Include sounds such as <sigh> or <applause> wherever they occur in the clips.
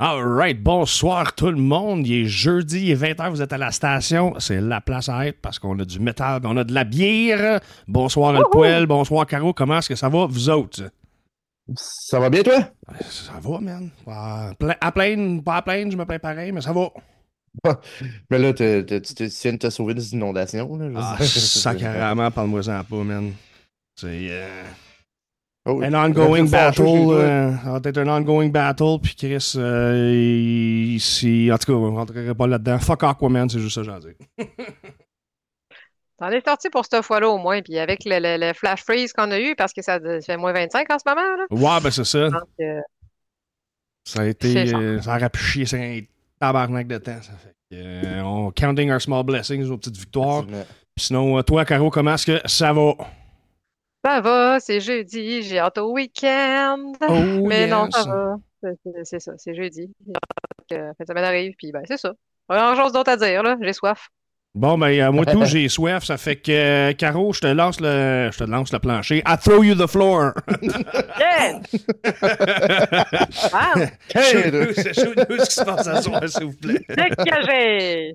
Alright, bonsoir tout le monde. Il est jeudi, il est 20h, vous êtes à la station. C'est la place à être parce qu'on a du métal, on a de la bière. Bonsoir le poêle, bonsoir Caro, comment est-ce que ça va, vous autres? Ça va bien, toi? Ça va, man. À plein, pas à plein, je me plains pareil, mais ça va. mais là, tu viens de te sauver des inondations. Là, ah, <laughs> sacrément, parle-moi-en pas, man. C'est. Euh, Oh, un ongoing battle. Euh, ça va être un ongoing battle. Puis Chris, euh, ici, en tout cas, on ne rentrerait pas là-dedans. Fuck Aquaman, c'est juste ça que j'ai dire. <laughs> T'en es sorti pour cette fois-là au moins, puis avec le, le, flash freeze qu'on a eu, parce que ça fait moins 25 en ce moment. Là. Ouais, ben c'est ça. Ça a été. Euh, ça a chier, c'est un tabarnak de temps. Ça fait que, on counting our small blessings, nos petites victoires. Puis sinon, toi, Caro, comment est-ce que ça va? Ça va, c'est jeudi, j'ai hâte au week-end. Oh, Mais non, ça va. C'est ça, c'est jeudi. Euh, ça m'arrive, puis ben, c'est ça. Chose d'autre à dire, là. J'ai soif. Bon, ben, à moi tout, <laughs> j'ai soif. Ça fait que, euh, Caro, je te lance le, je te lance le plancher. I throw you the floor. <laughs> yeah! <laughs> wow! Shoot-nous ce qui se passe à soir, s'il vous plaît. Dégagé!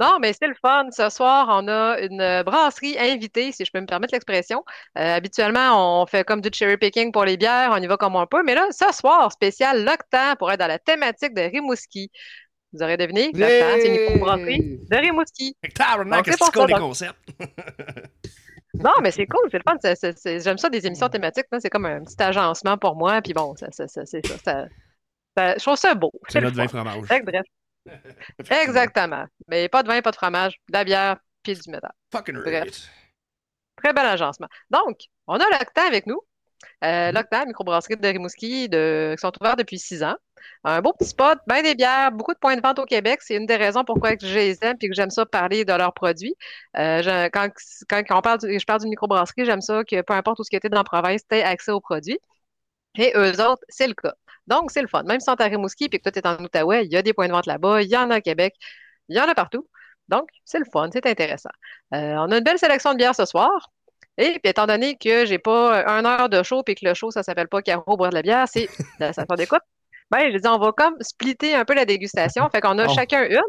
Non, mais c'est le fun. Ce soir, on a une brasserie invitée, si je peux me permettre l'expression. Euh, habituellement, on fait comme du cherry picking pour les bières. On y va comme un peu. Mais là, ce soir, spécial Loctan pour être dans la thématique de Rimouski. Vous aurez deviné? C'est une microbrasserie de Rimouski. C'est cool les concepts? <laughs> non, mais c'est cool, c'est le fun. J'aime ça des émissions thématiques. C'est comme un petit agencement pour moi. Puis bon, c'est ça. je trouve ça beau. C'est notre <laughs> vin fromage. Bref. Exactement. Mais pas de vin, pas de fromage, de la bière, puis du métal. Fucking Bref. Très bel agencement. Donc, on a Loctan avec nous. Euh, mm-hmm. Loctan, microbrasserie de Rimouski, de... qui sont ouverts depuis six ans. Un beau petit spot, bien des bières, beaucoup de points de vente au Québec. C'est une des raisons pourquoi je les aime et que j'aime ça parler de leurs produits. Euh, quand, on parle, je parle d'une microbrasserie, j'aime ça que peu importe où ce qui était dans la province, tu accès aux produits. Et eux autres, c'est le cas. Donc, c'est le fun. Même si on est à Rimouski et que toi, tu es en Outaouais, il y a des points de vente là-bas, il y en a au Québec, il y en a partout. Donc, c'est le fun, c'est intéressant. Euh, on a une belle sélection de bières ce soir. Et puis, étant donné que j'ai pas un heure de show et que le show, ça s'appelle pas Caro boire de la bière, c'est <laughs> la station d'écoute. Ben, je dis, on va comme splitter un peu la dégustation. Fait qu'on a chacun une.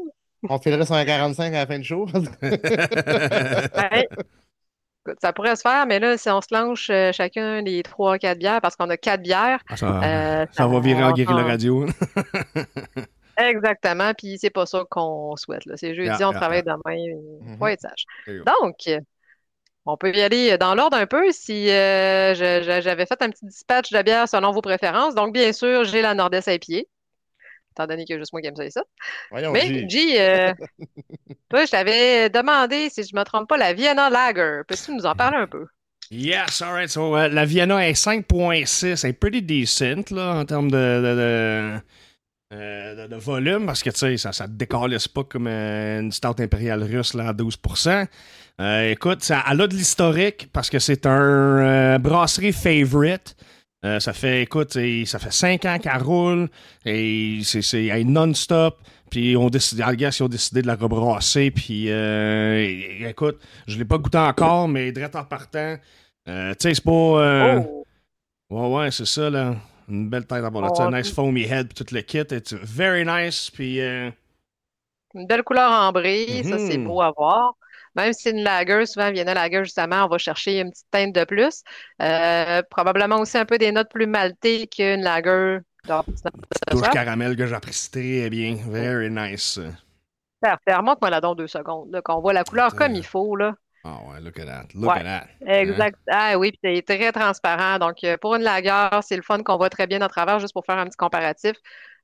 On filerait 145 à la fin du show. <laughs> ça pourrait se faire, mais là, si on se lance euh, chacun les 3-4 bières, parce qu'on a 4 bières. Ah, ça, euh, va virer en guérir la radio. <laughs> Exactement, puis c'est pas ça qu'on souhaite. C'est jeudi, on travaille demain. Il faut être sage. Donc, on peut y aller dans l'ordre un peu si euh, j'avais fait un petit dispatch de bière selon vos préférences. Donc, bien sûr, j'ai la Nordeste à pied. Étant donné que juste moi qui aime ça et ça. Mais, G, euh, <laughs> toi, je t'avais demandé, si je ne me trompe pas, la Vienna Lager. Peux-tu nous en parler un peu? Yes, all right. So, euh, la Vienna est 5.6. C'est pretty decent, là, en termes de, de, volume, parce que, tu sais, ça ne te décalisse pas comme une stout impériale russe, là, à 12 euh, écoute, ça, elle a de l'historique parce que c'est un euh, brasserie favorite. Euh, ça fait, écoute, ça fait cinq ans qu'elle roule et c'est non-stop. Puis on décide, ils ont décidé de la rebrasser. Puis écoute, je l'ai pas goûté encore, mais direct en partant, tu sais, c'est pas. Oh. Ouais, ouais, c'est ça, là. Une belle tête à voir. Oh, un nice foamy head, puis tout le kit. It's very nice. Puis. Une belle couleur ambrée, ça c'est mhm. beau à voir. Même si une lager, souvent Vienna Lager, justement, on va chercher une petite teinte de plus. Euh, probablement aussi un peu des notes plus maltées qu'une lager. Touche caramel que j'apprécie très bien. Very nice. Parfait. Remonte-moi la dans deux secondes. qu'on voit la couleur comme il faut. Là. Ah ouais, look at that. Look at that. Exact. Ah oui, puis c'est très transparent. Donc, euh, pour une lager, c'est le fun qu'on voit très bien à travers, juste pour faire un petit comparatif.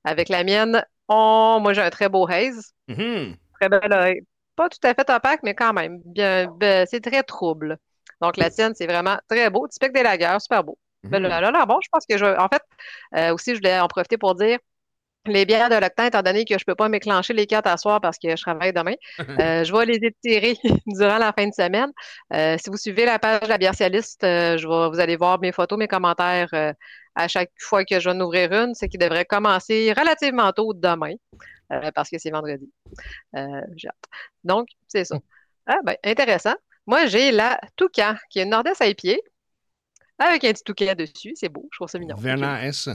Avec la mienne, oh, moi, j'ai un très beau haze. Mm-hmm. Très belle, pas tout à fait opaque, mais quand même, bien, ben, c'est très trouble. Donc, la tienne, c'est vraiment très beau. Typique des lagueurs, super beau. Ben, là, là, bon, je pense que je. En fait, euh, aussi, je voulais en profiter pour dire les bières de l'octan, étant donné que je ne peux pas m'éclencher les quatre à soir parce que je travaille demain, <laughs> euh, je vais les étirer <laughs> durant la fin de semaine. Euh, si vous suivez la page de la biarcialiste, je vais, vous allez voir mes photos, mes commentaires à chaque fois que je vais en ouvrir une. C'est qui devrait commencer relativement tôt demain. Euh, parce que c'est vendredi. Euh, j'ai hâte. Donc, c'est ça. Ah, ben, intéressant. Moi, j'ai la Toucan, qui est une nordeste à pied, avec un petit toucan dessus. C'est beau, je trouve ça mignon. Verna S.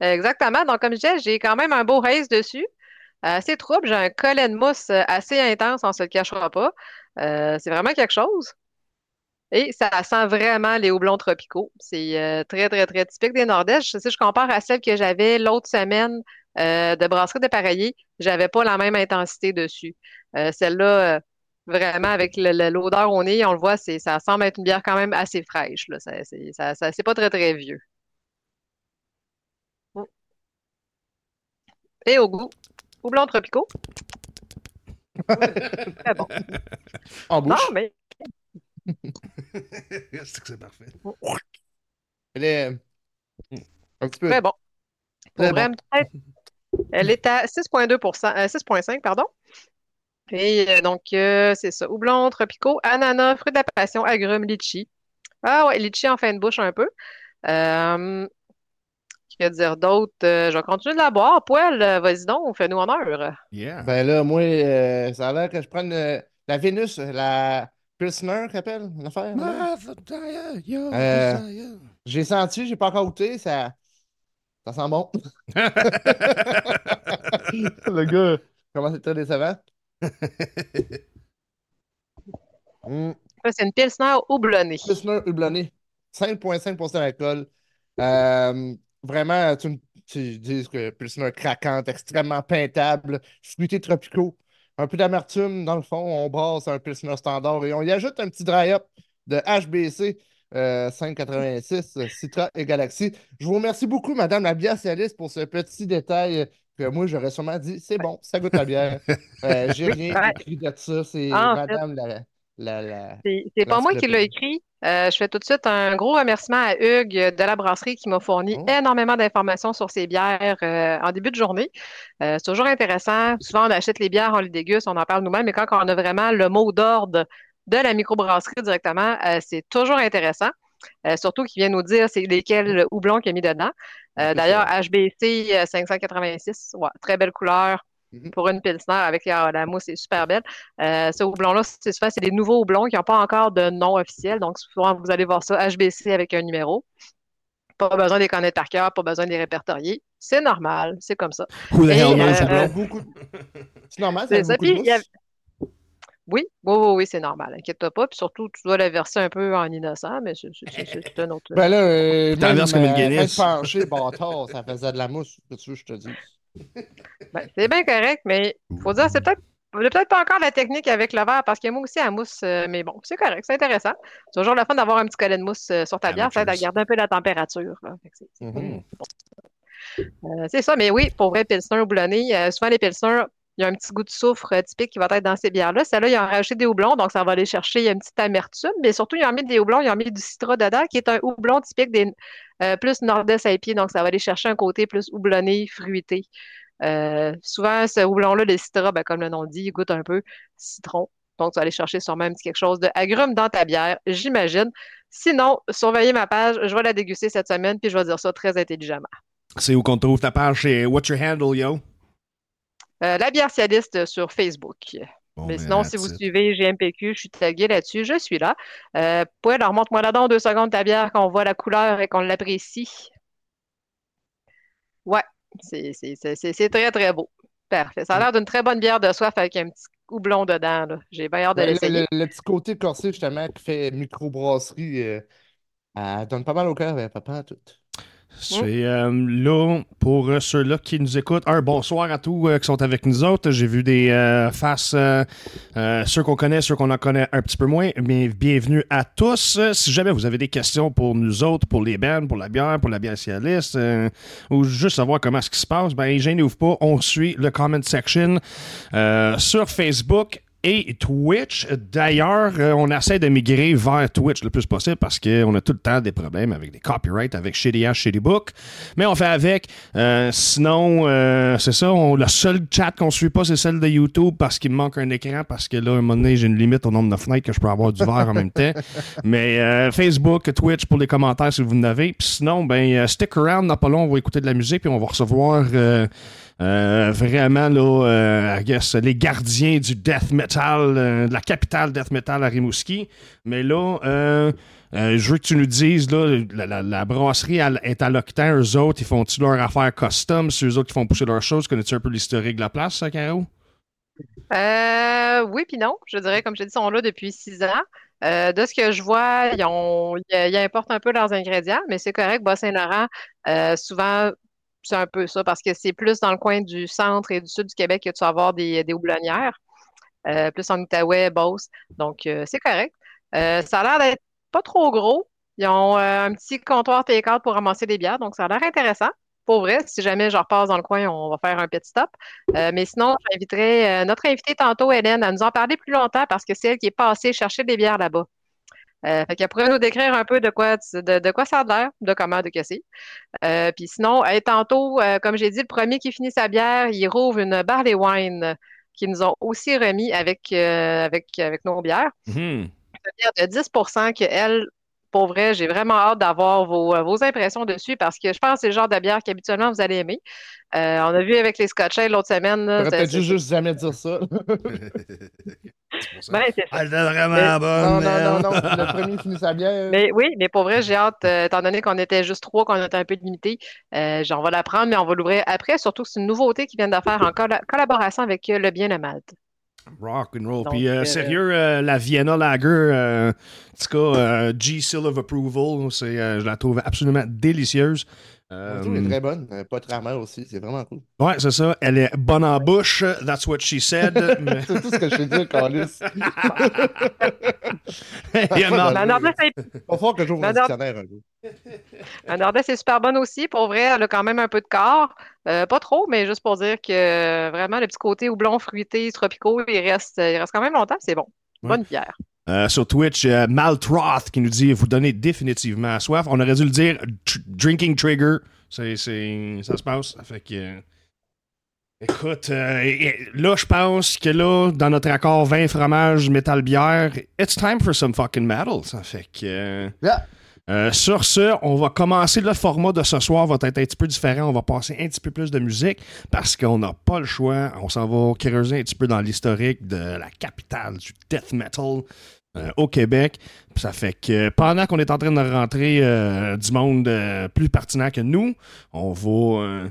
Exactement. Donc, comme je disais, j'ai quand même un beau race dessus. Assez trouble. J'ai un collet de mousse assez intense, on ne se le cachera pas. Euh, c'est vraiment quelque chose. Et ça sent vraiment les houblons tropicaux. C'est euh, très, très, très typique des Nordèges. Si je compare à celle que j'avais l'autre semaine euh, de brasserie de je j'avais pas la même intensité dessus. Celle-là, vraiment, avec l'odeur au nez, on le voit, ça semble être une bière quand même assez fraîche. Là. Ça, c'est pas très, très vieux. Et au goût, houblons tropicaux. Très <laughs> bon. En bouche. Non, mais <laughs> c'est que c'est parfait. Elle est un petit peu. très bon. Pour Très vrai, peut-être, elle est à 6,2 euh, 6,5 pardon. Et euh, donc, euh, c'est ça. Houblon, tropicaux, ananas, fruits de la passion, agrumes, litchi. Ah ouais, litchi en fin de bouche un peu. Euh, que dire d'autre? Euh, je vais continuer de la boire. Poil, vas-y donc, fais-nous honneur. Yeah. Ben là, moi, euh, ça a l'air que je prenne euh, la Vénus, la Pilsner, qu'appelle l'affaire? là? Mother, yo, Euh. J'ai senti, j'ai pas encore goûté, ça, ça sent bon. <laughs> Le gars, comment c'est très décevant? <laughs> Ça, C'est une pilsner houblonnée. Pilsner houblonné, 5,5% d'alcool. Euh, vraiment, tu, me- tu dis que Pilsner craquante, extrêmement peintable, fruité tropicaux, un peu d'amertume dans le fond. On brasse un Pilsner standard et on y ajoute un petit dry-up de HBC euh, 586, euh, Citra et Galaxy. Je vous remercie beaucoup, Madame la biacialiste, pour ce petit détail que moi, j'aurais sûrement dit c'est bon, ça goûte la bière. <laughs> Euh, j'ai rien Ouais. écrit de ça. C'est Ah, fait. Madame la. la, la... C'est c'est pas moi qui l'ai écrit. Euh, je fais tout de suite un gros remerciement à Hugues de la brasserie qui m'a fourni Oh. énormément d'informations sur ces bières euh, en début de journée. Euh, c'est toujours intéressant. Souvent, on achète les bières, on les déguste, on en parle nous-mêmes, mais quand on a vraiment le mot d'ordre de la microbrasserie directement, euh, c'est toujours intéressant. Euh, surtout qu'il vient nous dire c'est lesquels houblons qu'il a mis dedans. Euh, D'ailleurs. HBC euh, 586, ouais, très belle couleur Mhm. pour une pilsner avec la, la mousse, c'est super belle. Euh, ce houblon-là, c'est souvent c'est des nouveaux houblons qui n'ont pas encore de nom officiel. Donc, souvent, vous allez voir ça HBC avec un numéro. Pas besoin de les connaître par cœur, pas besoin de les répertorier. C'est normal, c'est comme ça. Who the hell knows euh, beaucoup de- <laughs> C'est normal, C'est ça. Puis, il y a- mousse. Oui, oui, oui, oui, c'est normal. Inquiète-toi pas. Puis surtout, tu dois la verser un peu en innocent, mais c'est un autre. Ben là, euh, T'en même, verses comme une euh, Guinness. même penché, bâtard, ça faisait de la mousse, que tu veux que je te dise. Ben, c'est bien correct, mais faut dire, c'est peut-être peut-être pas encore la technique avec le verre, parce que moi aussi, à mousse, euh, mais bon, c'est correct, c'est intéressant. C'est toujours le fun d'avoir un petit collet de mousse euh, sur ta bière, ça aide à garder un peu la température. que c'est-. Euh, ça, mais oui, pour vrai, Pilsner houblonné, euh, souvent les Pilsner, il y a un petit goût de soufre typique qui va être dans ces bières-là. Celle-là, ils ont rajouté des houblons, donc ça va aller chercher une petite amertume, mais surtout, ils ont mis des houblons, ils ont mis du citra dedans, qui est un houblon typique des euh, plus nord-est à pied, donc ça va aller chercher un côté plus houblonné, fruité. Euh, souvent, ce houblon-là, le citra, ben, comme le nom dit, il goûte un peu citron. Donc, tu vas aller chercher sûrement un petit quelque chose de agrume dans ta bière, j'imagine. Sinon, surveillez ma page, je vais la déguster cette semaine, puis je vais dire ça très intelligemment. C'est où qu'on trouve ta page? C'est What's Your Handle, yo? Euh, la bière cialiste sur Facebook. Bon, Mais ben, sinon, si vous it. suivez GMPQ, je suis tagué là-dessus, je suis là. Euh, ouais, alors remonte-moi là-dedans deux secondes ta bière, qu'on voit la couleur et qu'on l'apprécie. Ouais, c'est très, très beau. Parfait. Ça a l'air d'une très bonne bière de soif avec un petit houblon dedans. J'ai bien hâte de Ben, le, l'essayer. le- le petit côté corsé, justement, qui fait microbrasserie, euh, elle donne pas mal au cœur, ben, papa, tout. C'est euh, là, pour euh, ceux-là qui nous écoutent, un bonsoir à tous euh, qui sont avec nous autres. J'ai vu des euh, faces, ceux qu'on connaît, ceux qu'on en connaît un petit peu moins. Mais bienvenue à tous. Si jamais vous avez des questions pour nous autres, pour les bands, pour la bière, pour la bière cialiste, ou juste savoir comment ce qui se passe, ben gênez-vous pas. On suit le comment section sur Facebook et Twitch. D'ailleurs, euh, on essaie de migrer vers Twitch le plus possible parce qu'on a tout le temps des problèmes avec des copyrights, avec Shitty Ass, Shitty Book. Mais on fait avec. Euh, sinon, euh, c'est ça. On, le seul chat qu'on suit pas, c'est celle de YouTube parce qu'il me manque un écran parce que là, à un moment donné, j'ai une limite au nombre de fenêtres que je peux avoir du verre en même temps. <laughs> Mais euh, Facebook, Twitch pour les commentaires si vous en avez. Puis sinon, ben, stick around, dans pas long, on va écouter de la musique puis on va recevoir. Euh, vraiment, là, euh, I guess, les gardiens du death metal, euh, de la capitale death metal à Rimouski. Mais là, je veux que tu nous dises, là, la, la- brasserie est à l'octan, eux autres, ils font-tu leur affaire custom? C'est eux autres qui font pousser leurs choses? Connais-tu un peu l'historique de la place, ça, Caro? Oui, puis non. Je dirais, comme je dit, ils sont là depuis six ans. De ce que je vois, ils, ont, ils, importent un peu leurs ingrédients, mais c'est correct. Bas-Saint-Laurent, souvent, c'est un peu ça, parce que c'est plus dans le coin du centre et du sud du Québec que tu vas avoir des, des houblonnières, euh, plus en Outaouais, Beauce. Donc, euh, c'est correct. Euh, ça a l'air d'être pas trop gros. Ils ont un petit comptoir take-out pour ramasser des bières, donc ça a l'air intéressant. Pour vrai, si jamais je repasse dans le coin, on va faire un petit stop. Mais sinon, j'inviterai notre invitée tantôt, Hélène, à nous en parler plus longtemps parce que c'est elle qui est passée chercher des bières là-bas. Euh, fait qu'elle pourrait nous décrire un peu de quoi, de, de quoi ça a l'air, de comment, de que c'est. Euh, puis sinon, hey, tantôt, euh, comme j'ai dit, le premier qui finit sa bière, il rouvre une barley wine qu'ils nous ont aussi remis avec, euh, avec, avec nos bières. Mhm. Une bière de 10 que elle, pour vrai, j'ai vraiment hâte d'avoir vos, vos impressions dessus parce que je pense que c'est le genre de bière qu'habituellement vous allez aimer. Euh, on a vu avec les Scotch l'autre semaine. c'est- peut-être juste jamais dire ça. <laughs> <laughs> Ben, c'est ça. Elle était vraiment Mais- bonne. non, non, non, non. Le premier finit sa bière. Mais oui, mais pour vrai, j'ai hâte, euh, étant donné qu'on était juste trois, qu'on était un peu limité, euh, on va la prendre, mais on va l'ouvrir après, surtout que c'est une nouveauté qu'ils viennent de faire en colla- collaboration avec euh, le bien le Malte. Rock and roll. Donc, Puis euh, euh, sérieux, euh, la Vienna Lager, euh, en tout cas, euh, G Seal of Approval, c'est, euh, je la trouve absolument délicieuse. Euh, Elle est très bonne. euh, Pas très amère aussi. C'est vraiment cool. ouais, c'est ça. Elle est bonne en bouche. That's what she said. <laughs> mais- C'est tout ce que je sais dire, Carlis. <laughs> Va falloir que j'ouvre non. dictionnaire un jour. la Nordeste est super bonne aussi. Pour vrai, elle a quand même un peu de corps. Euh, pas trop, mais juste pour dire que euh, vraiment, le petit côté houblon, fruité, tropicaux, il reste, il reste quand même longtemps. C'est bon. Bonne bière. Euh, sur Twitch, euh, Maltroth qui nous dit Vous donnez définitivement soif. On aurait dû le dire tr- Drinking Trigger. C'est, ça se passe. Ça fait que. euh, Écoute, là, je pense que là, dans notre accord vin, fromage, métal, bière, it's time for some fucking metal. Ça fait que. Yeah. sur ce, on va commencer le format de ce soir va être un petit peu différent. On va passer un petit peu plus de musique parce qu'on n'a pas le choix. On s'en va creuser un petit peu dans l'historique de la capitale du death metal euh, au Québec. Puis ça fait que pendant qu'on est en train de rentrer euh, du monde euh, plus pertinent que nous, on va.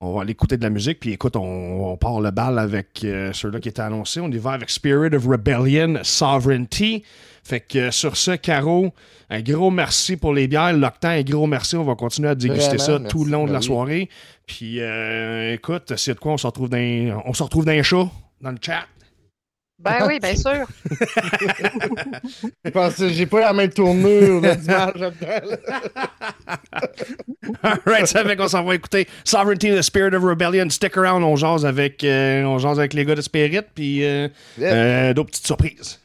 on va aller écouter de la musique, puis écoute, on, on part le bal avec ceux-là qui étaient annoncés. On y va avec Spirit of Rebellion, Sovereignty. Fait que sur ce, Caro, un gros merci pour les bières. L'Octan, un gros merci. On va continuer à déguster Vraiment, ça tout le long de Ben la oui. soirée. Puis euh, écoute, c'est de quoi on se retrouve dans, on se retrouve dans les chats, dans le chat. Ben oui, bien sûr. <laughs> Je pense que j'ai pas la même tournure d'image là. <laughs> Alright, ça fait qu'on s'en va écouter Sovereignty, The Spirit of Rebellion. Stick around, on jase avec, euh, on jase avec les gars de Spirit, puis euh, Yeah. euh, d'autres petites surprises.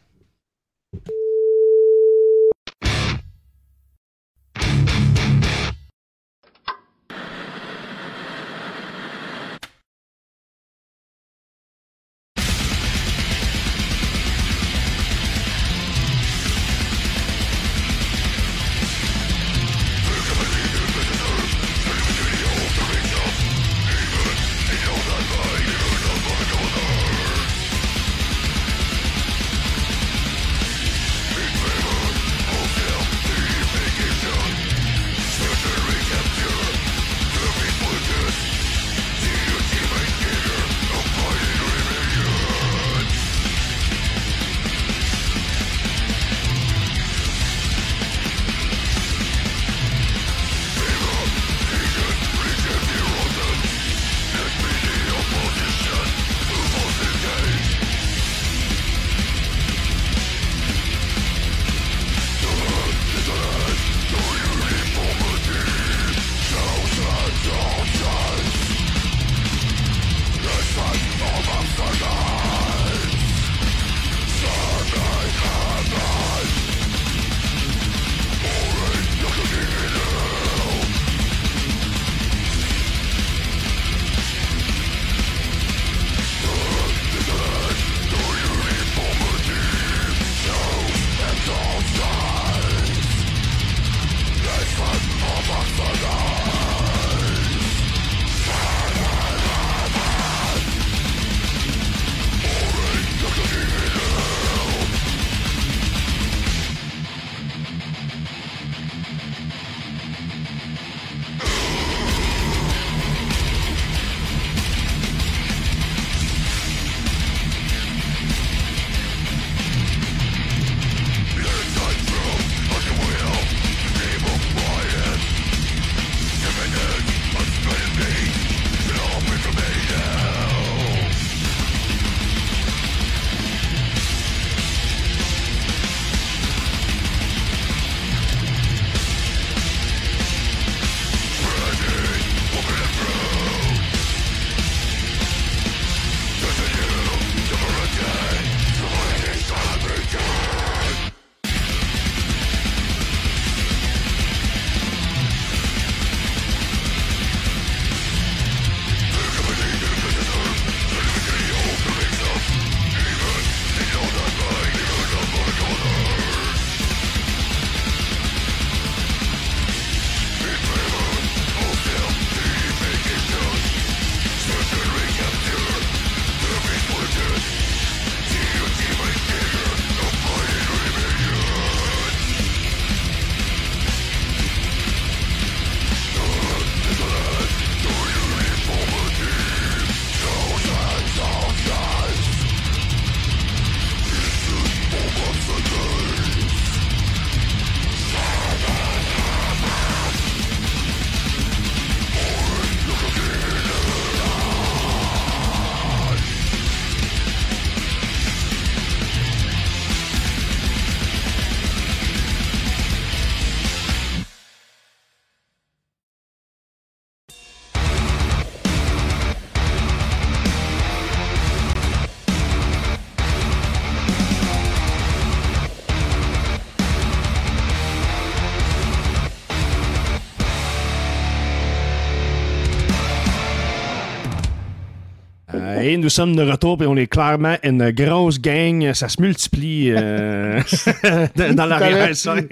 Et nous sommes de retour et on est clairement une grosse gang. Ça se multiplie euh, <laughs> dans dans l'arrière-scène.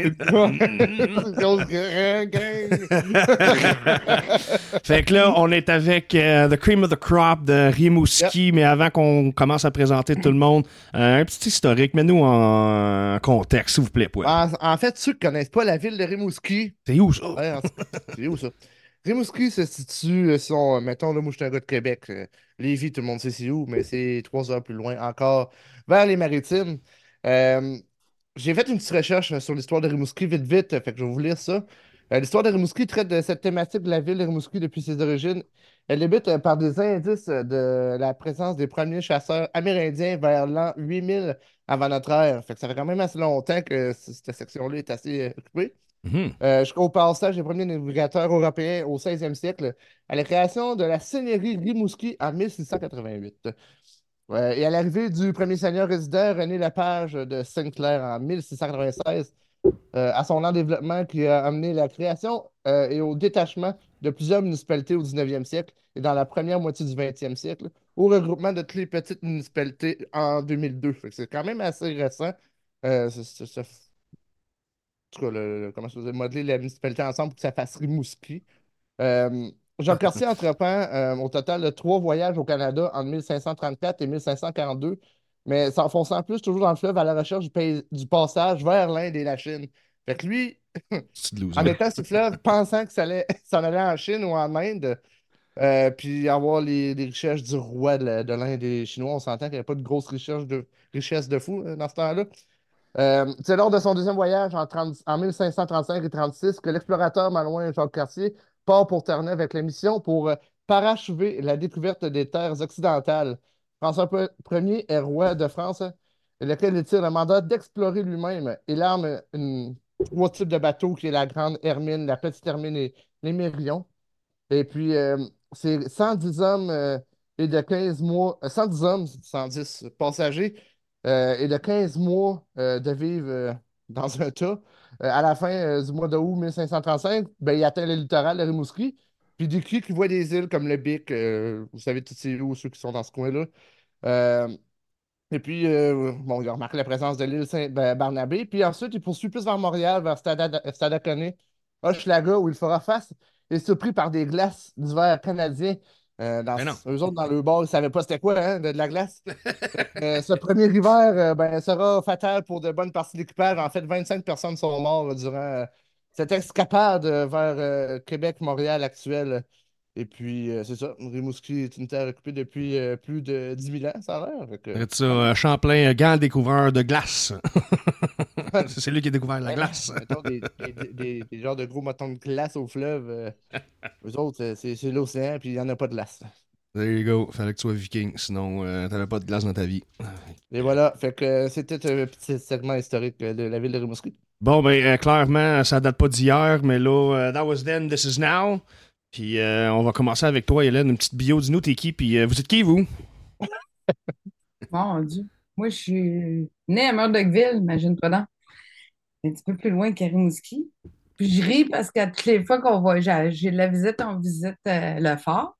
Grosse gang. <laughs> fait que là, on est avec euh, The Cream of the Crop de Rimouski, mais avant qu'on commence à présenter tout le monde, euh, un petit historique, mets-nous en contexte, s'il vous plaît. Poil. En, en fait, ceux qui connaissent pas la ville de Rimouski, C'est où ça? ouais, c'est où ça? Rimouski se situe, euh, si on- mettons, là, moi je suis un gars de Québec. euh, Lévis, tout le monde sait c'est où, mais c'est trois heures plus loin encore, vers les maritimes. Euh, j'ai fait une petite recherche euh, sur l'histoire de Rimouski vite vite, euh, fait que je vais vous lire ça. Euh, l'histoire de Rimouski traite de cette thématique de la ville de Rimouski depuis ses origines. Elle débute euh, par des indices euh, de la présence des premiers chasseurs amérindiens vers l'an 8000 avant notre ère. Fait que ça fait quand même assez longtemps que cette section-là est assez euh, occupée. Mhm. Euh, jusqu'au passage des premiers navigateurs européens au 16e siècle, à la création de la seigneurie Rimouski en 1688. Ouais, et à l'arrivée du premier seigneur résident, René Lapage de Sainte-Claire en 1696, euh, à son lent développement qui a amené la création euh, et au détachement de plusieurs municipalités au 19e siècle et dans la première moitié du 20e siècle, au regroupement de toutes les petites municipalités en 2002. Fait que C'est quand même assez récent. Euh, ce- ce- ce- en tout cas, le- comment faisais modeler la municipalité ensemble pour que ça fasse Rimouski. Euh, Jean <laughs> Cartier entreprend euh, au total de trois voyages au Canada en 1534 et 1542, mais s'enfonçant plus toujours dans le fleuve à la recherche du, pays- du passage vers l'Inde et la Chine. Fait que lui, <laughs> en étant sur le fleuve, pensant que ça allait <laughs> s'en allait en Chine ou en Inde, euh, puis avoir les, les richesses du roi de l'Inde et des Chinois, on s'entend qu'il n'y avait pas de grosses richesses de, richesses de fou euh, dans ce temps-là. Euh, c'est lors de son deuxième voyage en, 30 en 1535 et 36 que l'explorateur malouin Jacques Cartier part pour Terre-Neuve avec la mission pour euh, parachever la découverte des terres occidentales. François Ier est roi de France, lequel il tire le mandat d'explorer lui-même. Il arme une- trois types de bateaux, qui est la grande Hermine, la petite Hermine et les Mérions. Et puis, euh, c'est 110 hommes euh, et de 15 mois, euh, 110 hommes, 110 passagers, euh, et de 15 mois euh, de vivre euh, <laughs> dans un tas. Euh, à la fin euh, du mois d'août 1535, ben, il atteint le littoral de Rimouski. Puis du coup, qui voit des îles comme le Bic, euh, vous savez, toutes ces îles, ceux qui sont dans ce coin-là. Euh, et puis, euh, bon, il a remarqué la présence de l'île Saint-Barnabé. Puis ensuite, il poursuit plus vers Montréal, vers Stadaconé, Hochelaga, où il fera face et surpris par des glaces d'hiver canadiens. Euh, dans, eux autres, dans le bord, ils ne savaient pas c'était quoi, hein, de, de la glace. <laughs> Euh, ce premier hiver euh, ben, sera fatal pour de bonnes parties de l'équipage. En fait, 25 personnes sont mortes durant euh, cette escapade vers Québec-Montréal actuel. Et puis, euh, c'est ça, Rimouski est une terre occupée depuis euh, plus de 10 000 ans, ça a l'air. Que- Arrête ça, euh, Champlain, grand découvreur de glace. <laughs> c'est lui qui a découvert la glace. Mettons des, des, des- des genres de gros motons de glace au fleuve. euh, eux autres, c'est c'est l'océan, puis il n'y en a pas de glace. There you go. Fallait que tu sois viking, sinon t'avais pas de glace dans ta vie. Et voilà, fait que c'était un petit segment historique de la ville de Rimouski. Bon, ben, clairement, ça date pas d'hier, mais là, that was then, this is now. Puis euh, on va commencer avec toi, Hélène, une petite bio. Dis-nous, t'es qui? Puis euh, vous êtes qui, vous? <laughs> Mon Dieu. Moi, je suis née à Murdochville, imagine-toi donc. Un petit peu plus loin qu'à Rimouski. Puis je ris parce qu'à toutes les fois qu'on va, j'ai de la visite, on visite euh, le fort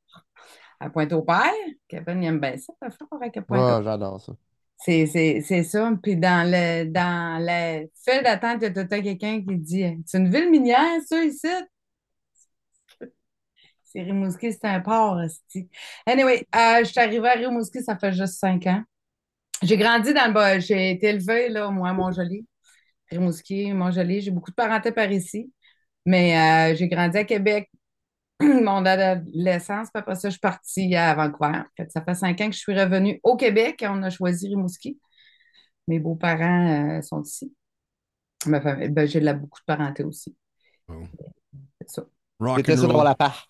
à Pointe-au-Père. Kevin, il aime bien ça, le fort avec Pointe-au-Père. Ah, j'adore ça. C'est, c'est, c'est ça. Puis dans le dans la file d'attente, il y a quelqu'un qui dit C'est une ville minière, ça, ici? C'est Rimouski, c'est un port. Anyway, euh, je suis arrivée à Rimouski, ça fait juste cinq ans. J'ai grandi dans le bas. J'ai été élevée, là, moi, à Montjoli. Rimouski, Montjoli. J'ai beaucoup de parenté par ici. Mais euh, j'ai grandi à Québec, <clears throat> mon adolescence. Puis après ça, je suis partie à Vancouver. Fait que ça fait cinq ans que je suis revenue au Québec et on a choisi Rimouski. Mes beaux-parents euh, sont ici. Ma famille, ben, j'ai de la, beaucoup de parenté aussi. C'est ça. Rock and roll. la part.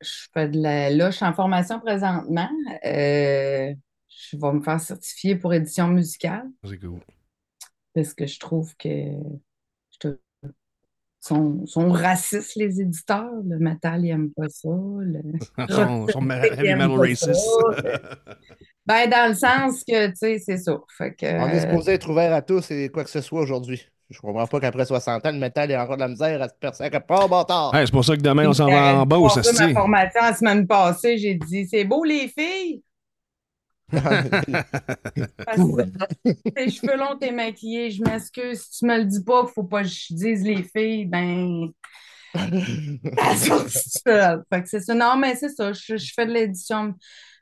Je fais de la... Là, je suis en formation présentement. Euh, je vais me faire certifier pour édition musicale C'est cool. parce que je trouve que je te- sont, sont racistes, les éditeurs. Le métal, ils n'aiment pas ça. Le... <laughs> Ils sont, <laughs> heavy metal pas racist. ça. <laughs> Ben, dans le sens que, tu sais, c'est ça. Fait que, On est supposé être ouvert à tous et quoi que ce soit aujourd'hui. Je comprends pas qu'après 60 ans, le métal est encore de la misère à se percer à quelque part, bâtard. C'est pour ça que demain, on s'en va en passé ça ma formation la semaine passée, j'ai dit, c'est beau les filles. <laughs> Tes cheveux longs, t'es maquillé, je m'excuse. Si tu me le dis pas, faut pas que je dise les filles, ben. fait que c'est ça. Non, mais c'est ça. Je, je fais de l'édition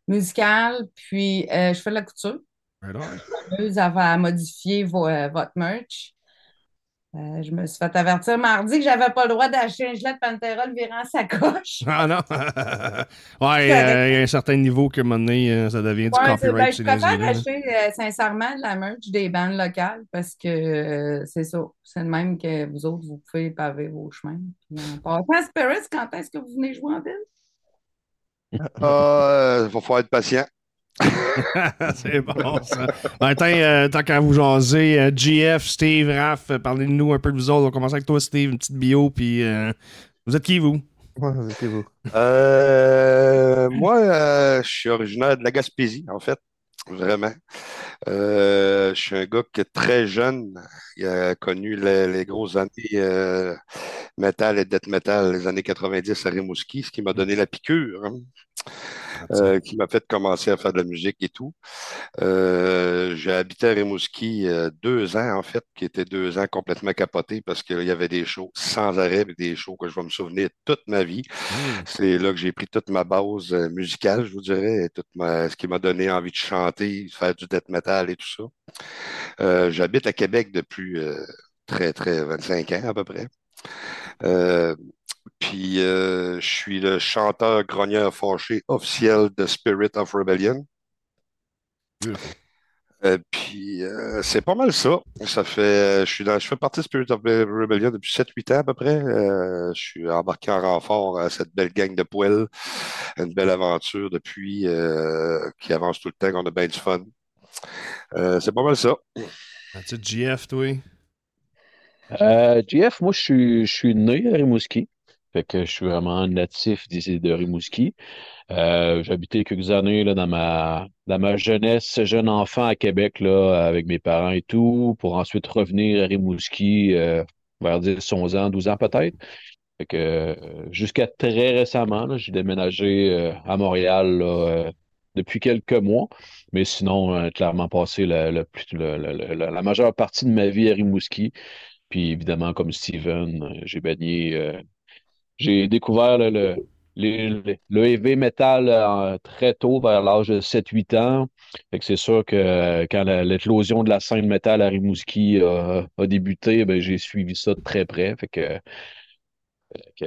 musicale, puis euh, je fais de la couture. Right on. Avez modifié vo- euh, votre merch. Euh, je me suis fait avertir mardi que j'avais pas le droit d'acheter un gilet de Pantera virant sa coche. <laughs> Ah non! <laughs> ouais, euh, il y a un certain niveau que, à un moment donné, euh, ça devient du c'est- ben, copyright je préfère acheter euh, sincèrement de la merch des bandes locales parce que euh, c'est ça. C'est le même que vous autres, vous pouvez paver vos chemins. Puis en passant à Spirits, quand est-ce que vous venez jouer en ville? Ah, Il va falloir être patient. <laughs> c'est bon, ça. Ben, tant, euh, tant qu'à vous jaser, euh, GF, Steve, Raph, euh, parlez-nous un peu de vous autres. On va commencer avec toi, Steve, une petite bio, puis euh, vous êtes qui, vous? Ouais, c'est vous? Euh, moi, euh, je suis originaire de la Gaspésie, en fait. Vraiment. Euh, je suis un gars qui est très jeune. Il a connu les, les grosses années euh, metal et death metal, les années 90 à Rimouski, ce qui m'a donné la piqûre, hein, euh, qui m'a fait commencer à faire de la musique et tout. Euh, j'ai habité à Rimouski euh, deux ans, en fait, qui étaient deux ans complètement capotés parce qu'il y avait des shows sans arrêt, des shows que je vais me souvenir toute ma vie. C'est là que j'ai pris toute ma base euh, musicale, je vous dirais, et toute ma- ce qui m'a donné envie de chanter, de faire du death metal et tout ça. Euh, j'habite à Québec depuis euh, très, très 25 ans à peu près. Euh, puis euh, je suis le chanteur grogneur fâché officiel de Spirit of Rebellion. Euh, puis euh, c'est pas mal ça. Ça fait, je suis dans, je fais partie de Spirit of Rebellion depuis 7-8 ans à peu près. Euh, je suis embarqué en renfort à cette belle gang de poêles. Une belle aventure depuis euh, qui avance tout le temps, qu'on a bien du fun. Euh, c'est pas mal ça. It, GF, toi? Euh, JF, moi, je suis, je suis né à Rimouski. Que je suis vraiment natif d'ici de Rimouski. Euh, habité quelques années là, dans ma, dans ma jeunesse, jeune enfant à Québec, là, avec mes parents et tout, pour ensuite revenir à Rimouski euh, vers 10, 11 ans, 12 ans peut-être. Que euh, jusqu'à très récemment, j'ai déménagé euh, à Montréal depuis quelques mois. Mais sinon, clairement passé la, la, la, majeure partie de ma vie à Rimouski. Puis évidemment, comme Steven, j'ai baigné, j'ai découvert le, le, les- le metal euh, très tôt, vers l'âge de 7-8 ans. Fait que c'est sûr que euh, quand l'éclosion de la scène métal à Rimouski euh, a débuté, ben, j'ai suivi ça de très près. Fait que, que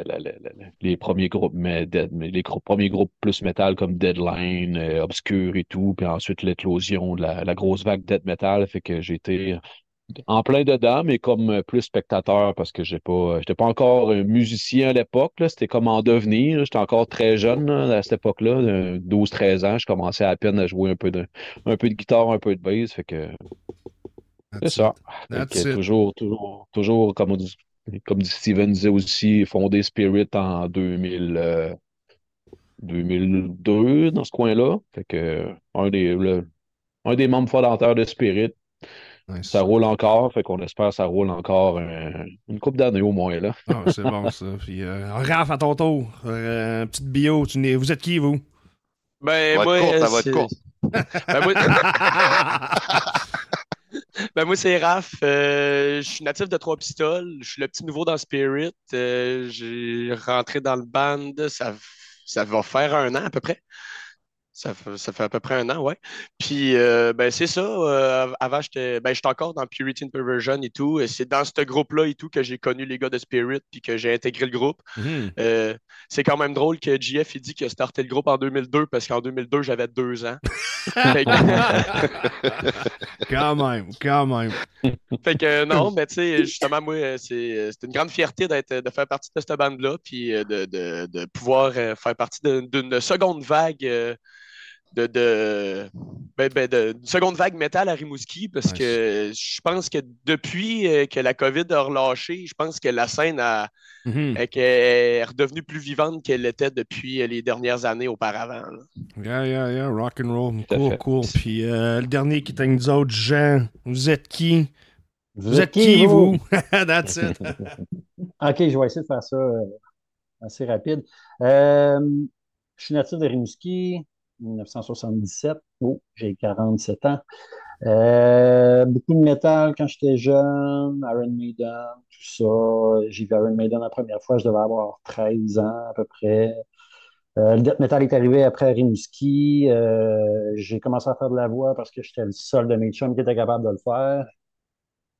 les premiers groupes, mais, les premiers groupes plus metal comme Deadline, Obscure et tout, puis ensuite l'éclosion de la, la grosse vague death metal. Fait que j'ai été en plein dedans, mais comme euh, plus spectateur parce que j'ai pas, j'étais pas encore un musicien à l'époque. C'était comme en devenir. J'étais encore très jeune là, à cette époque-là, de 12-13 ans. Je commençais à peine à jouer un peu de, un peu de guitare, un peu de bass. Fait que c'est ça. que toujours, toujours, toujours, comme, comme dit Steven disait aussi, fondé Spirit en 2000, euh, 2002 dans ce coin-là. Fait que un des, le- un des membres fondateurs de Spirit. Nice. Ça roule encore, fait qu'on espère que ça roule encore euh, une couple d'années au moins, là. Ah, c'est bon, ça. <laughs> Puis, euh, Raph, à ton tour, euh, petite bio. Tu n'es- vous êtes qui, vous? Ben, Ça va moi, être court, ça va être c'est- court. <laughs> Ben, moi, <laughs> ben, moi, c'est Raph. Euh, je suis natif de Trois-Pistoles. Je suis le petit nouveau dans Spirit. Euh, j'ai rentré dans le band, ça, ça va faire un an à peu près. Ça fait, ça fait à peu près un an, ouais. Puis, euh, ben, c'est ça. euh, avant, j'étais ben, encore dans Purity and Perversion et tout. Et c'est dans ce groupe-là et tout que j'ai connu les gars de Spirit puis que j'ai intégré le groupe. Mhm. Euh, c'est quand même drôle que JF il dit qu'il a starté le groupe en 2002 parce qu'en 2002, j'avais deux ans. <laughs> Fait que- <laughs> quand même, quand même. Fait que non, mais tu sais, justement, moi, c'est une grande fierté de faire partie de cette bande-là, puis de, de, de pouvoir faire partie d'une seconde vague de, de, ben, ben, de- seconde vague métal à Rimouski, parce Nice. que je pense que depuis euh, que la COVID a relâché, je pense que la scène a, Mhm. est, est redevenue plus vivante qu'elle était depuis euh, les dernières années auparavant. là. Yeah, yeah, yeah, rock and roll. Cool, fait. cool. Puis euh, le dernier qui est avec nous autres, Jean, vous êtes qui? Vous, êtes qui, vous? <laughs> That's it. <laughs> OK, je vais essayer de faire ça euh, assez rapide. Euh, je suis natif de Rimouski. 1977. Oh, j'ai 47 ans. Euh, beaucoup de métal quand j'étais jeune, Iron Maiden, tout ça. J'ai vu Iron Maiden la première fois, je devais avoir 13 ans à peu près. Euh, le death metal est arrivé après Rimouski. Euh, j'ai commencé à faire de la voix parce que j'étais le seul de mes chums qui était capable de le faire. <laughs>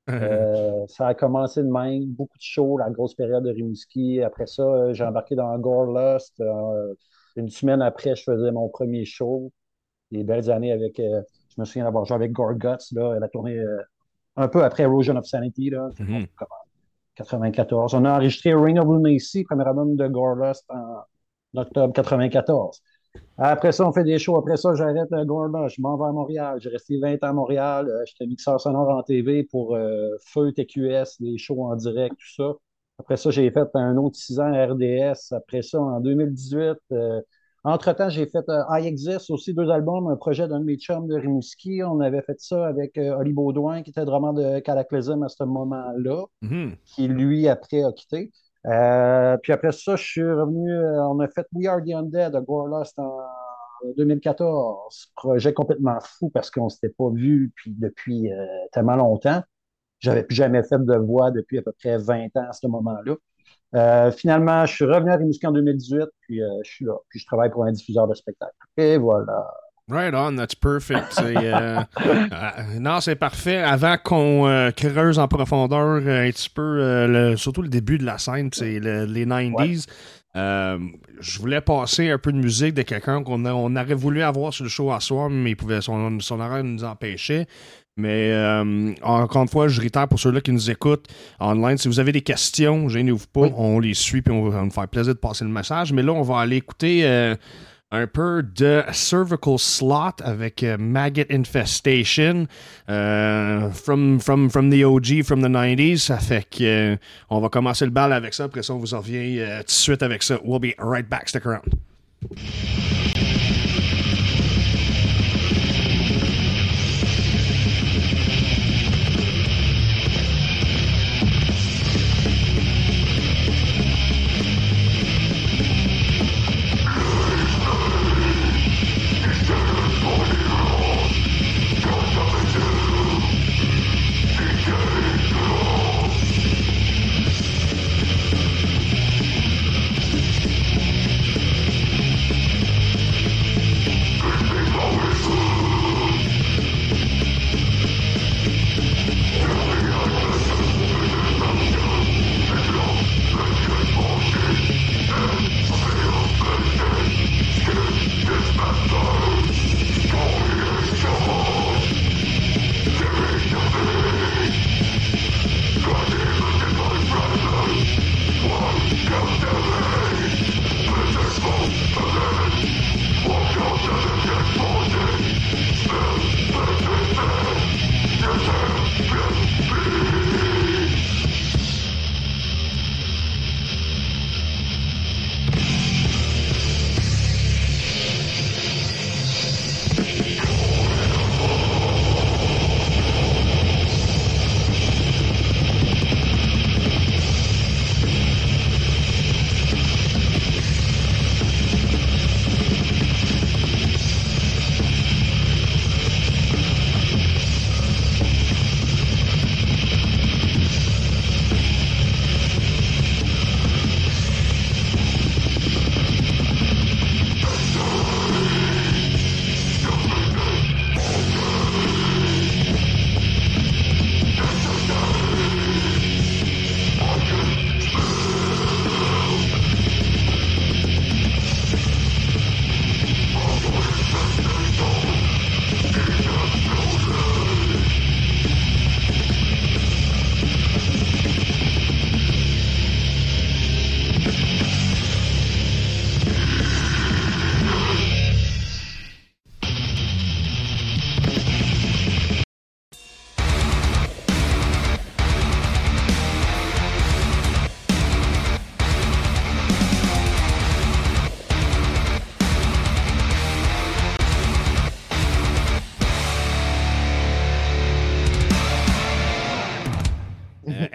Euh, ça a commencé de même, beaucoup de shows, la grosse période de Rimouski. Après ça, j'ai embarqué dans Gore Lust. Euh, une semaine après, je faisais mon premier show. Des belles années avec, euh, je me souviens d'avoir joué avec Gore Guts, là, elle a tourné euh, un peu après Erosion of Sanity, là, Mhm. comme en 94. On a enregistré Ring of Lunacy, premier album de Gore Lust en octobre 94. Après ça, on fait des shows. Après ça, j'arrête le Gorda. Je m'en vais à Montréal. J'ai resté 20 ans à Montréal. Euh, J'étais mixeur sonore en TV pour euh, Feu, TQS, des shows en direct, tout ça. Après ça, j'ai fait un autre 6 ans à RDS. Après ça, en 2018, euh, entre-temps, j'ai fait euh, I Exist, aussi deux albums, un projet d'un de mes chums de Rimouski. On avait fait ça avec euh, Oli Baudouin, qui était drummer de Cataclysm à ce moment-là Mhm. qui lui après a quitté. Euh, puis après ça, je suis revenu, on a fait We Are the Undead à Gore Lost en 2014. Projet complètement fou parce qu'on ne s'était pas vu puis depuis tellement longtemps. J'avais plus jamais fait de voix depuis à peu près 20 ans à ce moment-là. Euh, finalement, je suis revenu à Rimouski en 2018, puis euh, je suis là. Puis je travaille pour un diffuseur de spectacle. Et voilà. Right on, that's perfect. <laughs> Euh, non, c'est parfait. Avant qu'on creuse en profondeur un petit peu, le- surtout le début de la scène, c'est le- les 90s, euh, je voulais passer un peu de musique de quelqu'un qu'on on aurait voulu avoir sur le show à soir, mais il pouvait, son, son horaire nous empêchait. Mais euh, encore une fois, je réitère pour ceux-là qui nous écoutent online, si vous avez des questions, gênez-vous pas, on les suit puis on va nous faire plaisir de passer le message. Mais là, on va aller écouter euh, un peu de Cervical Slot avec euh, Maggot Infestation from, from, from the OG, from the 90s. Ça fait que euh, on va commencer le bal avec ça. Après ça, on vous en revient tout de suite avec ça. We'll be right back. Stick around.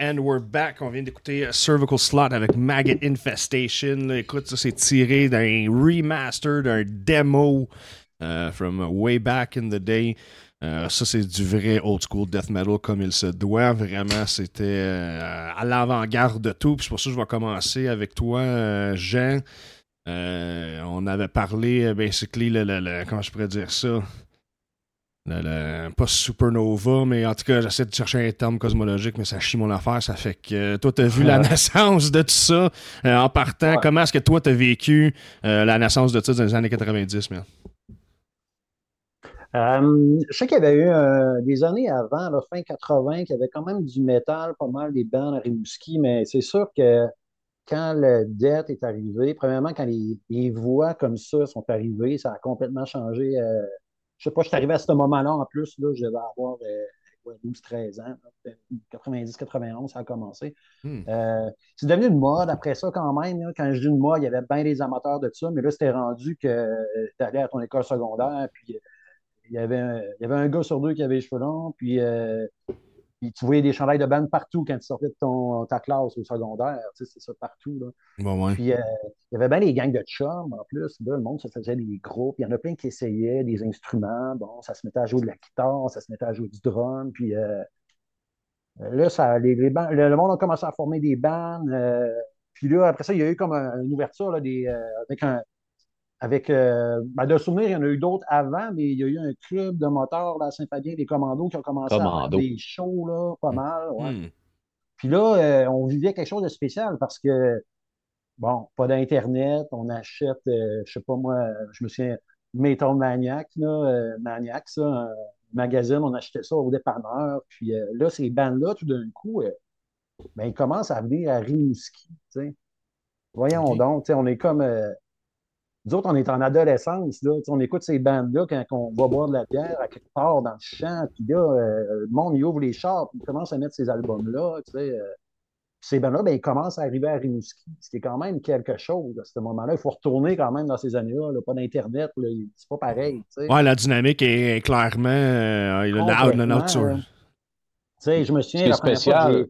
And we're back. On vient d'écouter Cervical Slot avec Maggot Infestation. Écoute, ça c'est tiré d'un remaster, d'un démo euh, from way back in the day. Euh, ça, c'est du vrai old school death metal comme il se doit. Vraiment, c'était euh, à l'avant-garde de tout. Puis c'est pour ça que je vais commencer avec toi, Jean. On avait parlé, basically, le, le- le- comment je pourrais dire ça? Le- le- pas supernova, mais en tout cas, j'essaie de chercher un terme cosmologique, mais ça chie mon affaire. Ça fait que euh, toi, tu as vu la <laughs> naissance de tout ça euh, en partant. Ouais. Comment est-ce que toi, tu as vécu euh, la naissance de tout ça dans les années 90, man? Euh, je sais qu'il y avait eu des années avant, la fin 80, qu'il y avait quand même du métal, pas mal des bandes à Rimouski, mais c'est sûr que quand le death est arrivé, premièrement, quand les, les voix comme ça sont arrivées, ça a complètement changé. Euh, je sais pas, je suis arrivé à ce moment-là en plus, là, je devais avoir euh, 12-13 ans, 90-91, ça a commencé. Hmm. Euh, c'est devenu une mode après ça quand même. là. Quand je dis une mode, il y avait bien des amateurs de ça, mais là, c'était rendu que tu allais à ton école secondaire, puis euh, il y avait un, il y avait un gars sur deux qui avait les cheveux longs, puis, euh, puis tu voyais des chandails de bande partout quand tu sortais de ton, ta classe au secondaire. Tu sais, c'est ça partout. Là. Bon, ouais. Puis euh, il y avait bien des gangs de chums en plus. Là, le monde se faisait des groupes. Il y en a plein qui essayaient des instruments. Bon, ça se mettait à jouer de la guitare, ça se mettait à jouer du drum. Puis euh, là, ça, les, les bands- le, le monde a commencé à former des bandes. euh, puis là, après ça, il y a eu comme un- une ouverture là, des, avec un. Avec, euh, ben, de souvenir, il y en a eu d'autres avant, mais il y a eu un club de moteurs là, à Saint-Fabien, des commandos qui ont commencé à faire des shows, là, pas mal. ouais. Hmm. Puis là, euh, on vivait quelque chose de spécial parce que, bon, pas d'Internet, on achète, euh, je sais pas moi, je me souviens, Metal Maniac, là, euh, Maniac, ça, un magazine, on achetait ça au dépanneur. Puis euh, là, ces bandes-là, tout d'un coup, euh, ben, ils commencent à venir à Rimouski, tu sais. Voyons donc, on est comme... euh, nous autres, on est en adolescence, là, tu sais, on écoute ces bandes-là quand on va boire de la bière à quelque part dans le champ, puis là, euh, le monde, il ouvre les chars, puis il commence à mettre ces albums-là, tu sais. euh, ces bandes-là, ben, ils commencent à arriver à Rimouski, ce qui est quand même quelque chose à ce moment-là. Il faut retourner quand même dans ces années-là, là, pas d'Internet, c'est pas pareil. Ouais, la dynamique est clairement euh, le loud, le je me souviens, la spécial-.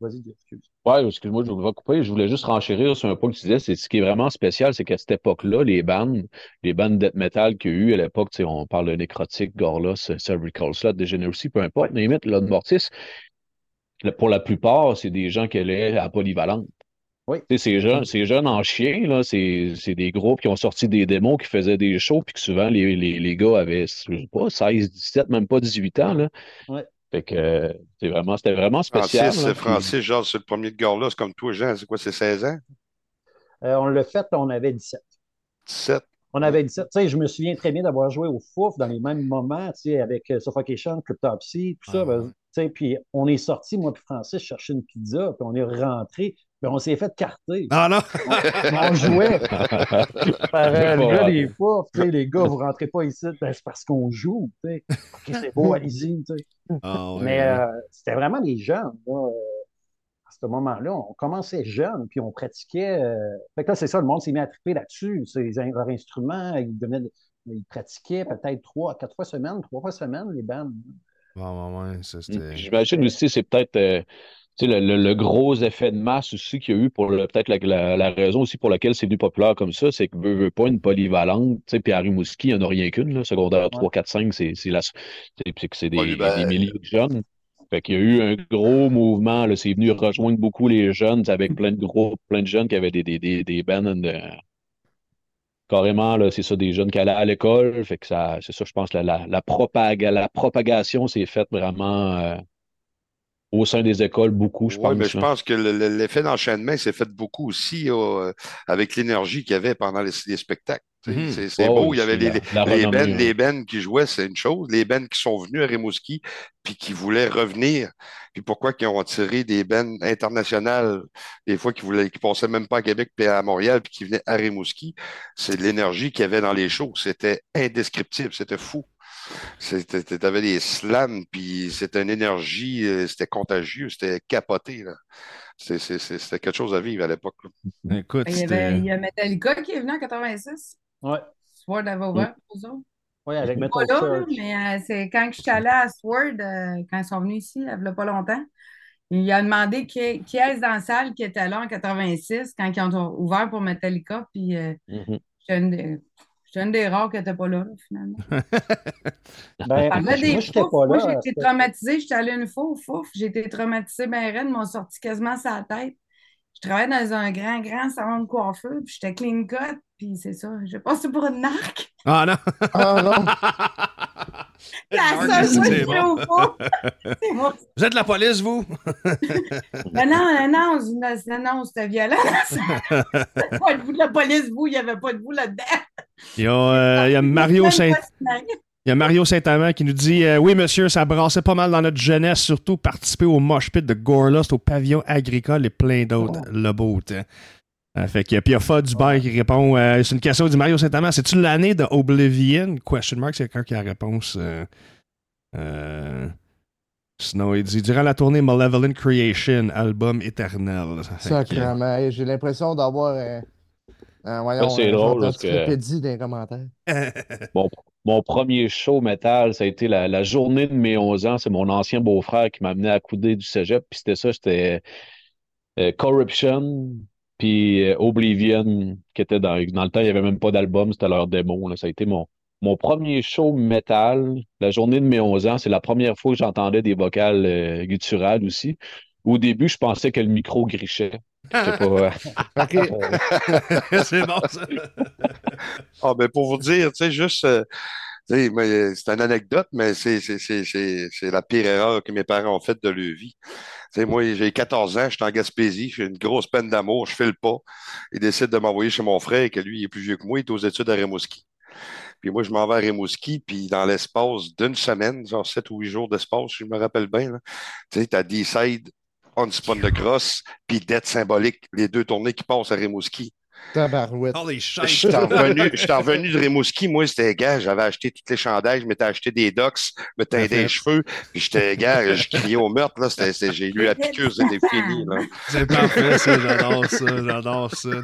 Vas-y, excuse. Ouais, excuse-moi, je vais couper. Je voulais juste renchérir sur un point que tu disais. C'est ce qui est vraiment spécial, c'est qu'à cette époque-là, les bandes, les bandes death metal qu'il y a eu à l'époque, tu sais, on parle de Nécrotique, Gorlos, Cervical Slot, Degeneracy, peu importe, mais limite, Lord Mortis, pour la plupart, c'est des gens qui allaient à polyvalente. Oui. Tu sais, ces jeunes, ces jeunes en chien, là, c'est, c'est des groupes qui ont sorti des démos, qui faisaient des shows, puis que souvent, les, les, les gars avaient, je sais pas, 16, 17, même pas 18 ans, là. Ouais. Fait que, c'est vraiment, c'était vraiment spécial. Francis, là, Francis, genre, c'est le premier de gars-là, c'est comme toi, Jean, c'est quoi, c'est 16 ans? Euh, on l'a fait, on avait 17. 17? On avait 17. Tu sais, je me souviens très bien d'avoir joué au Fouf dans les mêmes moments, tu sais, avec euh, Suffocation, Cryptopsy, tout ça. Ah, ben, tu sais, puis on est sorti, moi puis Francis, chercher une pizza, puis on est rentré, puis on s'est fait carter. Ah non! On jouait par euh, le gars des sais, les gars, vous rentrez pas ici, ben, c'est parce qu'on joue, c'est beau, allez-y. Ah, ouais, Mais ouais. euh, c'était vraiment des jeunes, là. euh, à ce moment-là, on commençait jeune, puis on pratiquait. euh, Fait que là, c'est ça, le monde s'est mis à triper là-dessus. Leurs instruments, ils, ils pratiquaient peut-être trois, quatre fois semaine, trois fois semaine, les bandes. Ouais, ouais, ouais. J'imagine aussi, c'est peut-être euh, tu sais, le, le- le gros effet de masse aussi qu'il y a eu pour le- peut-être la, la- la raison aussi pour laquelle c'est devenu populaire comme ça, c'est que veut, veut pas une polyvalente, tu sais, puis à Rimouski, il n'y en a rien qu'une, secondaire 3, 4, 5, c'est c'est la- c'est c'est que c'est des, des milliers de jeunes. Fait qu'il y a eu un gros mouvement, là, c'est venu rejoindre beaucoup les jeunes, avec plein de groupes, plein de jeunes qui avaient des, des, des, des bands de- carrément, c'est ça, des jeunes qui allaient à l'école. Fait que ça, c'est ça, je pense, la, la, la, propaga- la propagation s'est faite vraiment euh, au sein des écoles, beaucoup, je Oui, pense. mais je là. pense que le- le- l'effet d'enchaînement s'est fait beaucoup aussi euh, avec l'énergie qu'il y avait pendant les, les spectacles. Tu Mhm. C'est Oh, beau, il y avait les, les, qui jouaient, c'est une chose. Les bands qui sont venus à Rimouski puis qui voulaient revenir. Puis pourquoi qu'ils ont attiré des bands internationales, des fois qui voulaient, qui passaient même pas à Québec puis à Montréal puis qui venaient à Rimouski? C'est de l'énergie qu'il y avait dans les shows. C'était indescriptible, c'était fou. C'était, t'avais des slams, puis c'était une énergie, euh, c'était contagieux, c'était capoté, là. C'est- c'est- c'est- C'était quelque chose à vivre à l'époque. Écoute, Il y, avait, il y a Metallica qui est venu en 86. Ouais, Sword avait ouvert pour eux autres. ouais, avec Pas Metal là, là, mais euh, c'est quand je suis allée à Sword, euh, quand ils sont venus ici, il n'y a pas longtemps, il a demandé qui, qui est-ce dans la salle qui était là en 86 quand ils ont ouvert pour Metallica. Puis euh, j'étais une- J'étais une des rares qui n'était pas là, finalement. <laughs> Ben, moi, des j'étais fouf. pas Moi, là. j'ai été c'était- traumatisée. J'étais allée une fois au fouf. J'ai été traumatisée bien raide. Ils m'ont sorti quasiment sa tête. Je travaillais dans un grand, grand salon de coiffeur. Puis j'étais clean cut. Puis c'est ça. J'ai passé pour une narque. Ah non! Ah non! La seule fois que c'est bon. au <laughs> moi. Vous êtes la police, vous? <laughs> Mais non, non, non, c'est- non, c'était violent. <laughs> pas de vous de la police, vous. Il n'y avait pas de vous là-dedans. Il y a, euh, il y a Mario Saint... Il y a Mario Saint-Amand qui nous dit euh, Oui, monsieur, ça brassait pas mal dans notre jeunesse, surtout participer au mosh pit de Gorlust, au pavillon agricole et plein d'autres. Le beau temps. Euh, fait que, puis il y a Fa Dubert qui répond euh, C'est une question du Mario Saint-Amand. C'est-tu l'année de Oblivion? Question mark, c'est quelqu'un qui a la réponse. euh, euh, sinon, il dit Durant la tournée Malevolent Creation, album éternel. J'ai l'impression d'avoir un. un- voyons, c'est un drôle, parce que- dans les commentaires. <laughs> Mon, mon premier show métal, ça a été la, la journée de mes 11 ans. C'est mon ancien beau-frère qui m'a amené à couder du cégep. Puis c'était ça, c'était euh, Corruption, puis euh, Oblivion, qui était dans, dans le temps, il n'y avait même pas d'album, c'était leur démo. Ça a été mon, mon premier show métal. La journée de mes 11 ans, c'est la première fois que j'entendais des vocales euh, gutturales aussi. Au début, je pensais que le micro grichait. Euh, <laughs> OK. <laughs> c'est bon, ça. Ah, ben pour vous dire, tu sais, juste, euh, mais c'est une anecdote, mais c'est, c'est, c'est, c'est, c'est la pire erreur que mes parents ont faite de leur vie. Tu sais, moi, j'ai 14 ans, je suis en Gaspésie, j'ai une grosse peine d'amour, je file pas. Ils décident de m'envoyer chez mon frère, que lui, il est plus vieux que moi, il est aux études à Rimouski. Puis moi, je m'en vais à Rimouski, puis dans l'espace d'une semaine, genre 7 ou 8 jours d'espace, si je me rappelle bien, tu sais, t'as D-Side, On Spawn de Cross, puis Dette Symbolique, les deux tournées qui passent à Rimouski. Tabarouette. Shit. suis revenu, je suis revenu de Rimouski. Moi, c'était gars, j'avais acheté toutes les chandails, je m'étais acheté des docks, je me teindais les cheveux, puis j'étais gars, je criais au meurtre, là. C'était, c'était- j'ai eu la piqûre, c'était fini, là. C'est parfait, ça. J'adore ça. J'adore ça. Euh,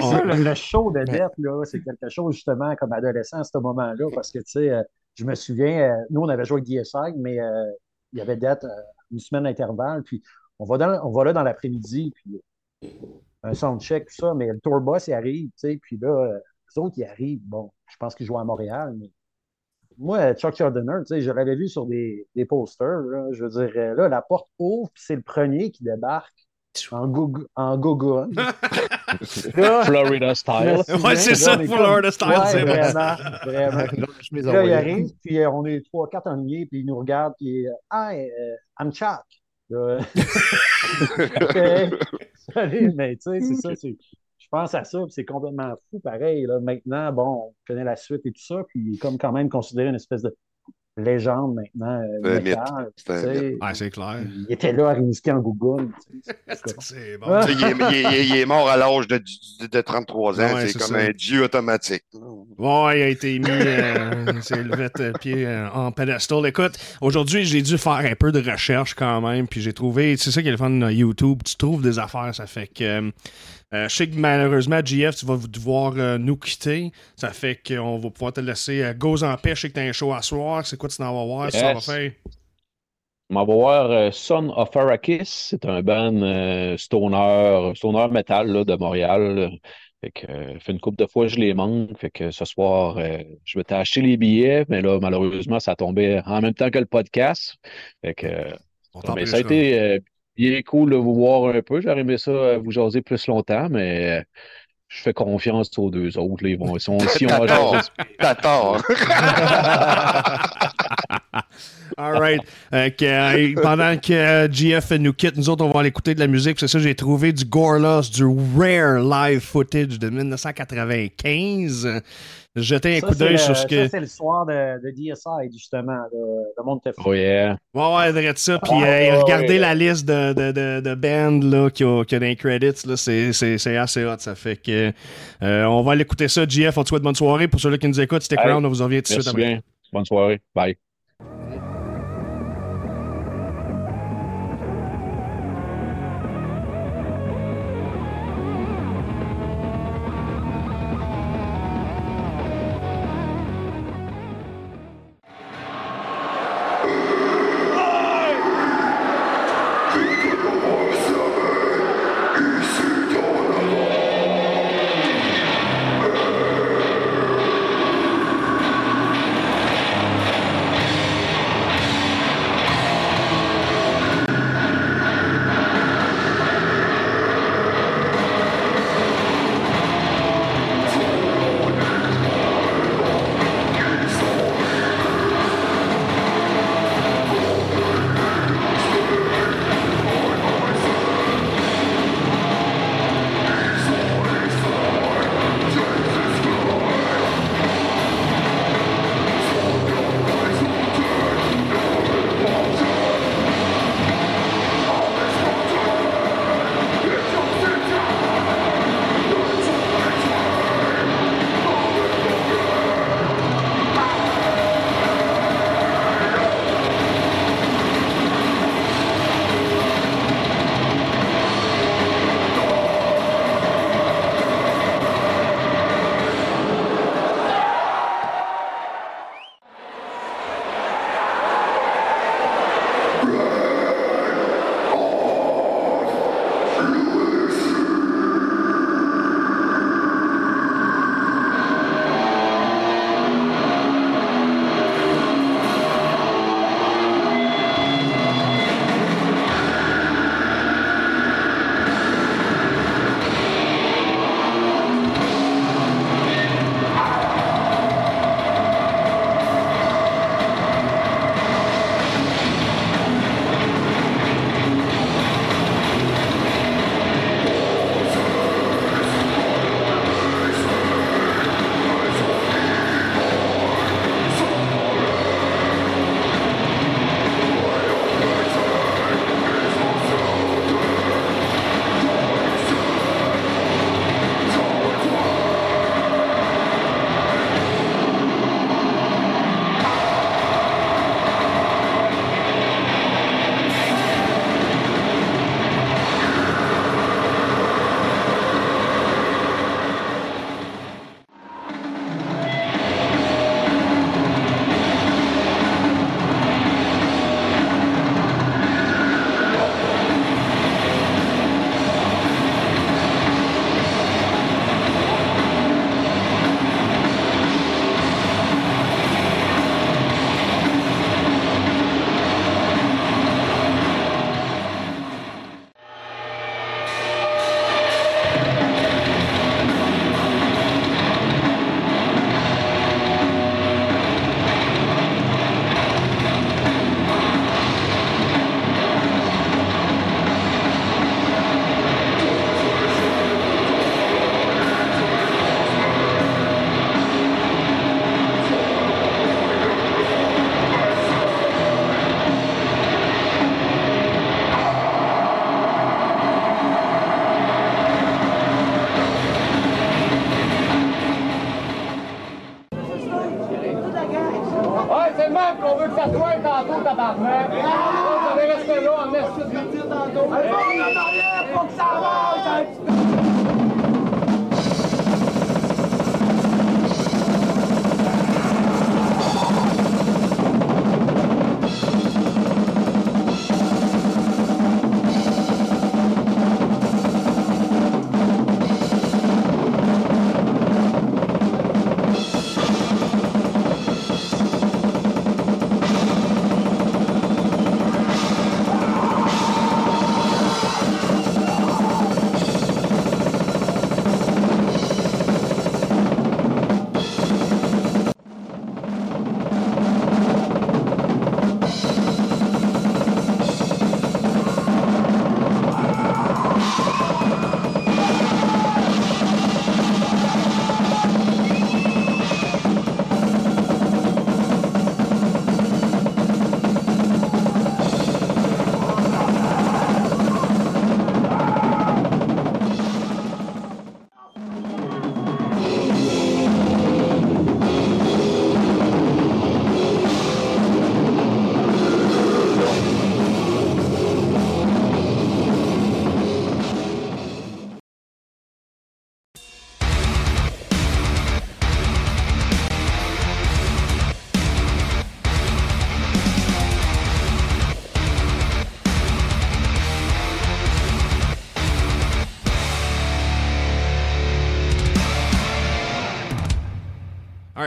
on- ça, le, le show de dette, là, c'est quelque chose justement comme adolescent à ce moment-là, parce que tu sais, euh, je me souviens, euh, nous, on avait joué avec DSI, mais euh, il y avait dette euh, une semaine d'intervalle, puis on va, là dans l'après-midi, puis un soundcheck, tout ça, mais le tour boss, il arrive, tu sais, puis là, euh, les autres, ils arrivent, bon, je pense qu'ils jouent à Montréal, mais moi, Chuck Schuldiner, tu sais, je l'avais vu sur des, posters, je veux dire, euh, là, la porte ouvre, puis c'est le premier qui débarque en gogo- en gogoon. Là, Florida style. je Ouais, c'est <laughs> ça, Florida style, Ouais, c'est bon. vraiment, vraiment. <laughs> Là, il arrive, puis euh, on est trois, quatre ennuyés, puis il nous regarde, puis euh, Hi, euh, I'm Chuck. <laughs> Mais tu sais, c'est ça, c'est- je pense à ça, puis c'est complètement fou, pareil. Là. Maintenant, bon, on connaît la suite et tout ça, puis il est comme quand même considéré une espèce de légende maintenant, euh, métal, C'est. Ouais, c'est clair. Il était là à Rimouski en Google. tu sais, c'est- <laughs> C'est bon. Ah. Il, est, il est- il est mort à l'âge de, de, de 33 ans, Ouais, c'est c'est comme ça. un dieu automatique. Ouais, il a été mis, euh, il <laughs> s'est levé de pied euh, en pedestal. Écoute, aujourd'hui, j'ai dû faire un peu de recherche quand même, puis j'ai trouvé, c'est ça qui est le fun de YouTube, tu trouves des affaires, ça fait que, euh, je sais que malheureusement, GF, tu vas devoir euh, nous quitter, ça fait qu'on va pouvoir te laisser euh, go en paix, je sais que t'as un show à soir, c'est quoi tu t'en vas voir, ça va faire? On va voir euh, Son of Arrakis. C'est un band euh, stoner, stoner metal là, de Montréal. là. Fait que, euh, fait une couple de fois, je les manque. Fait que ce soir, euh, je vais t'acheter les billets, mais là, malheureusement, ça a tombé en même temps que le podcast. Fait que, euh, mais ça a été euh, bien cool de vous voir un peu. J'aurais aimé ça euh, vous jaser plus longtemps, mais euh, je fais confiance aux deux autres. là. Ils vont, ils sont, si on va T'as tort. All right. Euh, euh, pendant que euh, GF nous quitte, nous autres, on va aller écouter de la musique. C'est ça, j'ai trouvé du Gorlos, du rare live footage de 1995. Jeter un Ça, coup d'œil sur ce ça, que. c'est le soir de, de DSI, justement. monde était fou. Oh yeah. Ouais, ouais, dirait ça. Puis Ah, euh, ouais, regardez ouais. la liste de, de, de, de bands là, qui a, qui a dans les credits. Là, c'est, c'est, c'est assez hot. Ça fait que euh, on va aller écouter ça. GF, on te souhaite bonne soirée. Pour ceux-là qui nous écoutent, Hey, around, on vous en revient tout de suite Merci après. bien. Bonne soirée. Bye.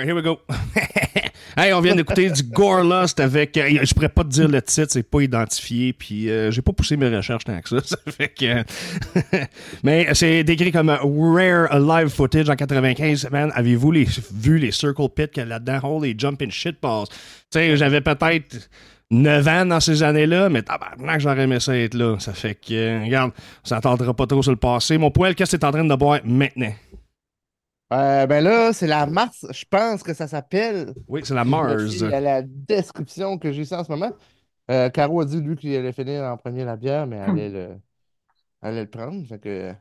Here we go. <laughs> hey, on vient d'écouter du Gore Lost avec. euh, je pourrais pas te dire le titre, c'est pas identifié, puis euh, j'ai pas poussé mes recherches tant que ça. <laughs> ça fait que. <laughs> Mais c'est décrit comme Rare Live Footage en 95. Man, avez-vous les, vu les Circle Pit a là-dedans? Holy jumping shitballs. Tu sais, j'avais peut-être. 9 ans dans ces années-là, mais tabarnak, j'aurais aimé ça être là. Ça fait que, euh, regarde, on s'entendra pas trop sur le passé. Mon poil, qu'est-ce que t'es en train de boire maintenant? Euh, ben là, c'est la Mars, je pense que ça s'appelle. Oui, c'est la Mars. à la description que j'ai ici en ce moment. Euh, Caro a dit, lui, qu'il allait finir en premier la bière, mais elle allait le, elle allait le prendre. Fait que.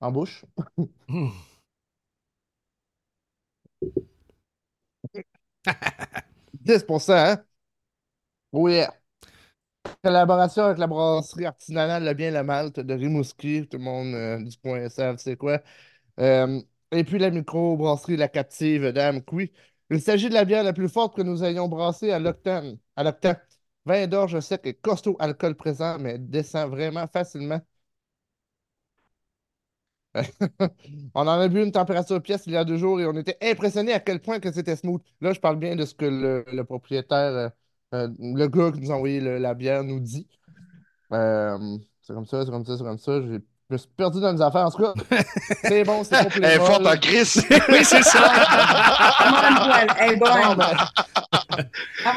En bouche. Hmm. 10%, hein? Oh yeah. Collaboration avec la brasserie artisanale Le Bien Le Malte de Rimouski. Tout le monde euh, du point savent c'est quoi. Euh, et puis la micro-brasserie La Captive d'Am. Il s'agit de la bière la plus forte que nous ayons brassée à l'octane. À l'octane. Vin d'orge sec et costaud alcool présent, mais descend vraiment facilement. <laughs> On en a bu une température pièce il y a deux jours et on était impressionnés à quel point que c'était smooth. Là, je parle bien de ce que le, propriétaire, euh, euh, le gars qui nous a envoyé la bière nous dit. C'est comme ça, c'est comme ça, c'est comme ça. Je me suis perdu dans les affaires. En tout cas, <laughs> c'est bon, c'est pour Elle est forte en crise. <laughs> oui, c'est ça. Elle est bonne.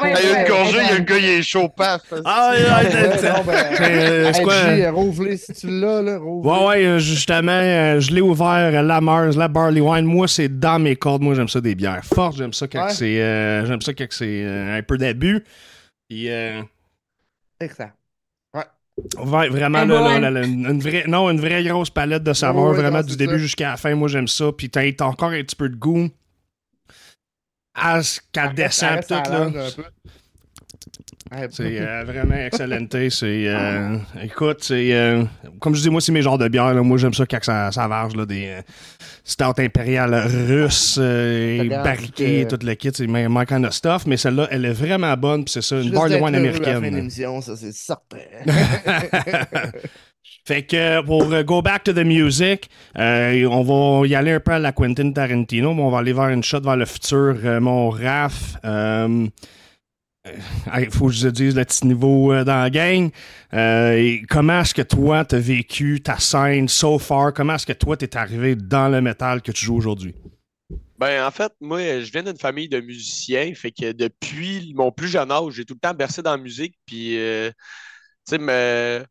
Y a une gorgée, elle il y a est le gars, il est chaud, paf. Ah, ouais, Ouais, ouais, ouais, non, ben, Euh, c'est hey, quoi? G, rouvre-les si tu l'as, là? Ouais, ouais, euh, justement, euh, je l'ai ouvert, euh, la Mars, la Barley Wine. Moi, c'est dans mes cordes. Moi, j'aime ça des bières fortes. J'aime ça quand Ouais. c'est euh, j'aime ça quand c'est euh, un peu d'abus. Puis, euh, Excellent. Ouais, vraiment, là, bon là, une, vraie, non, une vraie grosse palette de saveurs, Ouais, vraiment non, du début ça. jusqu'à la fin. Moi, j'aime ça. Puis, t'as t'as encore un petit peu de goût à ce qu'elle descend, tout, là. langue un peu. Ouais. C'est euh, vraiment excellent. C'est, euh, écoute, c'est, euh, comme je dis, moi, c'est mes genres de bières. là. Moi, j'aime ça quand ça, ça varge, là, des stouts impériales russes, Regarde, barriquées, que- tout le kit. C'est my, kind of stuff. Mais celle-là, elle est vraiment bonne. Puis c'est ça, une barley wine la fin américaine. ça, c'est certain. <laughs> fait que pour go back to the music, euh, on va y aller un peu à la Quentin Tarantino, mais on va aller vers une shot vers le futur. Euh, mon Raph, euh, il faut que je dise le petit niveau euh, dans la gang. Euh, comment est-ce que toi, t'as vécu ta scène so far? Comment est-ce que toi, t'es arrivé dans le métal que tu joues aujourd'hui? Ben, en fait, moi, je viens d'une famille de musiciens, fait que depuis mon plus jeune âge, j'ai tout le temps bercé dans la musique, puis, euh, tu sais,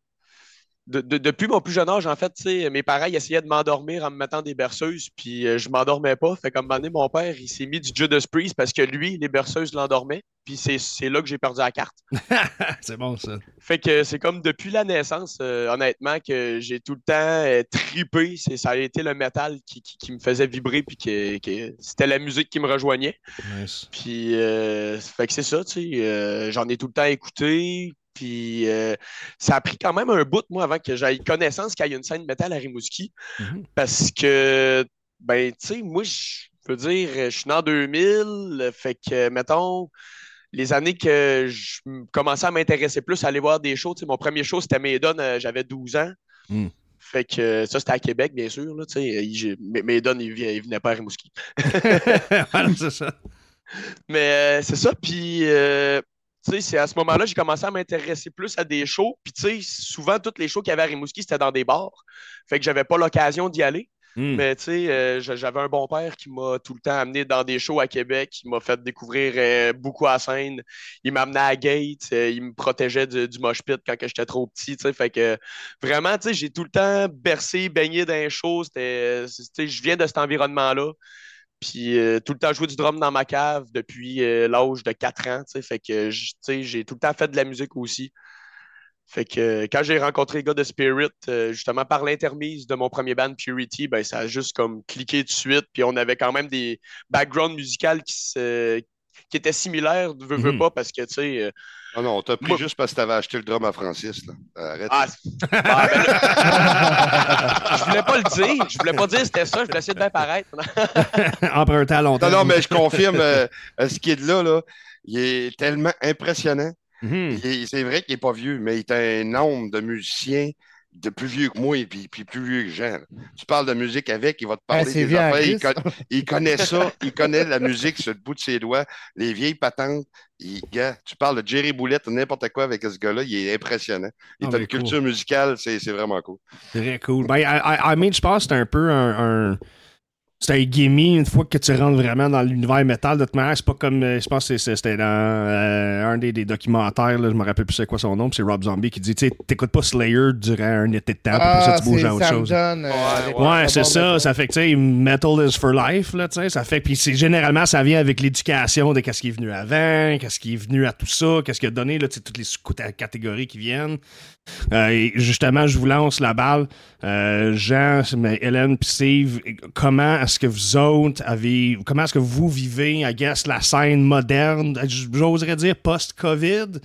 de- de- depuis mon plus jeune âge, en fait, mes parents ils essayaient de m'endormir en me mettant des berceuses, puis euh, je m'endormais pas. Fait moment donné, mon père, il s'est mis du Judas Priest parce que lui, les berceuses l'endormaient. Puis c'est là que j'ai perdu la carte. <laughs> c'est bon, ça. Fait que c'est comme depuis la naissance, euh, honnêtement, que j'ai tout le temps euh, tripé. C'est, ça a été le métal qui, qui- qui me faisait vibrer, puis que, que c'était la musique qui me rejoignait. Nice. Puis, euh, fait que c'est ça, tu sais. euh, j'en ai tout le temps écouté. Puis, euh, ça a pris quand même un bout, moi, avant que j'aie connaissance qu'il y ait une scène métal à Rimouski. Mhm. Parce que, ben, tu sais, moi, je veux dire, je suis en 2000. Fait que, mettons, les années que je commençais à m'intéresser plus à aller voir des shows, tu sais, mon premier show, c'était Maiden, euh, j'avais 12 ans. Mm. Fait que euh, ça, c'était à Québec, bien sûr. Là. Il- Maiden, il, il venait pas à Rimouski. <laughs> voilà, c'est ça. Mais euh, c'est ça. Puis, euh, sais, c'est à ce moment-là j'ai commencé à m'intéresser plus à des shows. Puis, tu sais, souvent, tous les shows qu'il y avait à Rimouski, c'était dans des bars. Fait que j'avais pas l'occasion d'y aller. Hmm. Mais, tu sais, euh, j'a- j'avais un bon père qui m'a tout le temps amené dans des shows à Québec. Il m'a fait découvrir euh, beaucoup à scène. Il m'amenait à Gate. euh, il me protégeait du, du mosh pit quand que j'étais trop petit, tu sais. Fait que vraiment, tu sais, j'ai tout le temps bercé, baigné dans les shows. C'était, tu sais, je viens de cet environnement-là. Puis euh, tout le temps joué du drum dans ma cave depuis euh, l'âge de 4 ans. Fait que j'ai tout le temps fait de la musique aussi. Fait que quand j'ai rencontré les gars de Spirit, euh, justement par l'intermise de mon premier band Purity, ben, ça a juste comme cliqué tout de suite. Puis on avait quand même des backgrounds musicaux qui, se- qui étaient similaires, veux, veux Mhm. pas, parce que tu sais. Euh, Non, non, on t'a pris Moi- juste parce que t'avais acheté le drum à Francis. Là. Arrête. ah, ah, ben là- je voulais pas le dire. Je voulais pas dire que c'était ça. Je voulais essayer de bien paraître. <laughs> Emprunté à longtemps. non, non, mais je confirme, euh, euh, ce kid-là, là, il est tellement impressionnant. Mhm. C'est vrai qu'il n'est pas vieux, mais il est un nombre de musiciens de plus vieux que moi et puis, puis plus vieux que Jean. Tu parles de musique avec, il va te Ah, parler des affaires. Il, Christ. con- il connaît ça, il connaît la musique sur le bout de ses doigts, les vieilles patentes. Il- gars, tu parles de Jerry Boulette, n'importe quoi avec ce gars-là, il est impressionnant. Il Ah, a mais une cool. culture musicale, c'est vraiment cool. Très cool. Ben, I, I- I mean, je pense que c'est un peu un. un- c'est un gimme une fois que tu rentres vraiment dans l'univers métal. De toute manière, c'est pas comme. euh, Je pense que c'était dans euh, un des, des documentaires, là, je me rappelle plus c'est quoi son nom, c'est Rob Zombie qui dit Tu sais, t'écoutes pas Slayer durant un été de temps, puis après ça, Ah, tu bouges c'est à autre chose. Euh, Ouais, c'est ça. Ça fait que, tu sais, metal is for life, là, tu sais. Ça fait, puis c'est généralement, ça vient avec l'éducation de qu'est-ce qui est venu avant, qu'est-ce qui est venu à tout ça, qu'est-ce qui a donné, là, tu sais, toutes les sous-catégories qui viennent. Euh, et justement, je vous lance la balle. Euh, Jean, mais Hélène puis Steve, comment est-ce que vous autres avez, comment est-ce que vous vivez, I guess, la scène moderne, j'oserais dire post-COVID,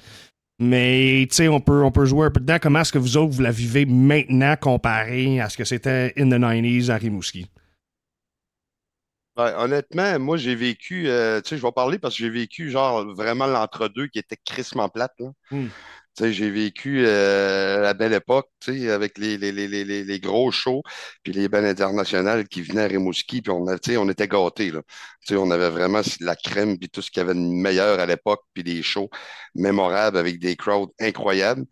mais tu sais, on peut, on peut jouer un peu dedans. Comment est-ce que vous autres, vous la vivez maintenant comparé à ce que c'était in the 90s à Rimouski? Ouais, honnêtement, moi, j'ai vécu, euh, tu sais, je vais parler parce que j'ai vécu, genre, vraiment l'entre-deux qui était crissement plate, là. Hmm. J'ai vécu euh, la belle époque, avec les, les, les, les, gros shows, puis les bandes internationales qui venaient à Rimouski, puis on, on était gâtés, là. On avait vraiment la crème, puis tout ce qu'il y avait de meilleur à l'époque, puis des shows mémorables avec des crowds incroyables.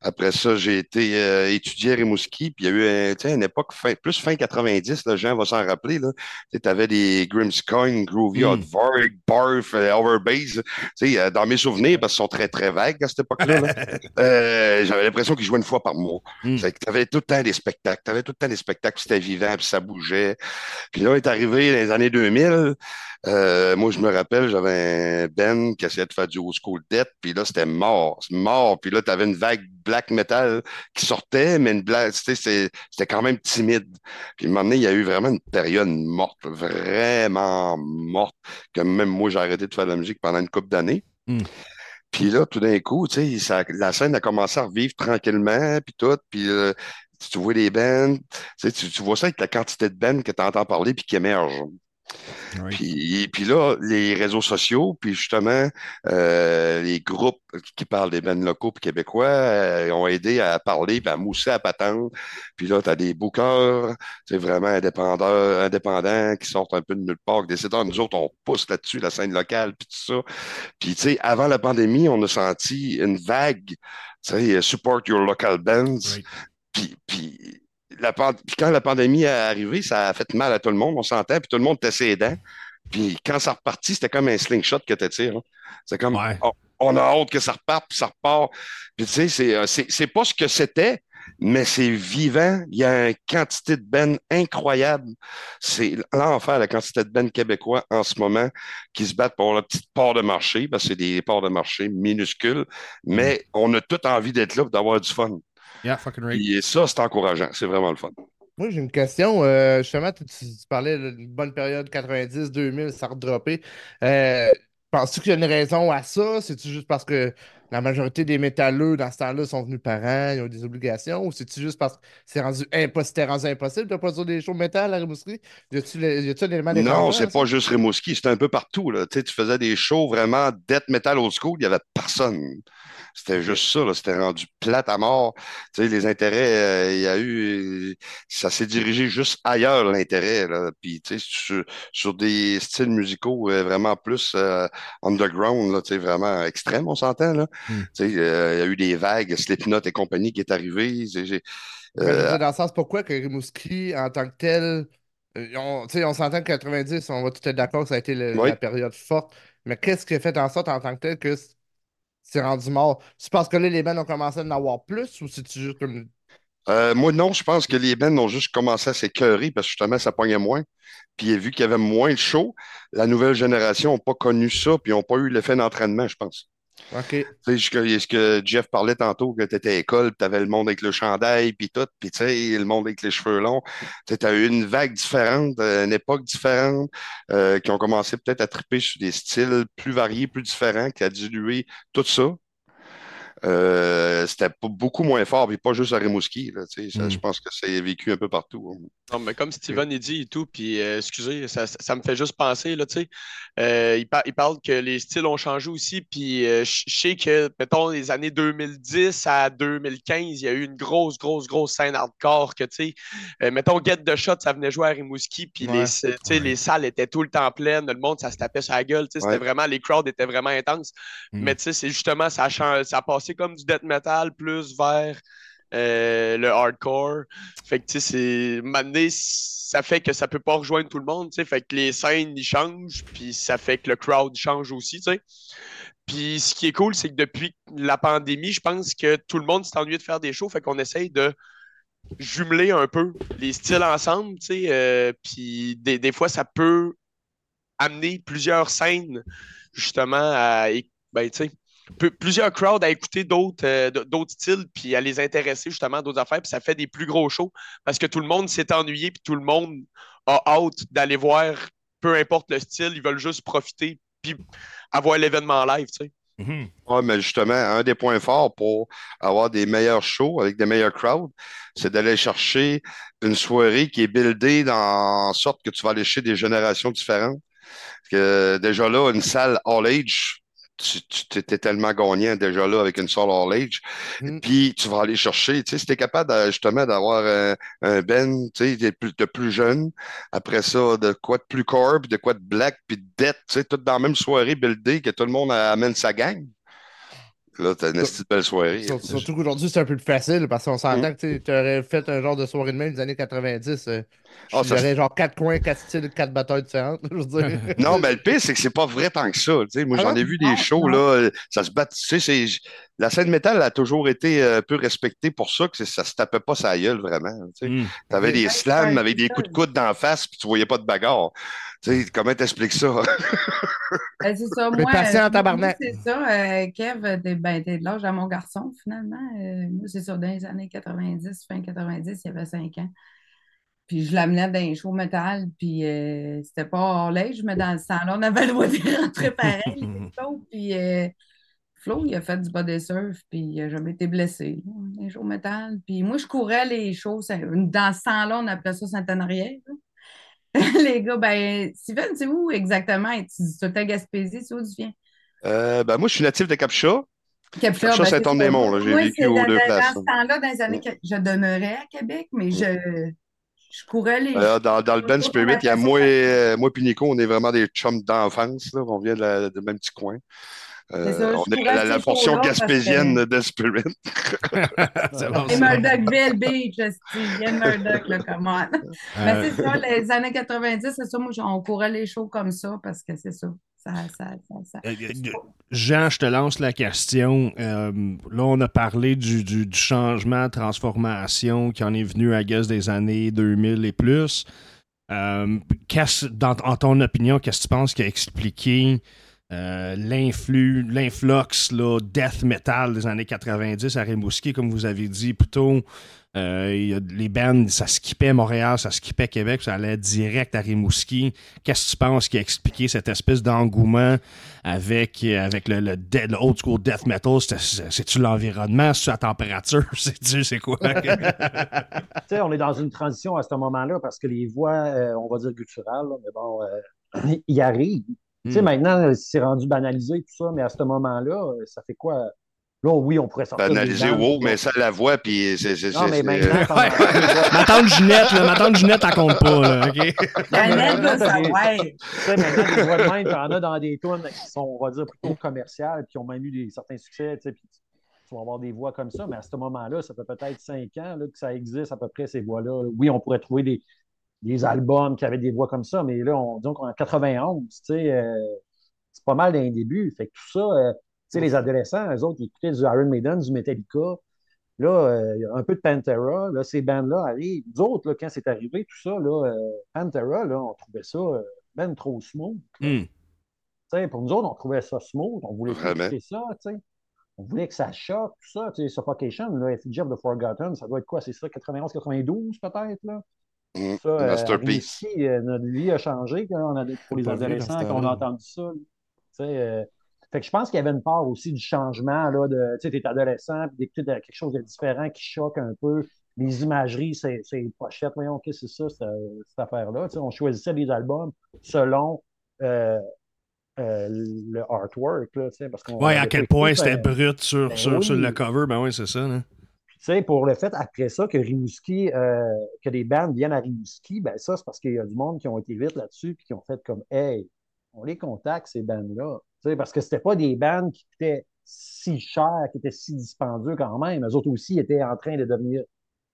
Après ça, j'ai été euh, étudier à Rimouski, puis il y a eu un- une époque fin- plus fin 90, là, Jean va s'en rappeler. Tu avais des Grimmscoin, Groovy, Mm. Varg, Barf, euh, Overbase. Tu sais, euh, dans mes souvenirs, parce qu'ils sont très, très vagues à cette époque-là, là, <laughs> euh, j'avais l'impression qu'ils jouaient une fois par mois. Mm. Tu avais tout le temps des spectacles. Tu avais tout le temps des spectacles, c'était vivant, puis ça bougeait. Puis là, est arrivé dans les années 2000. Euh, moi, je me rappelle, j'avais un Ben qui essayait de faire du old school death, puis là, c'était mort. Mort. Puis là, tu avais une vague black metal qui sortait, mais une blague, tu sais, c'est- c'était quand même timide. Puis à un moment donné, il y a eu vraiment une période morte, vraiment morte, que même moi, j'ai arrêté de faire de la musique pendant une couple d'années. Mm. Puis là, tout d'un coup, tu sais, ça- la scène a commencé à revivre tranquillement, puis tout, puis euh, tu vois les bands, tu, tu vois ça avec la quantité de bands que tu entends parler puis qui émergent. Oui. Puis, puis là, les réseaux sociaux, puis justement, euh, les groupes qui parlent des bands locaux puis québécois euh, ont aidé à parler puis à mousser à patente. Puis là, tu as des bookers, c'est vraiment indépendants, indépendants qui sortent un peu de nulle part, qui décident, Ah, nous autres, on pousse là-dessus, la scène locale, puis tout ça. Puis, tu sais, avant la pandémie, on a senti une vague, tu sais, support your local bands. Oui. Puis, puis, la puis quand la pandémie est arrivée, ça a fait mal à tout le monde, on s'entend, puis tout le monde était ses dents. Puis quand ça repartit, c'était comme un slingshot que tu tires. hein. C'est comme, Ouais. on, on a hâte que ça reparte, puis ça repart. Puis tu sais, c'est, euh, c'est, c'est pas ce que c'était, mais c'est vivant. Il y a une quantité de bennes incroyable. C'est l'enfer, la quantité de bennes québécois en ce moment qui se battent pour la petite part de marché, parce que c'est des parts de marché minuscules, mais on a tout envie d'être là pour d'avoir du fun. Yeah, fucking right. Et ça, c'est encourageant. C'est vraiment le fun. Moi, j'ai une question. Euh, justement, tu, tu parlais d'une bonne période 90-2000, ça a redroppé. Euh, Penses-tu qu'il y a une raison à ça? C'est-tu juste parce que la majorité des métalleux dans ce temps-là sont venus parents, ils ont des obligations? Ou c'est-tu juste parce que c'est rendu, impos- c'était rendu impossible de produire des shows métal à Rimouski? Y a-tu un élément Non, c'est ça? pas juste Rimouski, c'était un peu partout. Là. Tu sais, tu faisais des shows vraiment death metal old school, il n'y avait personne. C'était juste ça. C'était rendu plate à mort. Tu sais, les intérêts, euh, il y a eu. Ça s'est dirigé juste ailleurs, l'intérêt. Puis, tu sais, sur, sur des styles musicaux euh, vraiment plus euh, underground, là, tu sais, vraiment extrêmes, on s'entend. Là. Hmm. Tu sais, euh, il y a eu des vagues, Slipknot et compagnie qui est arrivé. Euh, dans le sens, pourquoi que Rimouski, en tant que tel, euh, on, tu on s'entend que 90, on va tout être d'accord que ça a été le- Oui. la période forte, mais qu'est-ce qui a fait en sorte en tant que tel que c'est rendu mort? C'est parce que là, les bands ont commencé à en avoir plus ou c'est juste comme. Euh, moi, non, je pense que les bands ont juste commencé à s'écœurer parce que justement, ça pognait moins. Puis vu qu'il y avait moins de shows, la nouvelle génération n'a pas connu ça, puis ils n'ont pas eu l'effet d'entraînement, je pense. OK. Tu sais, ce que, Jeff parlait tantôt, que tu étais à l'école, tu avais le monde avec le chandail, puis tout, puis tu sais, le monde avec les cheveux longs. Tu as eu une vague différente, euh, une époque différente, euh, qui ont commencé peut-être à triper sur des styles plus variés, plus différents, qui a dilué tout ça. Euh, c'était beaucoup moins fort, puis pas juste à Rimouski. Là, tu sais, ça, Mm. Je pense que c'est vécu un peu partout. hein. Non, mais comme Steven il dit et tout, puis euh, excusez, ça, ça- me fait juste penser, là, tu sais, euh, il, par- il parle que les styles ont changé aussi, puis euh, je sais que, mettons, les années 2010 à 2015, il y a eu une grosse, grosse, grosse scène hardcore que, tu sais, euh, mettons, Get the Shot, ça venait jouer à Rimouski, puis Ouais. les, tu sais, les salles étaient tout le temps pleines, le monde, ça se tapait sur la gueule, tu sais, c'était vraiment, les crowds étaient vraiment intenses, Mm. mais tu sais, c'est justement, ça a, ça a passé comme du death metal plus vers euh, le hardcore. Ça fait que ça peut pas rejoindre tout le monde, tu. Fait que les scènes, changent, puis ça fait que le crowd change aussi. Puis ce qui est cool, c'est que depuis la pandémie, je pense que tout le monde s'est ennuyé de faire des shows, fait qu'on essaye de jumeler un peu les styles ensemble, tu sais. euh, puis des, fois, ça peut amener plusieurs scènes, justement, à. Ben, plusieurs crowds à écouter d'autres euh, d'autres styles puis à les intéresser justement à d'autres affaires puis ça fait des plus gros shows parce que tout le monde s'est ennuyé puis tout le monde a hâte d'aller voir peu importe le style ils veulent juste profiter puis avoir l'événement live tu sais Mhm. Ouais, mais justement, un des points forts pour avoir des meilleurs shows avec des meilleurs crowds, c'est d'aller chercher une soirée qui est buildée dans en sorte que tu vas aller chez des générations différentes. Parce que déjà là, une salle all age, tu, tu étais tellement gagnant déjà là avec une salle all age. Mm. Puis tu vas aller chercher, tu sais, si t'es capable de- justement d'avoir un, un Ben, tu sais, de plus, de plus jeune, après ça, de quoi de plus core, puis de quoi de black, puis de death, tu sais, tout dans la même soirée buildée, que tout le monde amène sa gang. Là, t'as une petite belle soirée. Sur- Surtout qu'aujourd'hui, c'est un peu plus facile parce qu'on s'entend que tu aurais fait un genre de soirée de même des années 90. euh, Ah, ça, J'aurais genre quatre coins, quatre styles, quatre batailles différentes. Je veux dire. <laughs> Non, mais le pire, c'est que c'est pas vrai tant que ça. moi, Ah j'en ai vu des Non, shows, là, ça se bat. Tu sais, la scène métal a toujours été euh, peu respectée pour ça, que ça se tapait pas sa gueule, vraiment. Tu sais. Mm. T'avais des slams avec des coups de coude d'en face, puis tu voyais pas de bagarre. Tu sais, comment t'expliques ça? <laughs> Ben, c'est ça, Mais moi, en euh, tabarnak. moi, c'est ça. euh, Kev, t'es ben, t'es de l'âge à mon garçon, finalement. Euh, moi, c'est ça, dans les années 90, fin 90, il y avait 5 ans. Puis je l'amenais dans un show métal, puis euh, c'était pas hors l'âge, mais dans ce temps-là, on avait le droit de rentrer pareil, les <laughs> shows. Puis euh, Flo, il a fait du body surf, puis il a jamais été blessé. Les shows métal. Puis moi, je courais les shows. Dans ce temps-là, on appelait ça Saint-Honorien. <laughs> Les gars, ben, Steven, c'est où exactement? Tu tout à Gaspésie, c'est où tu viens? Euh, ben, moi, je suis natif de Capcha. Capcha, Capcha, ben, Saint-Anne-des-Monts, là, j'ai Moi, vécu c'est aux deux places, Dans ce là. temps-là, dans les années que je demeurais à Québec, mais je, je courais les. Euh, dans, dans le Ben Spirit, il y a moi, moi et Nico, on est vraiment des chums d'enfance. On vient du même petit coin. Euh, ça, on est la, portion que- gaspésienne de Spirit. <laughs> c'est bon, Et. Murdochville Beach, Ian Murdoch, là, come on. Mais Euh, c'est ça, les années 90, c'est ça, moi, on courait les shows comme ça parce que c'est ça. Ça, ça, ça, ça- Euh, Jean, je te lance la question. Euh, là, on a parlé du, du- du changement, transformation qui en est venu à guess des années 2000 et plus. Euh, qu'est-ce- dans, en ton opinion, qu'est-ce que tu penses qui a expliqué euh, l'influx, l'influx là, death metal des années 90 à Rimouski, comme vous avez dit plus tôt? Euh, les bands, ça skippait Montréal, ça skippait Québec, ça allait direct à Rimouski. Qu'est-ce que tu penses qui a expliqué cette espèce d'engouement avec, avec le, dead- le old school death metal? C'est-tu l'environnement? C'est-tu la température? <laughs> C'est-tu, c'est quoi? <laughs> On est dans une transition à ce moment-là parce que les voix, euh, on va dire gutturales, là, mais bon, euh, <clears throat> y arrivent. Tu sais, Hmm. maintenant, euh, c'est rendu banalisé tout ça, mais à ce moment-là, euh, ça fait quoi? Là, oui, on pourrait sortir. bandes, wow, mais ça la voix, puis c'est. c'est- Non, c'est- mais maintenant, <laughs> pendant- ma tante Ginette, là, ma tante Ginette, elle compte pas, là, OK? Là, ça, des- ouais. Tu sais, maintenant, des voix de même, t'en as dans des tunes qui sont, on va dire, plutôt commerciales, puis qui ont même eu des, certains succès, tu sais, puis tu vas avoir des voix comme ça, mais à ce moment-là, ça fait peut-être cinq ans là, que ça existe à peu près, ces voix-là. Oui, on pourrait trouver des, des albums qui avaient des voix comme ça, mais là, on, disons qu'en 91, tu sais, euh, c'est pas mal d'un début. Fait que tout ça, euh, tu sais, les adolescents, eux autres, ils écoutaient du Iron Maiden, du Metallica, Là, euh, il y a un peu de Pantera. Là, ces bandes-là arrivent. Nous autres, là, quand c'est arrivé, tout ça, là, euh, Pantera, là, on trouvait ça euh, ben trop smooth. Tu sais, pour nous autres, on trouvait ça smooth. On voulait écouter ça. tu sais. On voulait que ça choque, tout ça. Tu sais, Suffocation, là, of the Forgotten, ça doit être quoi? C'est ça, 91-92 peut-être? Là? Mm. Ça, euh, Masterpiece. euh, notre vie a changé quand on a, pour les Pas vu dans adolescents, ce quand on a entendu ça. là. Tu sais, euh, fait que je pense qu'il y avait une part aussi du changement, là, de, tu sais, t'es adolescent, puis d'écouter quelque chose de différent qui choque un peu. Les imageries, c'est c'est pochettes, voyons, qu'est-ce que c'est ça, cette, cette affaire-là. Tu sais, on choisissait les albums selon euh, euh, le artwork, là, tu sais, parce qu'on Ouais, à quel point c'était brut sur, ben sur, le cover. Ben oui, c'est ça. là. Sais, pour le fait, après ça, que Rimouski, euh, que des bandes viennent à Rimouski, ben ça, c'est parce qu'il y a du monde qui ont été vite là-dessus puis qui ont fait comme, hey, on les contacte, ces bandes-là. Tu sais, parce que c'était pas des bandes qui coûtaient si cher, qui étaient si dispendieux quand même. Eux autres aussi étaient en train de devenir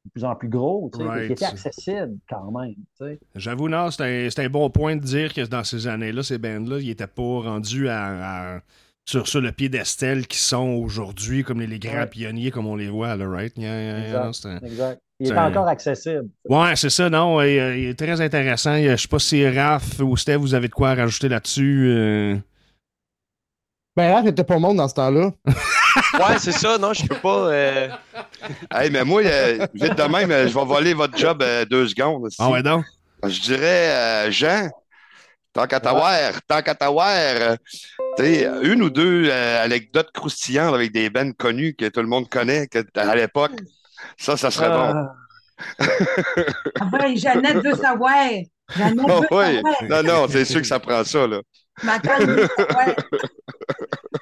de plus en plus gros, tu sais, Right. qui étaient accessibles quand même, tu sais. J'avoue, non, c'est un, un bon point de dire que dans ces années-là, ces bands-là, ils n'étaient pas rendus à, à- sur, sur le piédestal qui sont aujourd'hui, comme les, les grands Ouais. pionniers, comme on les voit, là, right? Yeah, yeah, yeah, Exact. non, c'est un- Exact. Il est encore accessible. Ouais, c'est ça, non. Il, euh, il est très intéressant. Il- Je sais pas si Raph ou Steph, vous avez de quoi rajouter là-dessus. euh. Ben, là, j'étais pas monde dans ce temps-là. <laughs> Ouais, c'est ça, non, je peux pas. euh, Hey, mais moi, euh, vite de même, je vais voler votre job euh, deux secondes. Ah ouais, donc? Je dirais, euh, Jean, tant qu'à t'avoir, tant qu'à t'avoir, une ou deux euh, anecdotes croustillantes avec des bands connus que tout le monde connaît que, à l'époque. Ça, ça serait bon. Ah, Ah ouais, Jeannette veut savoir. Jeannette Ah veut oui, savoir. non, non, c'est sûr que ça prend ça, là.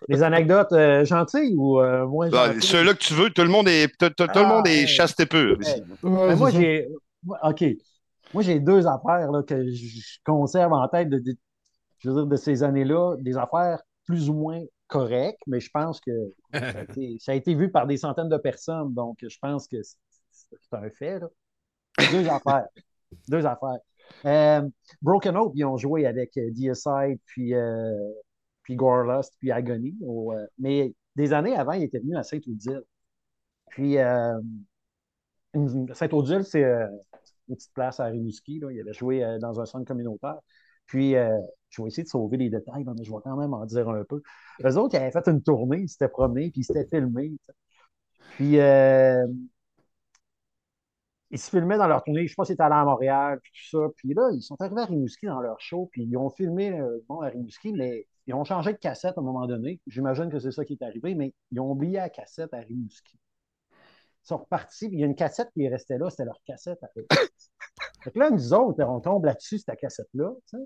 Des anecdotes euh, gentilles ou euh, moins gentilles? Ceux-là que tu veux, tout le monde est, tout, tout- tout le Ah, monde est hey. chaste et pur. ici. Hey. Ouais, Ben, moi, j'ai. OK. Moi, j'ai deux affaires là, que je je conserve en tête de, de- je veux dire, de ces années-là, des affaires plus ou moins correctes, mais je pense que <laughs> ça a, été, ça a été vu par des centaines de personnes, donc je pense que c'est un fait. Là. Deux affaires. Deux affaires. Euh, Broken Hope, ils ont joué avec euh, Deicide, puis, euh, puis puis Agony. au, euh, mais des années avant, ils étaient venus à Saint-Odile. Puis euh, Saint-Odile, c'est euh, une petite place à Rimouski. Là. Il avait joué euh, dans un centre communautaire. Puis, euh, je vais essayer de sauver les détails, mais je vais quand même en dire un peu. Eux autres, ils avaient fait une tournée, ils s'étaient promenés, puis ils s'étaient filmés. Puis, euh, ils se filmaient dans leur tournée. Je sais pas si c'était allé à Montréal, puis tout ça. Puis là, ils sont arrivés à Rimouski dans leur show, puis ils ont filmé euh, bon, à Rimouski, mais ils ont changé de cassette à un moment donné. J'imagine que c'est ça qui est arrivé, mais ils ont oublié la cassette à Rimouski. Ils sont repartis, puis il y a une cassette qui est restée là, c'était leur cassette à. <laughs> Fait que là, nous autres, on tombe là-dessus, cette cassette-là. tu sais.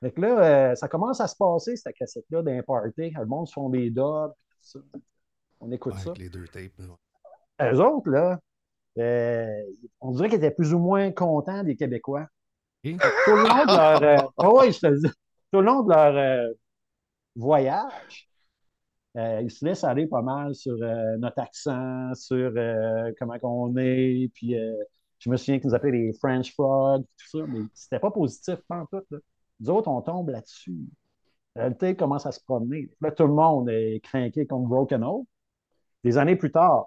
Fait que là, euh, ça commence à se passer, cette cassette-là, d'un party. Le monde se font des dubs, puis tout ça. On écoute Ouais, ça. avec les deux tapes. là. Eux autres, là, euh, on dirait qu'ils étaient plus ou moins contents des Québécois. Et? Tout le long de leur. euh, <laughs> ouais, je te le dis. Tout le long de leur voyage, ils se laissent aller pas mal sur notre accent, sur comment on est. Puis je me souviens qu'ils nous appelaient les French frogs, tout ça, mais c'était pas positif, pas en tout. Là. Nous autres, on tombe là-dessus. La réalité commence à se promener. Là, tout le monde est craqué contre Broken Hope. Des années plus tard,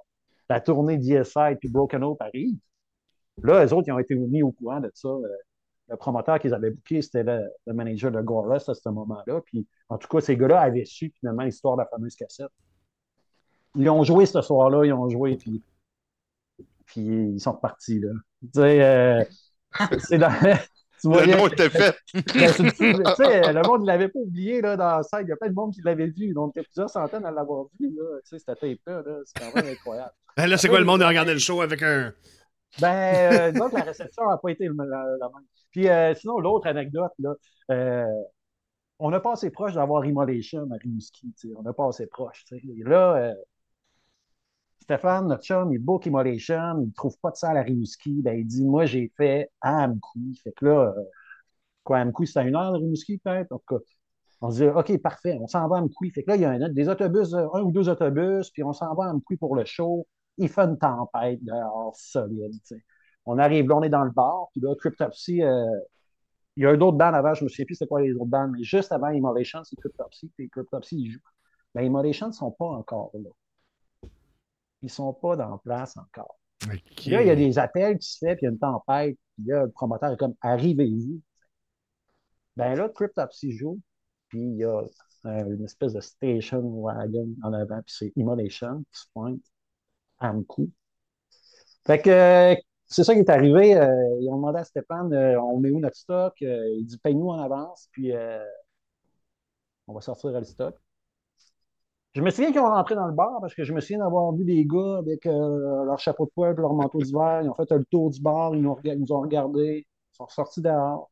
la tournée d'ESI puis Broken Hope arrive. Là, les autres, ils ont été mis au courant de ça. Euh, Le promoteur qu'ils avaient booké, c'était le, manager de Gorus à ce moment-là. Puis, en tout cas, ces gars-là avaient su finalement l'histoire de la fameuse cassette. Ils ont joué ce soir-là, ils ont joué, puis, ils sont repartis. Là. Euh, c'est dans- tu Le nom était fait. <laughs> Ben, <laughs> monde ne l'avait pas oublié là, dans la scène. Il y a plein de monde qui l'avait vu. Donc, il y a plusieurs centaines à l'avoir vu. Là. Tu sais, cette tape-là, là, c'est quand même incroyable. Hein, <laughs> Là, c'est quoi le monde de regarder le show avec un. Ben, euh, disons que la réception n'a pas été la, la même. Puis, euh, sinon, l'autre anecdote, là, euh, on a passé proche d'avoir Immolation à Rimouski. On a passé proche. là, euh, Stéphane, notre chum, il book Immolation, il trouve pas de salle à Rimouski. Ben, il dit Moi, j'ai fait à Amkoui. Fait que là, euh, quoi, Amkoui, c'est à une heure Rimouski, peut-être? On se dit OK, parfait, on s'en va à Amkoui. Fait que là, il y a un- des autobus, euh, un ou deux autobus, puis on s'en va à Amkoui pour le show. Il fait une tempête dehors solide. On arrive là, on est dans le bar, puis là, Cryptopsy, euh, il y a un autre band avant, je me souviens plus c'est quoi les autres bands, mais juste avant Immolation, c'est Cryptopsy, puis Cryptopsy, ils jouent. Mais Immolation ne sont pas encore là. Ils ne sont pas dans place encore. Là, il y a des appels qui se font, puis il y a une tempête, puis là, le promoteur est comme arrivez-vous. Ben là, Cryptopsy joue, puis il y a euh, une espèce de station wagon en avant, puis c'est Immolation qui se pointe à Amkou. Fait que euh, c'est ça qui est arrivé. euh, ils ont demandé à Stéphane euh, on met où notre stock? Il dit paye-nous en avance, puis on va sortir le stock. Je me souviens qu'ils ont rentré dans le bar parce que je me souviens d'avoir vu des gars avec euh, leur chapeau de poêle et leur manteau d'hiver. Ils ont fait le tour du bar, ils nous, ils nous ont regardés, ils sont sortis dehors.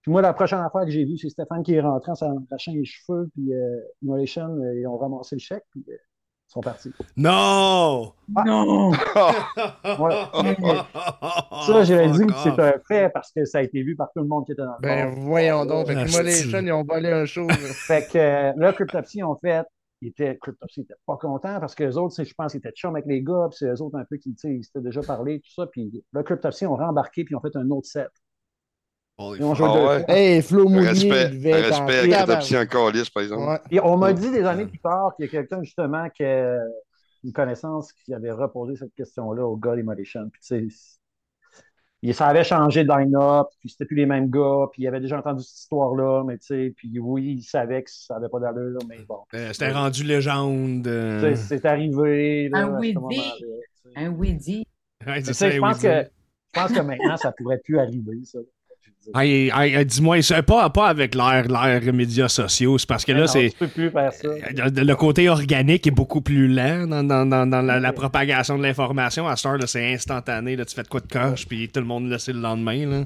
Puis moi, la prochaine affaire que j'ai vue, c'est Stéphane qui est rentré en s'arrachant les cheveux, puis euh, Immolation, euh, ils ont ramassé le chèque, puis euh, ils sont partis. Non! Non! <laughs> Ouais. <laughs> Ça, j'aurais dit que c'est un fait parce que ça a été vu par tout le monde qui était dans le Ben, bar. voyons donc. Fait que Ah, ils ont volé un show. là. Fait que euh, là, Cryptopsy ont fait. Ils étaient, Cryptopsy n'était pas content parce que les autres, je pense, ils étaient chum avec les gars, puis c'est eux autres un peu qui, tu sais, ils s'étaient déjà parlé, tout ça. Puis là, Cryptopsy ont rembarqué, puis ils ont fait un autre set. Ils ont joué Ah deux ouais. fois. Hey, Flo Mounier, Respect, il respect à. Cryptopsy encore lisse, par exemple. Ouais. Et on m'a dit des années plus tard qu'il y a quelqu'un, justement, qui a une connaissance qui avait reposé cette question-là au gars d'Immolation. Puis, tu sais, il- ça avait changé de line-up, puis c'était plus les mêmes gars, puis il avait déjà entendu cette histoire-là, mais tu sais, puis oui, il savait que ça n'avait pas d'allure, mais bon. Euh, C'était rendu légende. Tu euh. sais, C'est arrivé. Là, Un sais. Un oui-dit. Ouais, je pense que je pense que maintenant, ça pourrait plus arriver, ça. Ah, et dis-moi, pas, pas avec l'ère, l'ère médias sociaux, c'est parce que là, c'est. Ça. Le côté organique est beaucoup plus lent dans, dans- dans- dans la, la propagation de l'information. À ce heure, c'est instantané. Là, tu fais de quoi de coche, puis tout le monde le sait le lendemain. Là.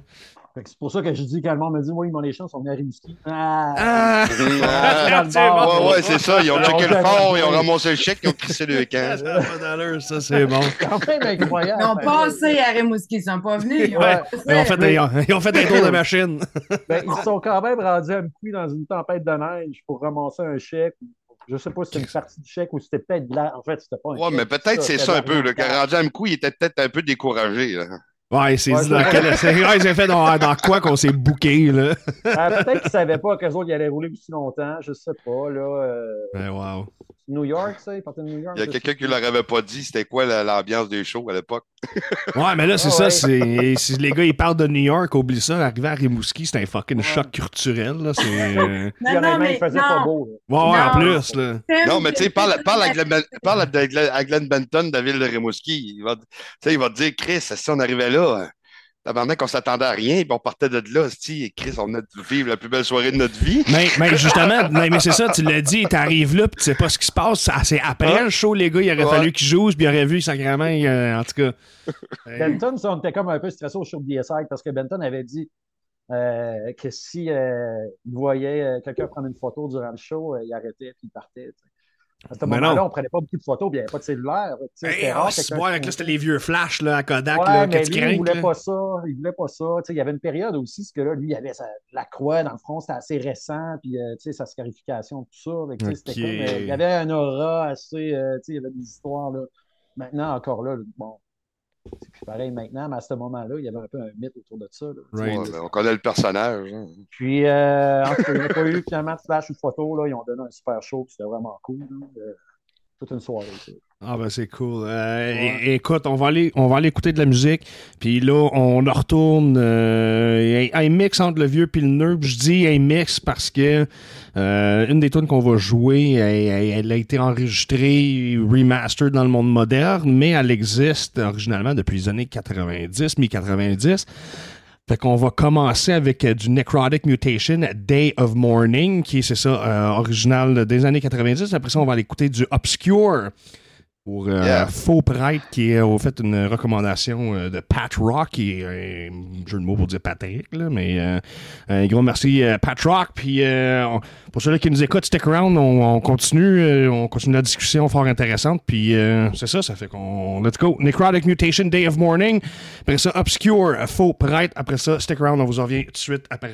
C'est pour ça que je dis quand le monde me dit Oui, mon les chances sont venus à Rimouski. Ah! Ah! Ah, C'est bon. Ouais, ouais, c'est ça. Ils ont checké on le fort, ils ont ramassé le chèque, ils ont crissé le camp. Ça n'a pas d'allure, ça, c'est bon. <laughs> quand même incroyable. Ils ont passé à Rimouski, ils sont pas venus. Ils ont Ouais. passé. Ils ont fait, des, ils ont fait un tour de machine. <laughs> Ben, ils sont quand même rendus à Amkoui dans une tempête de neige pour ramasser un chèque. Je sais pas si c'était une partie du chèque ou c'était peut-être de la... En fait, c'était pas un Ouais, chèque, mais peut-être c'est ça un peu. Le rendu à Mkou, il était peut-être un peu découragé. Là. Ouais, c'est Ouais, dit dans quel. ouais, fait dans, dans quoi qu'on s'est booké, là? Ah, peut-être qu'ils savaient pas qu'eux autres, ils allaient rouler aussi longtemps. Je sais pas, là. euh, wow. New York, ça? Ils partaient de New York? Il y a quelqu'un qui leur avait pas dit c'était quoi la- l'ambiance des shows à l'époque. <laughs> Ouais, mais là, c'est Ah ça. ouais. c'est Si les gars, ils parlent de New York, oublie ça. Arriver à Rimouski, c'est un fucking choc culturel, là. C'est. <laughs> euh, Non, non, honnêtement, mais il faisait pas non. beau. là. Ouais, ouais, en Non. plus, là. Non, mais tu sais, parle, parle, à Glenn, Ben- parle à Glenn- Benton de la ville de Rimouski. Il va, tu sais, il va te dire Chris, si on arrivait là, Tabarnak, on s'attendait à rien, puis on partait de là, si Chris, on de vivre la plus belle soirée de notre vie. Mais, mais <laughs> justement, mais, mais c'est ça, tu l'as dit, t'arrives là, puis tu sais pas ce qui se passe. C'est après Hein? le show, les gars, il aurait Ouais. fallu qu'ils jouent, puis ils auraient vu sacrément, euh, en tout cas. <laughs> Benton, ça, on était comme un peu stressé au show de DSI parce que Benton avait dit euh, que si euh, il voyait euh, quelqu'un prendre une photo durant le show, euh, il arrêtait puis il partait. À ce moment-là, on prenait pas beaucoup de photos, puis il n'y avait pas de cellulaire. tu sais, Hey, c'était ah, rare, avec c'était les vieux flashs là, à Kodak, Ouais, là, mais que tu lui, il voulait là. pas ça. Il voulait pas ça. Tu sais, il y avait une période aussi, ce que là, lui, il avait sa- la croix dans le front, c'était assez récent, puis euh, tu sais, sa scarification, tout ça. Fait que, tu sais, c'était Ok. comme, euh, il y avait un aura assez, euh, tu sais, il y avait des histoires, là. Maintenant, encore là, bon, C'est pareil maintenant, mais à ce moment-là, il y avait un peu un mythe autour de ça. là. Right. Ouais, mais on connaît le personnage. hein. Puis, euh, en tout cas, il n'y a pas eu finalement de flash ou de photo. Là. Ils ont donné un super show, puis c'était vraiment cool. là. Toute une soirée. ça. Ah ben c'est cool. Euh, Écoute, on va aller, on va aller écouter de la musique. Puis là, on retourne euh, un, un mix entre le vieux puis le neuf. Je dis un mix parce que euh, une des tunes qu'on va jouer, elle, elle- elle a été enregistrée, remastered dans le monde moderne, mais elle existe originalement depuis les années 90, mi-90. Fait qu'on va commencer avec euh, du Necrotic Mutation, Day of Mourning, qui est, c'est ça, euh, original des années 90. Après ça, on va aller écouter du Obscure pour euh, Yeah. Faux Prêtre, qui au fait une recommandation euh, de Pat Rock, qui est un jeu de mots pour dire Patrick, là, mais euh, un gros merci euh, Pat Rock. Puis euh, on- pour ceux qui nous écoutent, stick around, on, on continue, euh, on continue la discussion fort intéressante. Puis euh, c'est ça, ça fait qu'on let's go. Necrotic Mutation, Day of Mourning. Après ça, Obscure, Faux Prêtre. Après ça, stick around, on vous en revient tout de suite après.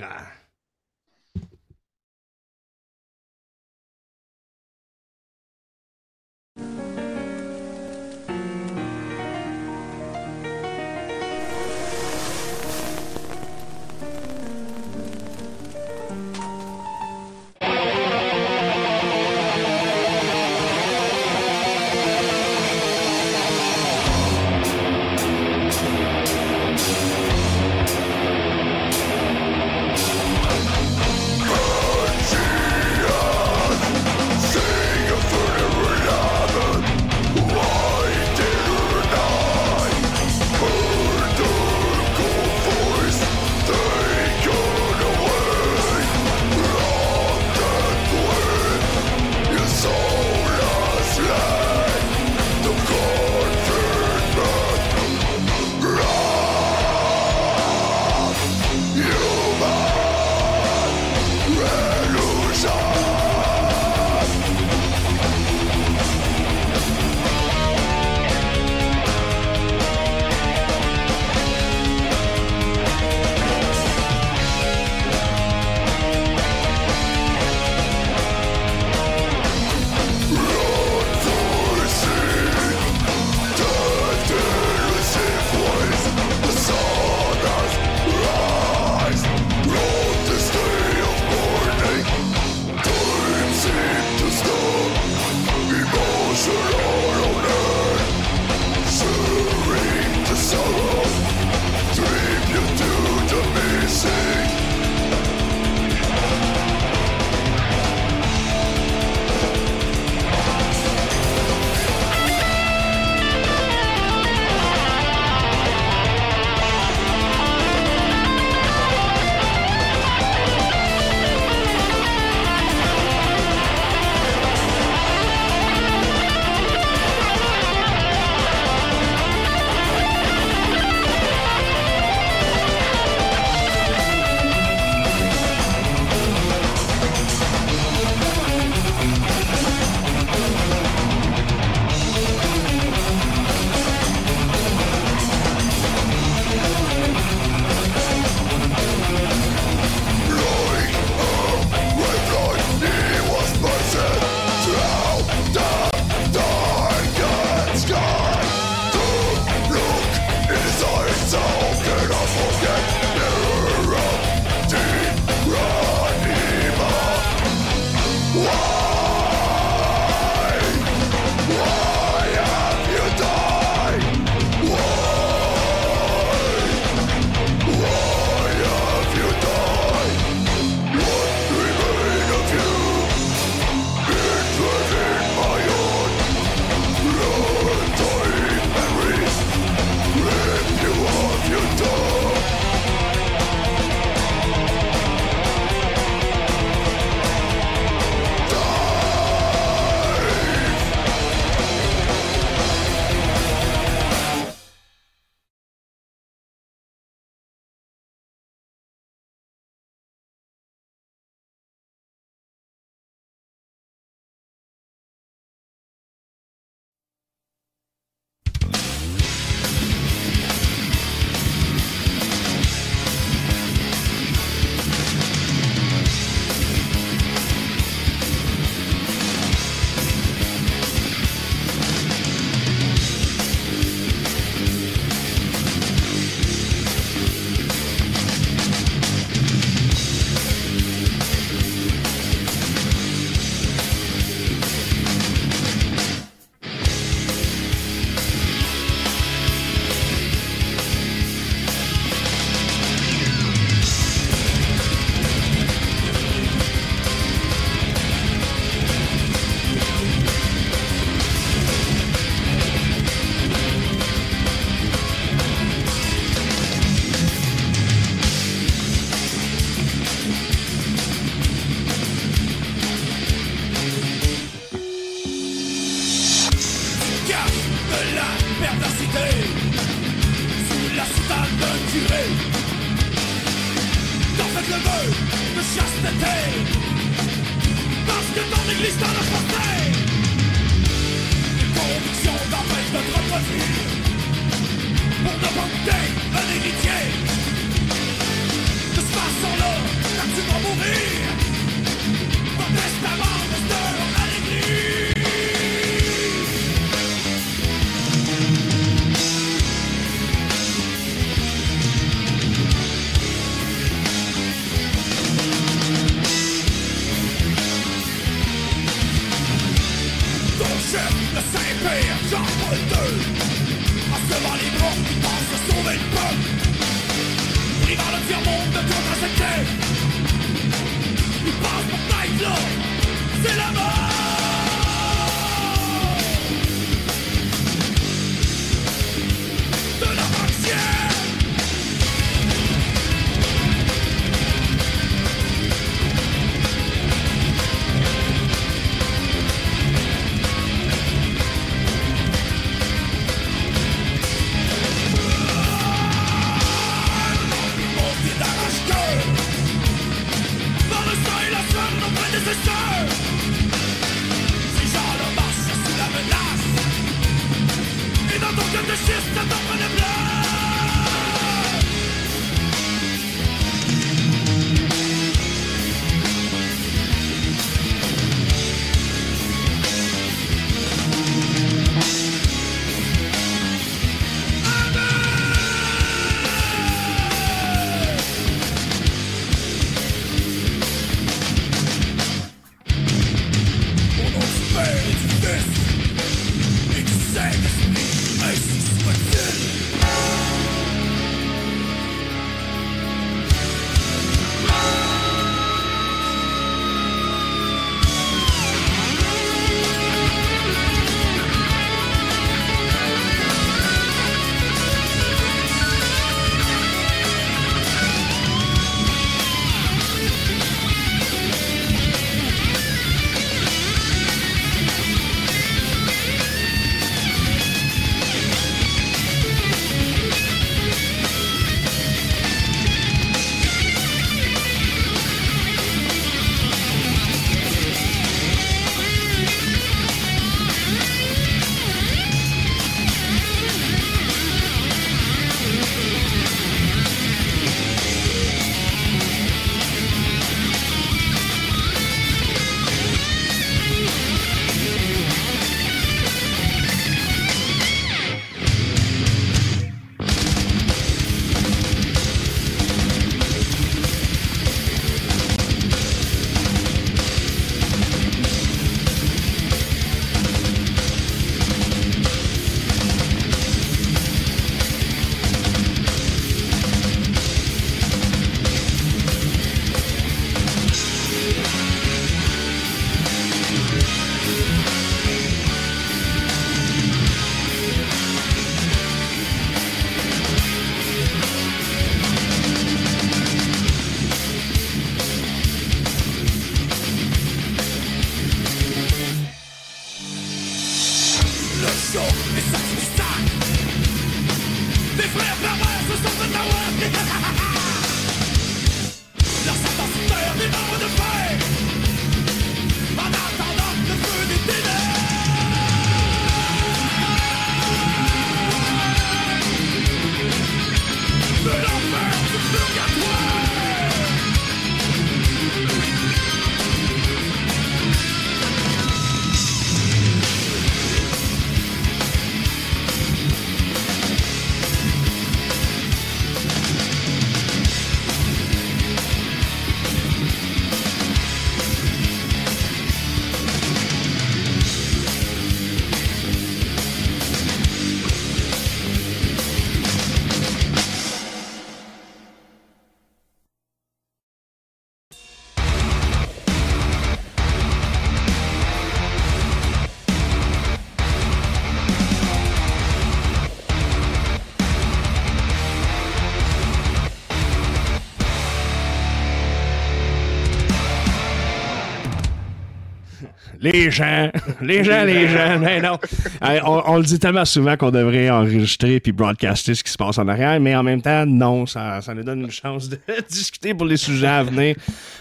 Les gens, les gens, les gens. Mais non. Euh, on, on le dit tellement souvent qu'on devrait enregistrer puis broadcaster ce qui se passe en arrière, mais en même temps, non, ça, ça nous donne une chance de <laughs> discuter pour les sujets à venir.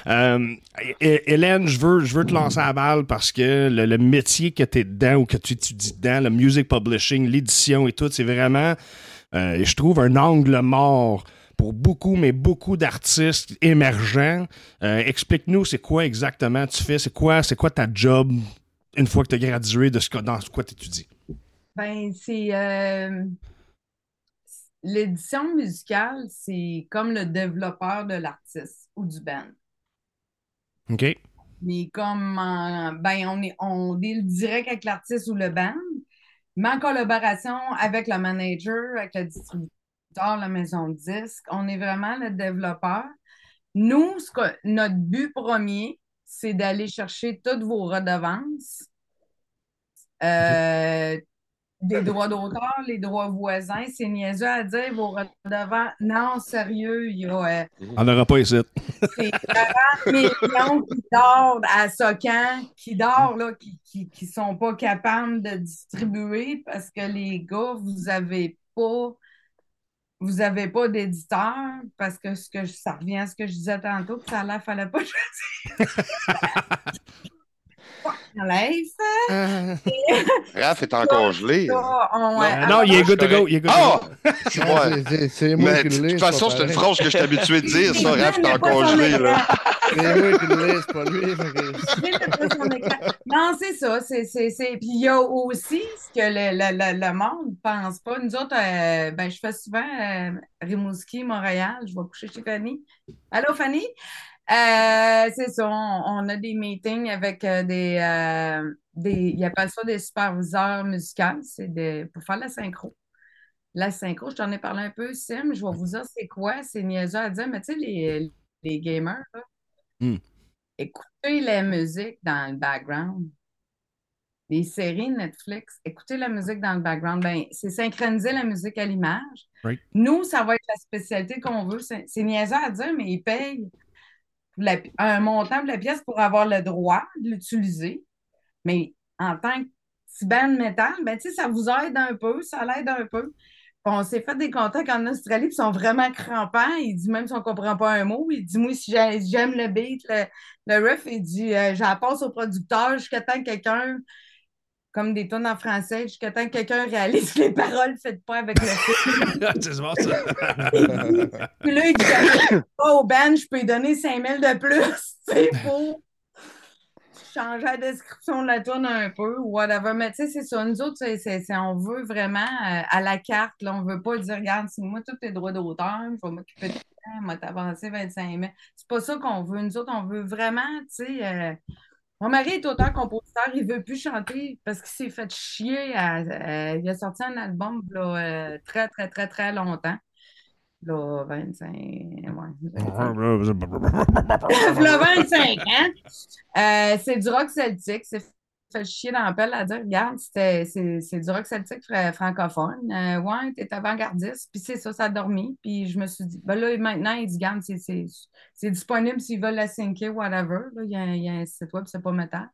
Euh, Hé- Hélène, je veux, je veux te lancer à la balle parce que le, le métier que tu es dedans ou que tu étudies dedans, le music publishing, l'édition et tout, c'est vraiment, euh, je trouve, un angle mort pour beaucoup, mais beaucoup d'artistes émergents. Euh, Explique-nous, c'est quoi exactement tu fais? C'est quoi, c'est quoi ta job une fois que tu as gradué de ce que, dans quoi tu étudies? Ben, c'est euh, l'édition musicale, c'est comme le développeur de l'artiste ou du band. OK? Mais comme en- ben, on est on deal direct avec l'artiste ou le band, mais en collaboration avec le manager, avec le distributeur, la maison de disques, on est vraiment le développeur. Nous, ce que- notre but premier, c'est d'aller chercher toutes vos redevances, euh, des droits d'auteur, les droits voisins. C'est niaiseux à dire, vos redevances. Non, sérieux, il y a. euh, On n'aura pas ici. c'est 40 millions qui dorment à Socan, qui dorment, là, qui, qui sont pas capables de distribuer parce que les gars, vous avez pas, vous avez pas d'éditeur parce que, ce que je- ça revient à ce que je disais tantôt, puis ça l'air, fallait pas que je <laughs> my life. Raph est encore gelé. Ça, on- Euh, non, il est good to go. Il est good to Ah! go. <laughs> C'est Non, moi. c'est- moi Mais qui de toute façon, c'est une phrase que je suis habitué de dire, ça, Raph est encore gelé, là. C'est moi qui le lis, c'est pas lui. Non, c'est ça. C'est, c'est, c'est... Puis il y a aussi ce que le, le, le, le monde pense pas. Nous autres, euh, ben, je fais souvent euh, Rimouski, Montréal. Je vais coucher chez Fanny. Allô, Fanny? Euh, c'est ça. On, on a des meetings avec euh, des, euh, des. Ils appellent ça des superviseurs musicaux. C'est pour faire la synchro. La synchro, je t'en ai parlé un peu, Sim. Je vais vous dire c'est quoi. C'est niaiseux à dire, mais tu sais, les, les gamers, là, Hmm. écoutez la musique dans le background. Les séries Netflix, écoutez la musique dans le background. Ben, c'est synchroniser la musique à l'image. Right. Nous, ça va être la spécialité qu'on veut. C'est c'est niaiseux à dire, mais ils payent un montant de la pièce pour avoir le droit de l'utiliser. Mais en tant que petit band métal, ben, ça vous aide un peu, ça l'aide un peu. On s'est fait des contacts en Australie, puis ils sont vraiment crampants. Il dit, même si on ne comprend pas un mot, il dit, moi, si j'aime le beat, le, le riff, il dit, euh, j'en passe au producteur jusqu'à temps que quelqu'un, comme des tonnes en français, jusqu'à temps que quelqu'un réalise que les paroles faites pas avec le film. <laughs> c'est bon, ça. <laughs> Puis là, il dit, pas au band, je peux lui donner 5000 de plus, sais, pour changer la description de la tune un peu, whatever. Mais tu sais, c'est ça. Nous autres, c'est, c'est- c'est- on veut vraiment euh, à la carte, là, on veut pas dire, regarde, c'est moi tous tes droits d'auteur, je vais m'occuper de ça, moi t'avancer 25 000. C'est pas ça qu'on veut. Nous autres, on veut vraiment, tu sais, euh, mon mari est auteur-compositeur, il veut plus chanter parce qu'il s'est fait chier. à- à- il a sorti un album là, euh, très, très, très, très longtemps. Là, 25. Ouais, 25. Là, 25 ans. Euh, c'est du rock celtique. C'est fait chier dans la pelle à dire, regarde, c'était- c'est c'est du rock celtique fra- francophone. Euh, ouais, t'es avant-gardiste. Puis c'est ça, ça a dormi. Puis je me suis dit, ben là, maintenant, il dit, regarde, c'est- c'est c'est disponible s'ils veulent la syncer, whatever. Là, il, y a, il y a un site web, c'est pas métal.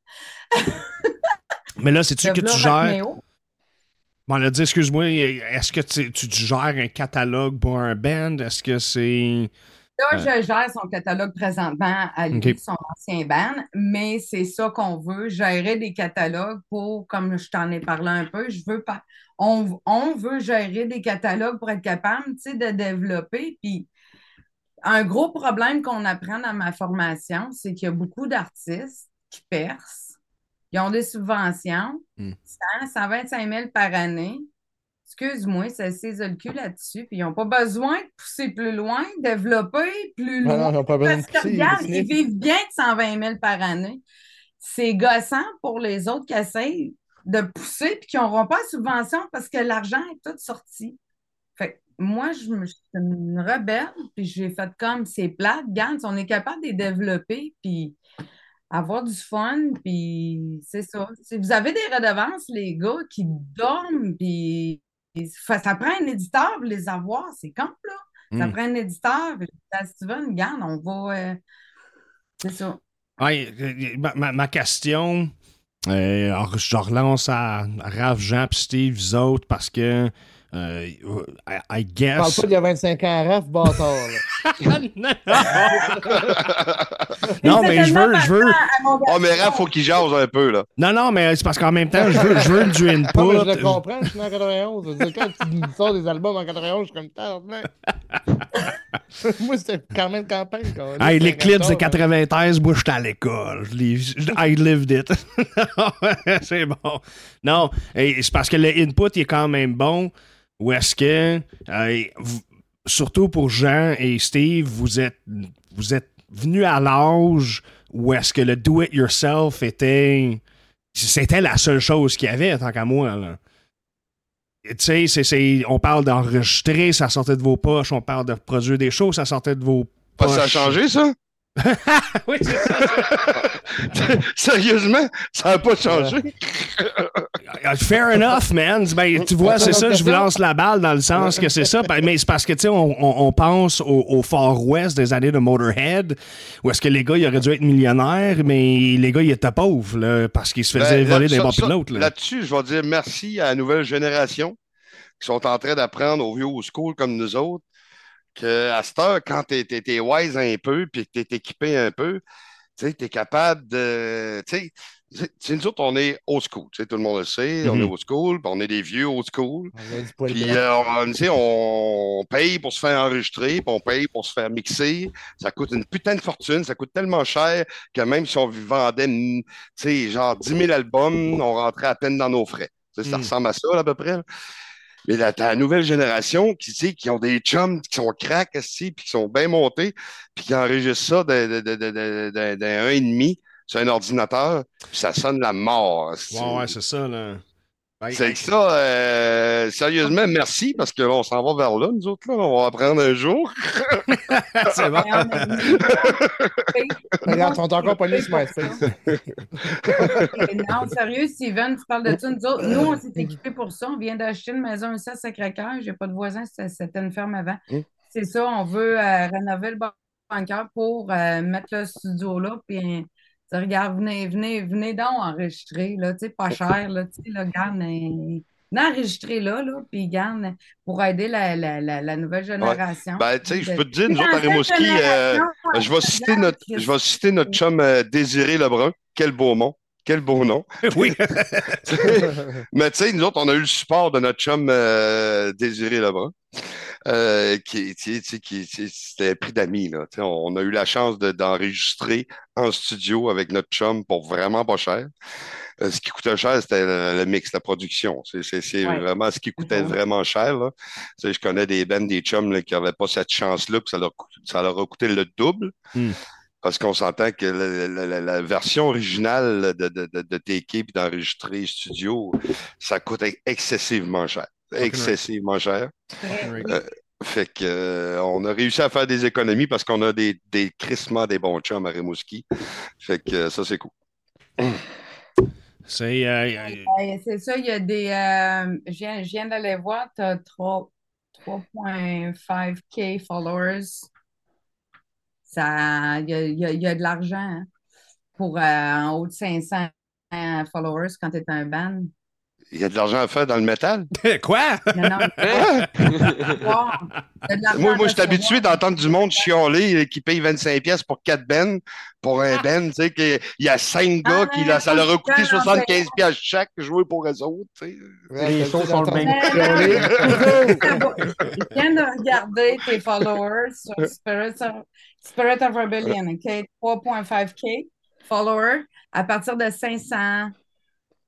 <laughs> Mais là, c'est-tu que Là, tu gères. Bon, on a dit, excuse-moi, est-ce que tu, tu- tu gères un catalogue pour un band? Est-ce que c'est. Là, je gère son catalogue présentement à lui, son ancien band, mais c'est ça qu'on veut, gérer des catalogues pour, comme je t'en ai parlé un peu, je veux pas, on, on veut gérer des catalogues pour être capable, de développer. Puis, un gros problème qu'on apprend dans ma formation, c'est qu'il y a beaucoup d'artistes qui percent, ils ont des subventions, Hmm. 100, 125 000 par année. Excuse-moi, ça s'est le cul là-dessus. Puis ils n'ont pas besoin de pousser plus loin, développer plus loin. non, ils n'ont pas besoin de Parce que pousser. regarde, Disney. ils vivent bien de 120 000 par année. C'est gossant pour les autres qui essayent de pousser puis qui n'auront pas de subvention parce que l'argent est tout sorti. Fait que moi, je me je suis une rebelle, puis j'ai fait comme c'est plate, regarde, si on est capable de les développer, puis avoir du fun, puis c'est ça. Si vous avez des redevances, les gars, qui dorment, puis ça, prend un éditeur pour les avoir, c'est con, là. Ça Hmm. prend un éditeur. À Steven, regarde, on va. euh, c'est ça. Ouais, euh, ma, question, Euh, alors, je relance à Raph, Jean puis Steve, vous autres, parce que euh, I, I Parle guess. pas d'il y a 25 ans à Raph, bâtard. là. <laughs> non, mais je veux, je veux. Oh, mais. Raph, faut qu'il jase un peu, là. Non, non, mais c'est parce qu'en même temps, je veux, je veux du <laughs> Non, mais je le input. comprends, je suis en 91. Je veux dire, quand tu me sors des albums en 91, je suis comme tard, <laughs> Moi, c'était quand même campagne. Quand Hey, l'éclipse de hein. 93, moi, j'étais à l'école. Je l'ai- je- I lived it. c'est bon. Non, c'est parce que le input il est quand même bon. Ou est-ce que, euh, vous- surtout pour Jean et Steve, vous êtes, vous êtes venus à l'âge où est-ce que le do-it-yourself était. C'était la seule chose qu'il y avait, tant qu'à moi. Là. Tu sais, on parle d'enregistrer, ça sortait de vos poches. On parle de produire des choses, ça sortait de vos poches. ça a changé, ça? <laughs> oui, c'est ça. <laughs> Sérieusement, ça n'a pas changé. Uh, Fair enough, man. Ben, tu vois, c'est ça, je vous lance la balle dans le sens que c'est ça. Ben, Mais c'est parce que, tu sais, on, on- on pense au, au Far West des années de Motorhead, où est-ce que les gars, ils auraient dû être millionnaires, mais les gars, ils étaient pauvres, là, parce qu'ils se faisaient Ben, voler là, des ça- pilotes. Là. Là-dessus, je vais dire merci à la nouvelle génération qui sont en train d'apprendre aux vieux au school comme nous autres que à cette heure, quand tu es, wise un peu puis que tu es équipé un peu, tu es capable de. Tu sais, tu sais, nous autres, on est old school. tu sais, Tout le monde le sait, on Mhm. est old school, puis on est des vieux old school. Puis euh, on, tu sais, on paye pour se faire enregistrer, puis on paye pour se faire mixer. Ça coûte une putain de fortune, ça coûte tellement cher que même si on vendait, mm, tu sais, genre 10 000 albums, on rentrait à peine dans nos frais. Tu sais, Ça Mm. ressemble à ça, là, à peu près. Mais la, la nouvelle génération qui, tu sais, qui ont des chums qui sont crack, aussi, puis qui sont bien montés, puis qui enregistrent ça d'un d'un- d'un- d'un- d'un- d'un 1,5 sur un ordinateur, puis ça sonne la mort. Ouais, ouais, c'est ça, là. Ben, C'est que ça, euh, sérieusement, merci, parce que là, on s'en va vers là, nous autres, là. On va apprendre un jour. <laughs> c'est bon. On <laughs> Regarde, ils sont encore pognés sur MySpace. <laughs> non, sérieux, Steven, tu parles de ça. Nous, autres, nous, on s'est équipés pour ça. On vient d'acheter une maison ici à Sacré-Cœur. J'ai pas de voisin, c'était une ferme avant. Mm. C'est ça, on veut euh, rénover le bunker pour euh, mettre le studio là. Puis, regarde, venez, venez, venez donc enregistrer, là, tu sais, pas cher, là, tu sais, là, regarde, euh, venez enregistrer là, là, puis garde, pour aider la, la, la, la nouvelle génération. Ben, tu sais, je peux te dire, nous autres, à <laughs> Rimouski, euh, je vais citer notre, je vais citer notre chum euh, Désiré Lebrun. Quel beau nom. Quel beau nom. <laughs> oui. <laughs> Mais tu sais, nous autres, on a eu le support de notre chum euh, Désiré Lebrun, euh, qui, qui sais, c'était un prix d'amis. là. Tu sais, On, on a eu la chance de- d'enregistrer en studio avec notre chum pour vraiment pas cher. Euh, ce qui coûtait cher, c'était le, le mix, la production. C'est c'est- c'est Ouais. vraiment ce qui coûtait Mhm. vraiment cher. Là. Tu sais, je connais des bands, des chums là, qui n'avaient pas cette chance-là, que ça leur, ça leur a coûté le double. Hmm. Parce qu'on s'entend que la, la- la- la version originale de, de, de, puis d'enregistrer studio, ça coûte excessivement cher. Excessivement cher. Très- Fait que euh, on a réussi à faire des économies parce qu'on a des, des crissements des bons chums à Rimouski. Fait que euh, ça, c'est cool. C'est. euh, euh, Euh, ça, il y a des. euh, je viens, je viens d'aller voir, tu as 3,5K followers. Ça, il y a, il y a- il y a de l'argent hein, pour euh, en haut de 500 followers quand tu es un band. Il y a de l'argent à faire dans le métal? <laughs> Quoi? Non, non, wow. <laughs> Il y a de l'argent Moi, je suis habitué d'entendre du monde chialer euh, qui paye 25 pièces pour 4 bennes, pour un ben, tu sais, qu'il y a 5 Ah, gars qui, là, ça leur a coûté non, non, 75 pièces chaque jouer pour eux autres, tu sais. Ouais, Les le sont le même <laughs> Je viens de regarder tes followers sur Spirit of, Spirit of Rebellion, OK? 3.5K followers à partir de 500,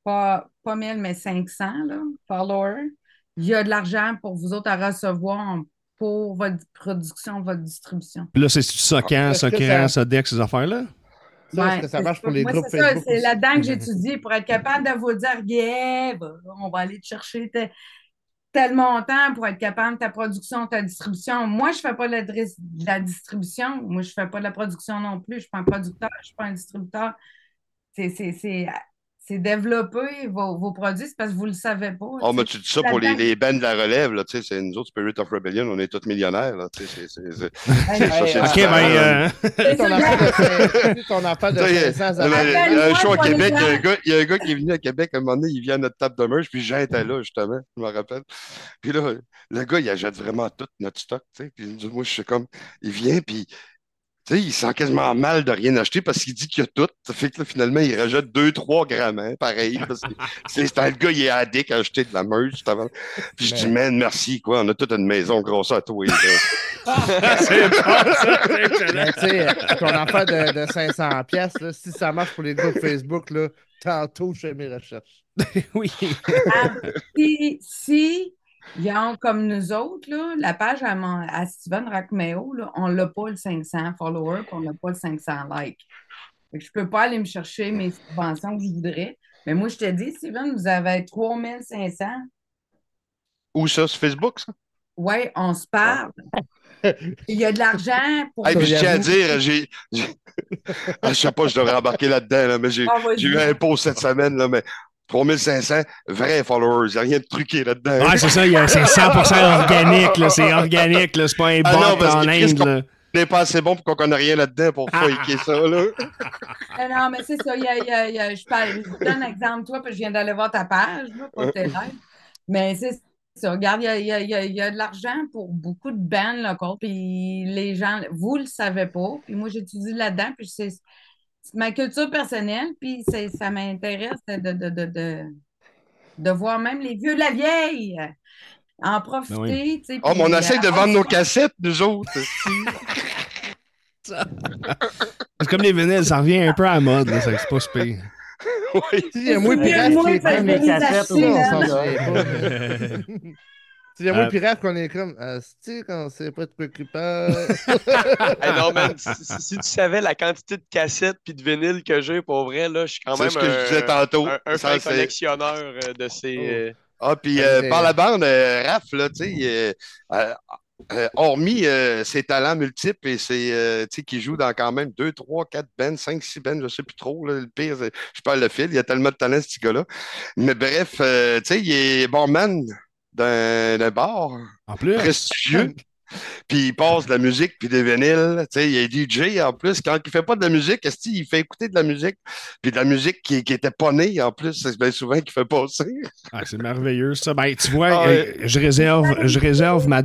pas, pas 1000, mais 500 là, followers. Il y a de l'argent pour vous autres à recevoir pour votre production, votre distribution. Puis là, c'est soquant, ça- Sodex, ces affaires-là? Ça, que ça c'est marche pour les moi, groupes c'est ça, C'est là-dedans que j'étudie pour être capable de vous dire, yeah, on va aller te chercher tel, tel montant pour être capable de ta production, ta distribution. Moi, je ne fais pas la, de la distribution. Moi, je ne fais pas de la production non plus. Je ne suis pas un producteur, je ne suis pas un distributeur. C'est- c'est- C'est c'est développer vos, vos produits, c'est parce que vous le savez pas. Oh, mais tu dis ça pour les, les bands de la relève, là, tu sais, c'est nous autres Spirit of Rebellion, on est tous millionnaires, là, tu sais, c'est- <laughs> Ok, ben. là. euh, c'est <laughs> ton affaire de, ton affaire de Tu sais, 500 le- le- Appelle-moi un show à Québec, il y, a un gars, il y a un gars qui est venu à Québec à un moment donné, il vient à notre table de merch, puis Jean était là, justement, je me rappelle. Puis là, le gars, il achète vraiment tout notre stock, tu sais. Puis moi, je suis comme, il vient, puis, sais, il sent quasiment mal de rien acheter parce qu'il dit qu'il y a tout. Ça fait que là, finalement, il rajoute 2-3 grammes, hein, pareil. Parce que <laughs> c'est le gars, il est addict à acheter de la justement. Puis je dis, man, merci, quoi, on a toute une maison grosse à toi. là. <laughs> c'est bon, tu sais, ton affaire de, de 500 pièces, là, si ça marche pour les groupes Facebook, là, tantôt, je fais mes recherches. <laughs> Oui. Ah, si, si ont comme nous autres, là, la page à, Steven Rackmeo, là, on n'a pas le 500 followers, on n'a pas le 500 likes. Je ne peux pas aller me chercher mes subventions que je voudrais. Mais moi, je te dis, Steven, vous avez 3500. Où ça, sur Facebook, ça? Ouais, on se parle. Il y a de l'argent pour. Hey, puis je tiens à dire, j'ai. <laughs> Ah, je sais pas, je devrais embarquer là-dedans, là, mais j'ai Ah, eu un post cette semaine, là, mais 3500 vrais followers. Il n'y a rien de truqué là-dedans. Ouais, c'est ça, il y a- c'est 100% <laughs> organique, là. C'est organique, là. C'est pas un Ah non, bot parce en Inde, n'est pas assez bon pour qu'on connaisse rien là-dedans pour <laughs> faker ça, là. Ah Non, mais c'est ça. il y a- il y a- il y a- je, parle, je vous donne un exemple, toi, parce que je viens d'aller voir ta page, là, pour tes lives. Mais c'est ça. Regarde, il y a, il y a- de l'argent pour beaucoup de bands locaux, puis les gens, vous le savez pas. Puis moi, j'étudie là-dedans, puis c'est ma culture personnelle, puis c'est- ça m'intéresse de, de, de, de, de, voir même les vieux de la vieille en profiter. Ben oui. tu sais, Oh, mais on puis, essaie de euh, vendre nos cassettes, nous autres. <laughs> C'est comme les vinyles, ça revient un peu à la mode, là. C'est pas super. <laughs> oui. Si, il y a moins C'est pirate moi, qui est ça comme. fait mes cassettes Ça, on s'en aussi, souvient là. pas. Si, il y a moins Euh, pirate qu'on est comme. Ah, c'est quand c'est pas de parle? <laughs> Hey, non, man, si, si- si tu savais la quantité de cassettes puis de vinyles que j'ai, pour vrai, là, je suis quand C'est même ce que je un- disais tantôt. un, un Ça, fin c'est- collectionneur euh, de ces... Oh. euh, Ah, puis Ça, euh, c'est- par la bande, euh, Raph, là, tu sais, euh, euh, euh, hormis euh, ses talents multiples et ses, euh, tu sais, qui joue dans quand même 2, 3, 4 bands, 5, 6 bands, je sais plus trop, là, le pire, c'est- je perds le fil, il y a tellement de talent, ce petit gars-là. Mais bref, euh, tu sais, il est barman d'un bar En plus. prestigieux. <laughs> Puis il passe de la musique puis des vinyles. Tu sais, il est DJ en plus. Quand il fait pas de la musique, est il fait écouter de la musique? Puis de la musique qui, qui était pas née en plus. C'est bien souvent qu'il fait passer. Ah, c'est merveilleux, ça. Ben, tu vois, Ah, euh, je réserve, je réserve ma,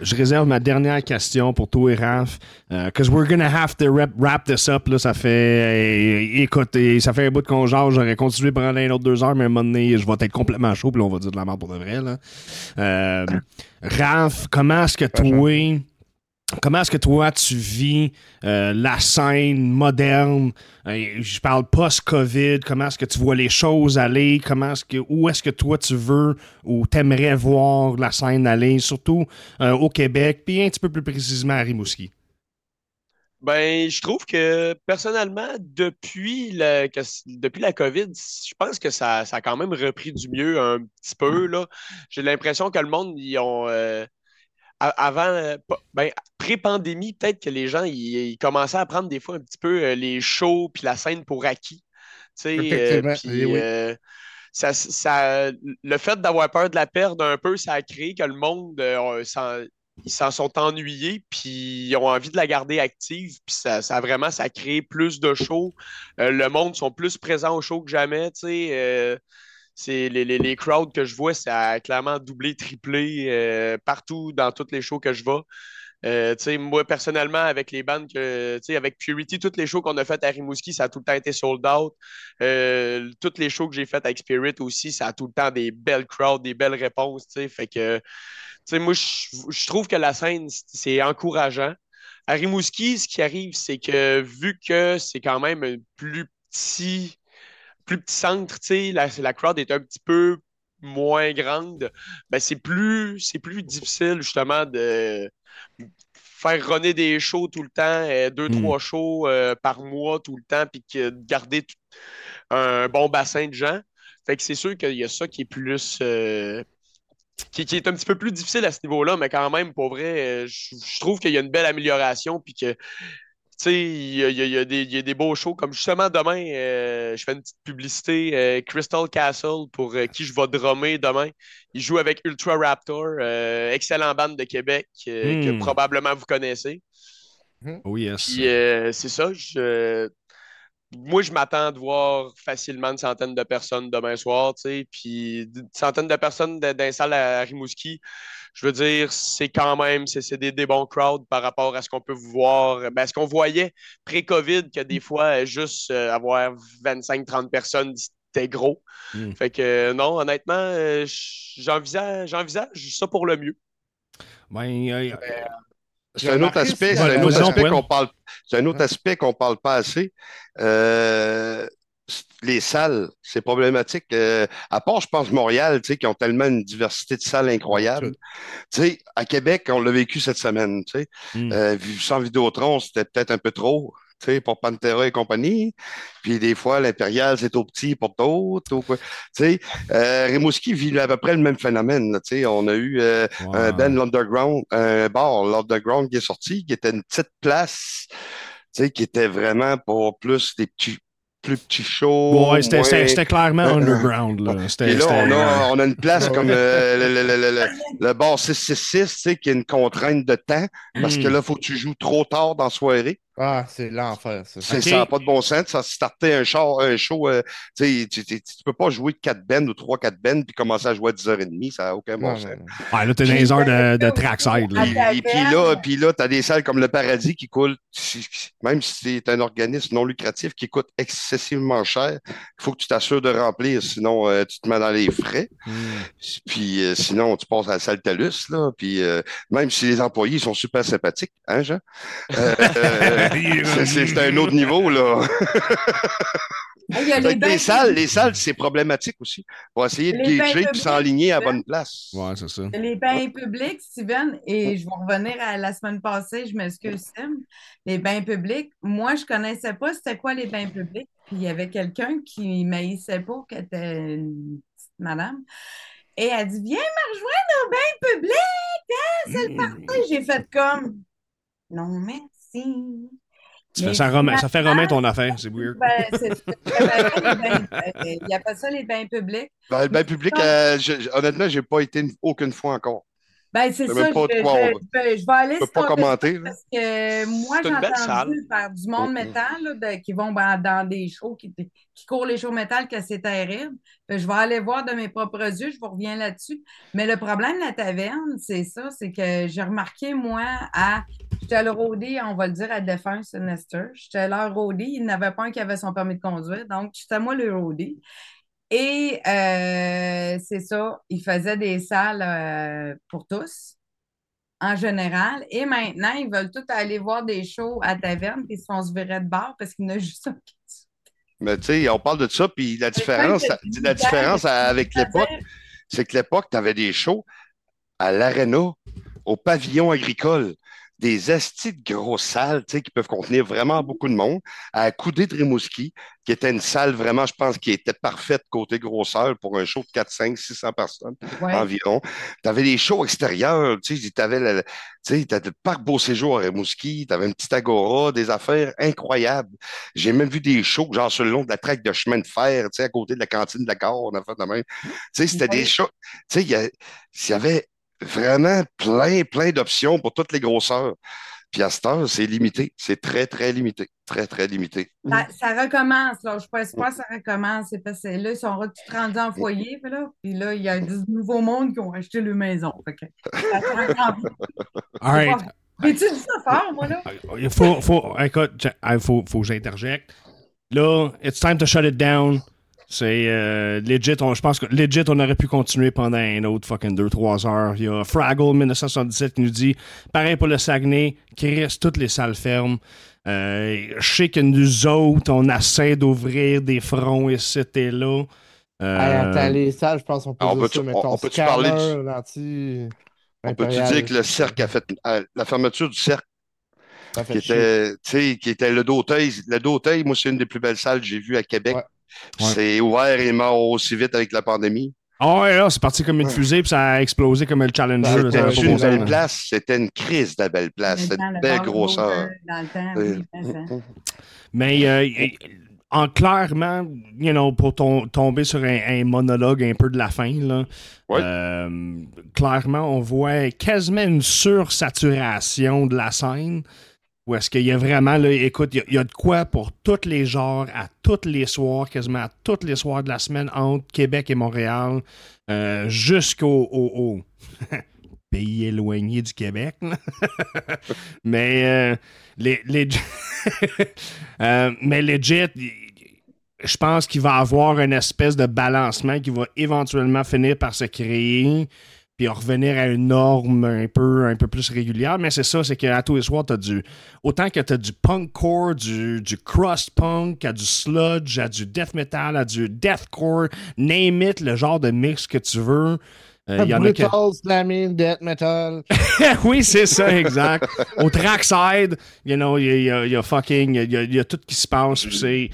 je réserve ma dernière question pour toi et Raph. Euh, Cause we're gonna have to wrap, wrap this up, là. Ça fait, euh, écoute, et ça fait un bout de congé. J'aurais continué pendant un autre deux heures, mais à un moment donné, je vais être complètement chaud, puis là, on va dire de la merde pour de vrai, là. Euh, Raph, comment est-ce que toi, Comment est-ce que toi, tu vis euh, la scène moderne? Euh, je parle post-COVID. Comment est-ce que tu vois les choses aller? Comment est-ce que, où est-ce que toi, tu veux ou t'aimerais voir la scène aller, surtout euh, au Québec, puis un petit peu plus précisément à Rimouski? Ben, je trouve que personnellement, depuis la, que- depuis la COVID, je pense que ça, ça a quand même repris du mieux un petit peu, là. J'ai l'impression que le monde, ils ont. euh, avant, euh, ben, pré-pandémie, peut-être que les gens, ils, ils commençaient à prendre des fois un petit peu euh, les shows puis la scène pour acquis. Euh, Effectivement, oui, euh, ça, ça, le fait d'avoir peur de la perdre un peu, ça a créé que le monde, euh, s'en- ils s'en sont ennuyés, puis ils ont envie de la garder active, puis ça, ça a vraiment, ça plus de shows. Euh, le monde sont plus présents au show que jamais, tu sais. euh, les, les, les crowds que je vois, ça a clairement doublé, triplé euh, partout dans tous les shows que je vais. Euh, moi, personnellement, avec les bandes que, avec Purity, tous les shows qu'on a fait à Rimouski, ça a tout le temps été sold out. Euh, tous les shows que j'ai fait avec Spirit aussi, ça a tout le temps des belles crowds, des belles réponses. Fait que, moi, je trouve que la scène, c'est encourageant. À Rimouski, ce qui arrive, c'est que vu que c'est quand même un plus petit, plus petit centre, la, la crowd est un petit peu moins grande, ben c'est plus, c'est plus difficile justement de faire runner des shows tout le temps, euh, deux, Mm. trois shows euh, par mois tout le temps, puis que de garder tout- un bon bassin de gens. Fait que c'est sûr qu'il y a ça qui est plus. euh, qui, qui est un petit peu plus difficile à ce niveau-là, mais quand même, pour vrai, je, je trouve qu'il y a une belle amélioration, puis que sais, il y a, y a- il y a des, il y a des beaux shows. Comme justement, demain, euh, je fais une petite publicité. euh, Crystal Castle, pour euh, qui je vais drummer demain. Il joue avec Ultra Raptor, euh, excellent band de Québec euh, que Hmm. probablement vous connaissez. Oh yes. Puis euh, c'est ça, je... moi je m'attends de voir facilement une centaine de personnes demain soir, tu sais, puis une centaine de personnes les salles à Rimouski. Je veux dire, c'est quand même, c'est des, des bons crowds par rapport à ce qu'on peut voir, ben, ce qu'on voyait pré-COVID, que des fois, euh, juste euh, avoir 25-30 personnes, c'était gros. Mm. Fait que euh, non, honnêtement, euh, j'envisage, j'envisage ça pour le mieux. Ben, euh, C'est un autre aspect, c'est- un autre aspect qu'on parle, c'est un autre aspect qu'on parle pas assez. Euh, les salles, c'est problématique. Euh, à part, je pense, Montréal, tu sais, qui ont tellement une diversité de salles incroyable. Tu sais, à Québec, on l'a vécu cette semaine, tu sais. hmm. Euh, vu- sans Vidéotron, c'était peut-être un peu trop, tu sais, pour Pantera et compagnie. Puis des fois, l'Impérial, c'est trop petit pour d'autres. Tu sais, euh, Rimouski vit à peu près le même phénomène, là, tu sais. On a eu euh, un band l'Underground, un bar, l'Underground qui est sorti, qui était une petite place, tu sais, qui était vraiment pour plus des petits, plus petits shows. Ouais, c'était- moins- clairement <laughs> underground. Là. Puis là, on a, on a une place comme euh, <laughs> le, le, le, le, le bar 666, tu sais, qui a une contrainte de temps, parce Mm. que là, faut que tu joues trop tard dans la soirée. Ah, c'est l'enfer, ça. Ça n'a pas de bon sens. Ça starter un show, un show euh, tu sais, tu, tu, tu peux pas jouer 4 bands ou 3-4 bands puis commencer à jouer à 10h30. Ça n'a aucun bon sens. Ouais, là, t'es dans les heures de, de trackside. là. Puis, À puis là, puis là, tu as des salles comme le Paradis qui coulent, même si c'est un organisme non lucratif qui coûte excessivement cher, il faut que tu t'assures de remplir, sinon euh, tu te mets dans les frais. Hmm. Puis euh, sinon, tu passes à la salle Talus, là. Puis euh, même si les employés sont super sympathiques, hein, Jean? C'est- un autre niveau, là. Il y a Fait les salles, les salles, c'est problématique aussi. Pour essayer de gager puis publics, s'enligner à la bonne place. Ouais, c'est ça. Les bains publics, Steven, et je vais revenir à la semaine passée, je m'excuse, Sim. Les bains publics, moi, je connaissais pas c'était quoi les bains publics. Puis il y avait quelqu'un qui m'haïssait pas, qui était une petite madame. Et elle dit Viens me rejoindre au bain public, hein, c'est le party. J'ai fait comme Non, Tu fais ça, Romain, ça fait Romain ton affaire, c'est weird. ben, euh, il appelle ça les bains publics. Dans le bain public, euh, je- je- honnêtement, j'ai pas été une- aucune fois encore. Ben, c'est ça, je, de quoi je- je vais- je vais aller sur pas commenter. Parce que moi, j'ai salle. entendu par du monde Mhm. métal là, de- qui vont ben, dans des shows, qui, qui courent les shows métal, que c'est terrible. Je vais aller voir de mes propres yeux, je vous reviens là-dessus. Mais le problème de la taverne, c'est ça, c'est que j'ai remarqué, moi, à. J'étais allé rôder, on va le dire, à Défunt Sinister. J'étais allé rôder, il n'y en avait pas un qui avait son permis de conduire, donc c'était moi le rôder. Et euh, c'est ça, il faisait des salles euh, pour tous en général. Et maintenant, ils veulent tous aller voir des shows à taverne puis ils se font se virer de bar parce qu'il y en a juste un qui Mais tu sais, on parle de ça, puis la différence, la différence avec l'époque, c'est que l'époque, tu avais des shows à l'aréna, au pavillon agricole, des astis de grosses salles, tu sais, qui peuvent contenir vraiment beaucoup de monde, à Coudé de Rimouski, qui était une salle vraiment, je pense, qui était parfaite côté grosseur pour un show de 4, 5, 600 personnes ouais. environ. Tu avais des shows extérieurs, tu sais, tu avais le, tu sais, t'avais le parc Beau Séjour à Rimouski, tu avais une petite agora, des affaires incroyables. J'ai même vu des shows, genre sur le long de la traque de chemin de fer, tu sais, à côté de la cantine de la gare, on a fait de même. Tu sais, c'était des shows, tu sais, il y, y avait vraiment plein, plein d'options pour toutes les grosseurs. Puis à cette heure, c'est limité. C'est très, très limité. Très, très limité. Ça, ça recommence, là. Je suis pas que ça recommence. C'est parce que là, ils sont rendus en foyer, puis là. Puis là, il y a du nouveau monde qui ont acheté leur maison. Fait que, ça. All right. J'ai-tu dit ça fort, moi, là? Il faut, faut, écoute, il faut, faut que j'interjecte. Là, it's time to shut it down. C'est euh, legit, on- je pense que legit, on aurait pu continuer pendant un autre fucking 2-3 heures. Il y a Fraggle 1977 qui nous dit pareil pour le Saguenay, Chris, toutes les salles fermes. Euh, je sais que nous autres, on essaie d'ouvrir des fronts ici et là. Euh, attends, les salles, je pense qu'on peut on dire peut-tu- ça, on- on peut-tu parler du- On peut-tu dire que le cercle a fait euh, la fermeture du cercle qui était, tu sais, qui était le d'Auteuil. Le d'Auteuil, moi, c'est une des plus belles salles que j'ai vues à Québec. Ouais. C'est ouvert et mort aussi vite avec la pandémie. Ah ouais, là, c'est parti comme une fusée, puis ça a explosé comme le Challenger. C'était une belle place. C'était une crise de belle place. C'était une belle le grosseur. Dans le temps, oui, Euh, mais euh, en clairement, you know, pour ton- tomber sur un, un monologue un peu de la fin, là, Ouais. euh, clairement, on voit quasiment une sursaturation de la scène. Où est-ce qu'il y a vraiment, là, écoute, il y a- y, de quoi pour tous les genres, à tous les soirs, quasiment à tous les soirs de la semaine entre Québec et Montréal, euh, jusqu'au au- au <laughs> pays éloigné du Québec. <laughs> mais euh, les, <laughs> Euh, mais legit, y- je pense qu'il va avoir une espèce de balancement qui va éventuellement finir par se créer puis revenir à une norme un peu, un peu plus régulière. Mais c'est ça, c'est qu'à tous les soirs, t'as du. Autant que t'as du punk core, du, du crust punk, à du sludge, à du death metal, à du deathcore, name it, le genre de mix que tu veux. Euh, Il y en a que- Brutal, slamming, death metal. <laughs> oui, c'est ça, exact. Au trackside, you know, il y, y a- fucking, il y a, il y a tout qui se passe. c'est,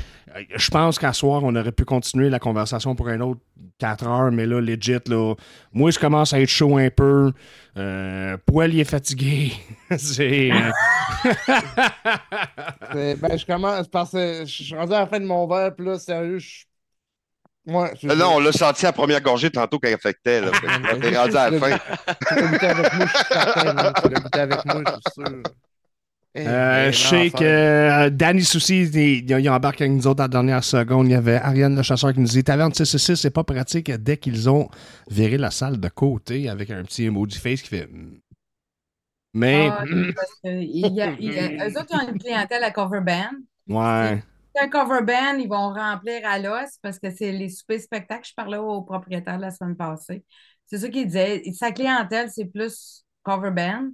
je pense qu'à soir, on aurait pu continuer la conversation pour un autre 4 heures, mais là, legit, là, moi, je commence à être chaud un peu. Euh, Poil, il est fatigué. <laughs> c'est. euh, <laughs> C'est- ben, je commence parce que je suis rendu à la fin de mon verre, puis là, sérieux, je. Ouais, je- Là, là, on l'a senti à la première gorgée tantôt il affectait. Là. <laughs> T'es rendu à la fin. Tu l'as goûté avec moi, je suis certain. Tu l'as goûté avec moi, je suis sûr. Eh, Euh, ben, je sais que euh, Danny Souci, il, il embarque avec nous autres à la dernière seconde. Il y avait Ariane le chasseur qui nous dit Taverne 666, c'est pas pratique dès qu'ils ont viré la salle de côté avec un petit emoji face qui fait. Hmm. Mais. Ah, c'est parce que il y a- il y a- eux autres ils ont une clientèle à cover band. ouais. C'est un cover band, ils vont remplir à l'os parce que c'est les soupers spectacles. Je parlais au propriétaire la semaine passée. C'est ça qu'il disait. Sa clientèle, c'est plus cover band.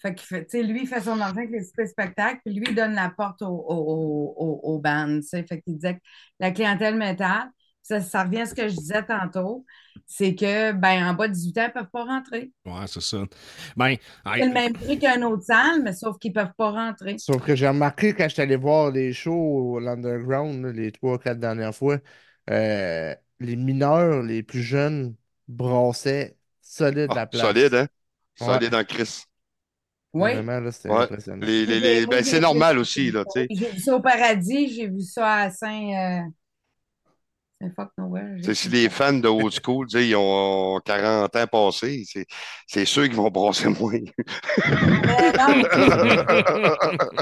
Fait que, sais, lui, il fait son argent avec les soupers spectacles, puis lui, il donne la porte au, au, au, au- au band. tu sais. Fait qu'il disait que la clientèle métal, ça, ça revient à ce que je disais tantôt, c'est que, ben, en bas de 18 ans, ils ne peuvent pas rentrer. Ouais, c'est ça. Ben, C'est le même prix qu'un autre salle, mais sauf qu'ils ne peuvent pas rentrer. Sauf que j'ai remarqué quand j'étais allé voir les shows l'underground, les trois, quatre dernières fois, euh, les mineurs, les plus jeunes, brassaient solide la Ah, place. solide, hein? Ouais. Solide en Chris. Oui. Vraiment, là, c'était Ouais. impressionnant. Les, les, les- ben, c'est normal aussi, là, tu sais. J'ai vu ça au paradis, j'ai vu ça à Saint. euh, sais, si les fans de old school, tu sais, ils ont 40 ans passés, c'est, c'est sûr qu'ils vont brasser moins. Mais non,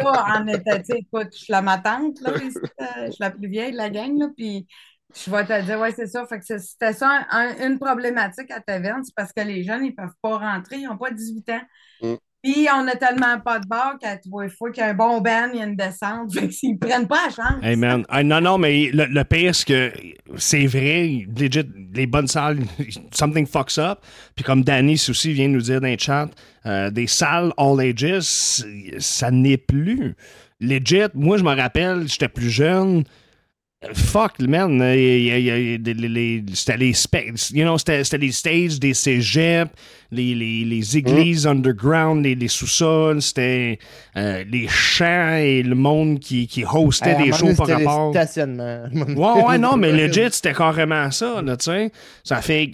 là, en état, tu sais, écoute, je suis la ma tante, là, euh, je suis la plus vieille de la gang, là, puis je vais te dire, ouais, c'est ça. Fait que c'est- c'était ça un- une problématique à Taverne, c'est parce que les jeunes, ils peuvent pas rentrer, ils n'ont pas 18 ans. Mm. Puis on a tellement pas de bar qu'à trois fois qu'il y a un bon band, il y a une descente. <laughs> Fait qu'ils prennent pas la chance. Hey man, non, non, mais le, le pire, c'est que c'est vrai, legit, les bonnes salles, <laughs> something fucks up. Puis comme Danny aussi vient nous dire dans le chat, euh, des salles all ages, ça n'est plus. Legit, moi je me rappelle, j'étais plus jeune. Fuck, man, c'était les you know, c'était les stages des cégeps, les, les, les églises underground, les, les sous-sols, c'était euh, les champs et le monde qui, qui hostait Hey, des shows par rapport. <laughs> Ouais, ouais, non, mais legit, c'était carrément ça, tu sais. Ça fait.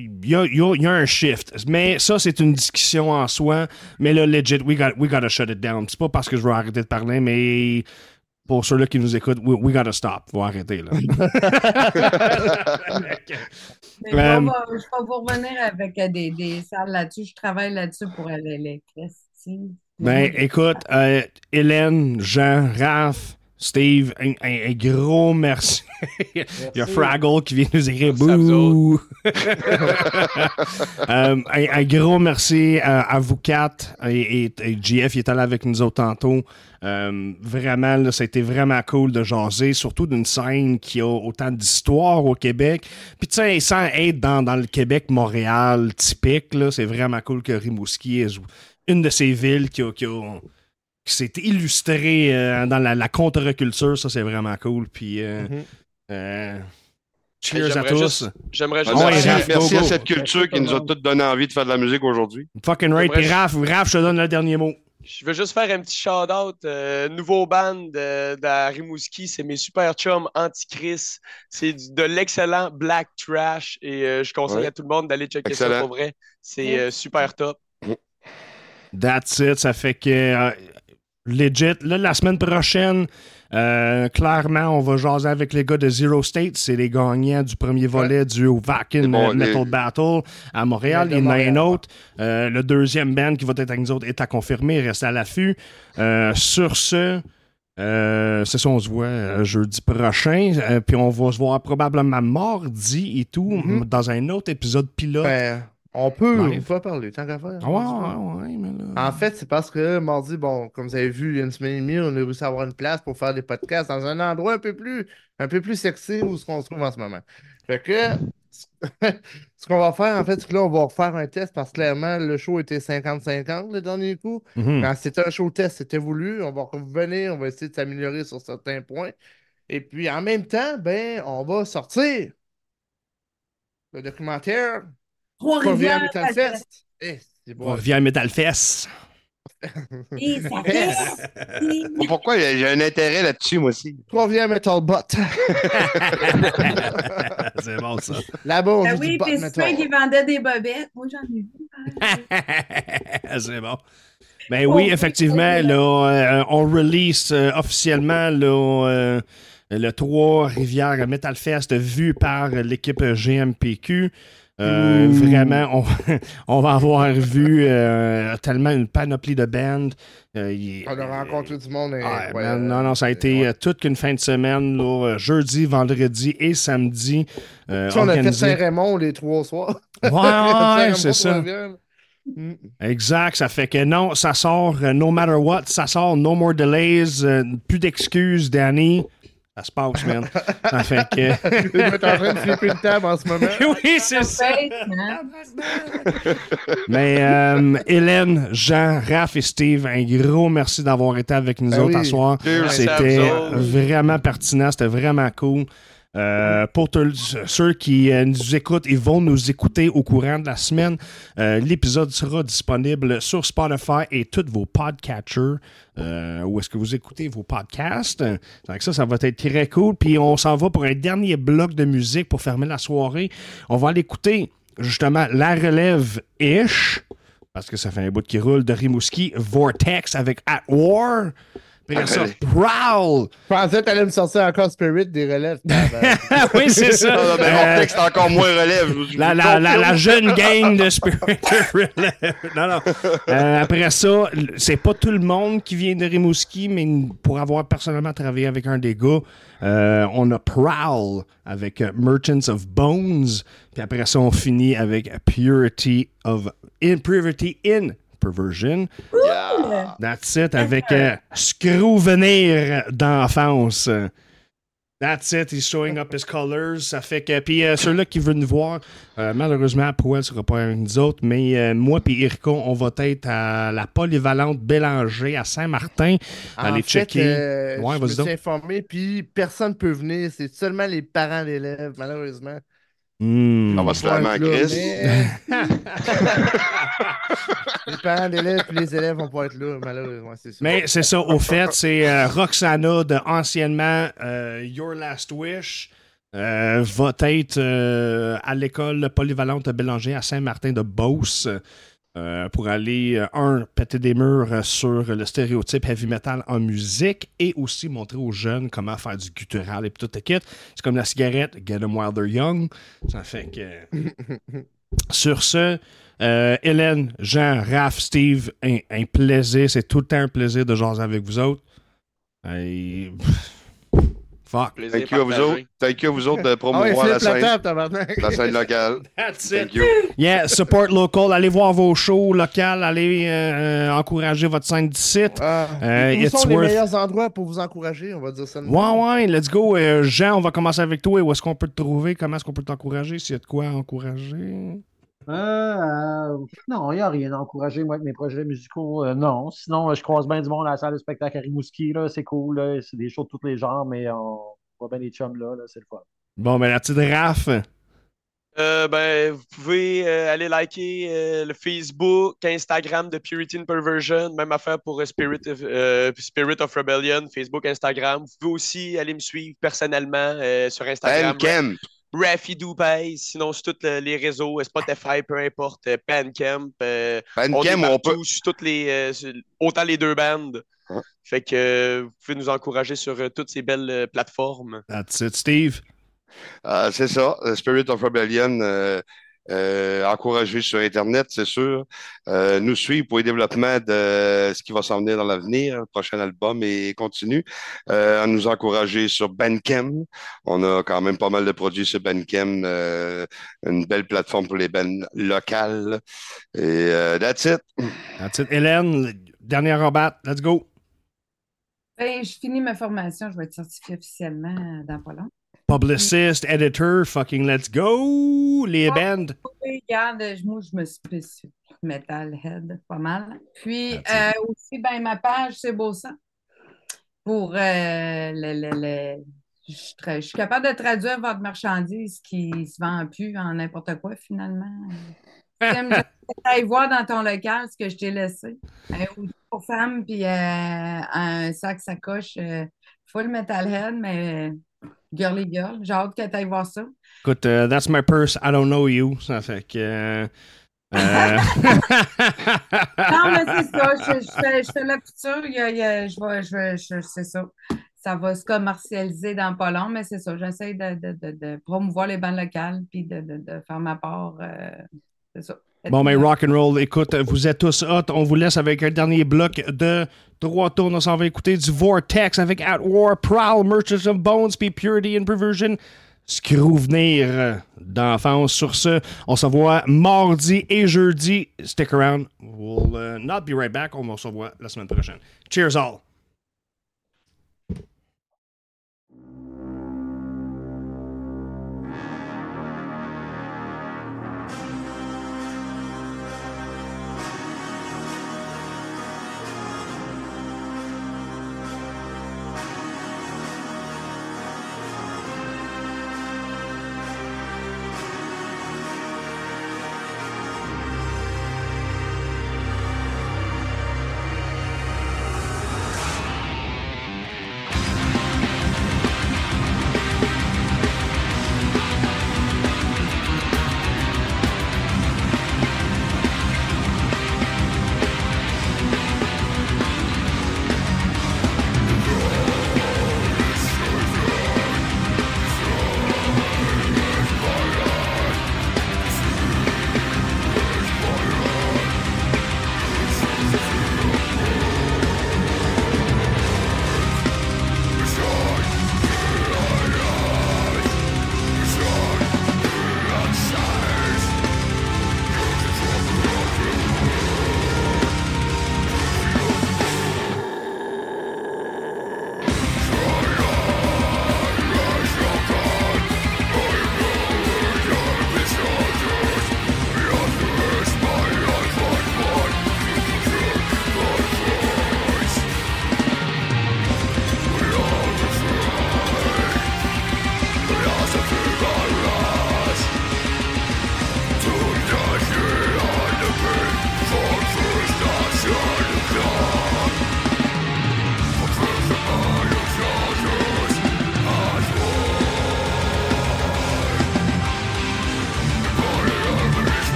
Il y a, il y a- il y a un shift. Mais ça, c'est une discussion en soi. Mais là, legit, we, got, we gotta shut it down. C'est pas parce que je veux arrêter de parler, mais pour ceux-là qui nous écoutent, we, we gotta stop. Faut arrêter, là. <laughs> Mais Euh, va- je vais vous revenir avec euh, des, des salles là-dessus. Je travaille là-dessus pour aller les Christy. Ben, écoute, euh, Hélène, Jean, Raph, Steve, un, un- un gros merci. Il y a Fraggle qui vient nous écrire Merci Bouh! <laughs> Euh, un, un gros merci à, à vous quatre. Et, et- et JF il est allé avec nous autres tantôt. Euh, vraiment, là, ça a été vraiment cool de jaser, surtout d'une scène qui a autant d'histoire au Québec. Puis, tu sais, sans être dans, dans le Québec-Montréal typique, c'est vraiment cool que Rimouski est une de ces villes qui a. Qui a- qui s'est illustrée euh, dans la, la contre-culture, ça c'est vraiment cool. Puis, euh, Mhm. euh, cheers à tous. J'aimerais juste. Ouais, merci Raph, merci go, à cette culture qui nous a tous donné envie de faire de la musique aujourd'hui. Fucking right. Puis Raph, Raph, je te donne le dernier mot. Je veux juste faire un petit shout-out. euh, nouveau band euh, de Rimouski, c'est mes super chums Antichrist. C'est de l'excellent Black Trash et euh, je conseille Ouais. à tout le monde d'aller checker ça pour vrai. C'est euh, super top. That's it. Ça fait que. Legit. Là, la semaine prochaine, euh, clairement, on va jaser avec les gars de Zero State. C'est les gagnants du premier volet du Vakin bon, euh, Metal les- Battle à Montréal. Il y en a un Montréal. autre. Euh, le deuxième band qui va être avec nous autres est à confirmer. Restez à l'affût. Euh, sur ce. c'est ça, on se voit jeudi prochain. Puis on va se voir probablement mardi et tout Mhm. dans un autre épisode pilote. Ben, on peut, on peut parler, tant qu'à faire. Ouais, ouais, mais là- En fait, c'est parce que mardi, bon, comme vous avez vu, il y a une semaine et demie, on a réussi à avoir une place pour faire des podcasts dans un endroit un peu plus, un peu plus sexy où ce qu'on se trouve en ce moment. Fait que <laughs> ce qu'on va faire, en fait, c'est que là, on va refaire un test parce que clairement, le show était 50-50 le dernier coup. Quand c'était un show test, c'était voulu. On va revenir, on va essayer de s'améliorer sur certains points. Et puis, en même temps, ben, on va sortir le documentaire Trois-Rivières Trois-Rivières. Metal Fest. Eh, revient à Metal Fest. Et ça <laughs> fait- Pourquoi? J'ai un intérêt là-dessus, moi aussi? Trois-Rivières Metal Bot. <laughs> c'est bon, ça. Là-bas, on Ah joue du oui, bot metal. qui vendaient des bobettes, moi j'en ai vu. <laughs> c'est bon. Ben oui, effectivement, oui. là, euh, on release euh, officiellement là, euh, le Trois-Rivières Metal Fest vu par l'équipe GMPQ. Euh, vraiment, on, <laughs> on va avoir vu euh, tellement une panoplie de bands. Euh, On a rencontré du monde. Ouais, incroyable. man, non, non, ça a été Ouais. toute qu'une fin de semaine, là, jeudi, vendredi et samedi. Tu sais, on a fait. Saint-Raymond les trois soirs. Ouais, <laughs> c'est ça. Mm. Exact, ça fait que non, ça sort no matter what, ça sort no more delays, plus d'excuses, Danny. Ça se passe, man. fait que. <laughs> Tu dois être en train de flipper une table en ce moment. <laughs> oui, c'est ça. Hein? Mais euh, Hélène, Jean, Raph et Steve, un gros merci d'avoir été avec nous Ben autres oui. ce soir. C'était vraiment pertinent, c'était vraiment cool. Euh, pour ceux qui euh, nous écoutent, ils vont nous écouter au courant de la semaine. Euh, L'épisode sera disponible sur Spotify et tous vos podcatchers. Où est-ce que vous écoutez vos podcasts? Donc ça, ça va être très cool. Puis on s'en va pour un dernier bloc de musique pour fermer la soirée. On va aller écouter justement la relève ish parce que ça fait un bout qui roule de Rimouski, Vortex avec At War. Après ça, Prowl. Je pensais que t'allais me sortir encore Spirit des relèves. <laughs> Ah <laughs> oui, c'est ça. Non, non, mais Euh, mon texte est encore moins relève. la, la, la, la jeune gang de Spirit Relève. Non, non. Euh, après ça, c'est pas tout le monde qui vient de Rimouski, mais pour avoir personnellement travaillé avec un des gars, euh, on a Prowl avec euh, Merchants of Bones. Puis après ça, on finit avec Purity of Impurity in Perversion. Yeah. That's it avec euh, Scroovenir d'enfance. That's it, he's showing up his colors. Ça fait que. Puis euh, ceux-là qui veulent nous voir, euh, malheureusement, Poel sera pas avec nous autres, mais euh, moi et Irko, on va être à la polyvalente Bélanger à Saint-Martin. Allez fait, checker. euh, Ouais, je me suis informé, puis personne ne peut venir. C'est seulement les parents d'élèves, malheureusement. Hmm. On va se faire en crise. les parents d'élèves et les élèves vont pas être là, malheureusement, c'est ça. Mais c'est ça, au fait, c'est euh, Roxana de anciennement euh, Your Last Wish. euh, va être euh, à l'école polyvalente Bélanger à Saint-Martin de Beauce euh, pour aller, euh, un, péter des murs euh, sur le stéréotype heavy metal en musique et aussi montrer aux jeunes comment faire du guttural et tout le kit. C'est comme la cigarette, Get 'em while they're young. Ça fait que. <laughs> Sur ce, Hélène, Jean, Raph, Steve, un, un plaisir. C'est tout le temps un plaisir de jaser avec vous autres. Et- Fuck. Plaisir Thank you à vous autres. Thank you à vous autres de Ah ouais, promouvoir la scène, la scène locale. <laughs> That's Thank you. Yeah, support local. Allez voir vos shows locales. Allez euh, encourager votre scène d'ici. Ah, Euh, où it's sont les meilleurs endroits pour vous encourager, on va dire ça. Ouais, ouais, let's go. Euh, Jean, on va commencer avec toi. Où est-ce qu'on peut te trouver? Comment est-ce qu'on peut t'encourager? S'il y a de quoi encourager? Euh, euh, non, il n'y a rien à encourager, moi, avec mes projets musicaux. euh, non. Sinon, je croise bien du monde à la salle de spectacle à Rimouski. là, C'est cool. là, C'est des shows de tous les genres, mais on voit bien les chums là. là, C'est le fun. Bon, ben la petite Raph. Euh, ben, vous pouvez euh, aller liker euh, le Facebook, Instagram de Purity and Perversion, même affaire pour euh, Spirit of, euh, Spirit of Rebellion, Facebook, Instagram. Vous pouvez aussi aller me suivre personnellement euh, sur Instagram. Bandcamp. Raffy Dupay, sinon sur tous le- les réseaux, euh, Spotify, peu importe, euh, Bandcamp. euh, on est Bandcamp, on partout, peut. sur toutes les, euh, sur- autant les deux bandes. Fait que euh, vous pouvez nous encourager sur euh, toutes ces belles euh, plateformes. That's it, Steve. Ah, c'est ça, euh, Spirit of Rebellion, euh, encouragé sur Internet, c'est sûr. Euh, nous suivre pour le développement de ce qui va s'en venir dans l'avenir, le prochain album et continue. Euh, à nous encourager sur Bandcamp. On a quand même pas mal de produits sur Bandcamp, euh, une belle plateforme pour les bands locales. Et euh, that's it. That's it. Hélène, dernière rabat. Let's go. Ben, je finis ma formation, je vais être certifiée officiellement dans pas long. Publicist, editor, fucking let's go. Les bands. Oui, regarde, moi, je me Metalhead, pas mal. Puis That's euh, aussi, ben, ma page, c'est beau ça. Pour euh, le, le- le- Je, tra- je suis capable de traduire votre marchandise qui se vend plus en n'importe quoi, finalement. J'aime <laughs> voir dans ton local ce que je t'ai laissé. Un outil pour femmes, puis euh, un sac sacoche full Metalhead, mais girly girl. J'ai hâte que tu ailles voir ça. Écoute, euh, that's my purse, I don't know you. Ça fait que. euh, euh, Non, mais c'est ça. Je, je fais, je fais la couture. il y a- il y a- je vais, je c'est ça. Ça va se commercialiser dans pas long, mais c'est ça. J'essaie de, de, de, de promouvoir les bandes locales puis de, faire ma part. euh, c'est ça. Bon, mais rock and roll, écoute, vous êtes tous hot. On vous laisse avec un dernier bloc de trois tours. On s'en va écouter du Vortex avec At War, Prowl, Merchants of Bones, puis Purity and Perversion. Scrouvenir d'enfance. Sur ce, on se voit mardi et jeudi. Stick around. We'll uh, not be right back. On se voit la semaine prochaine. Cheers all.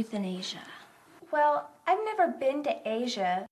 Euthanasia? Well, I've never been to Asia,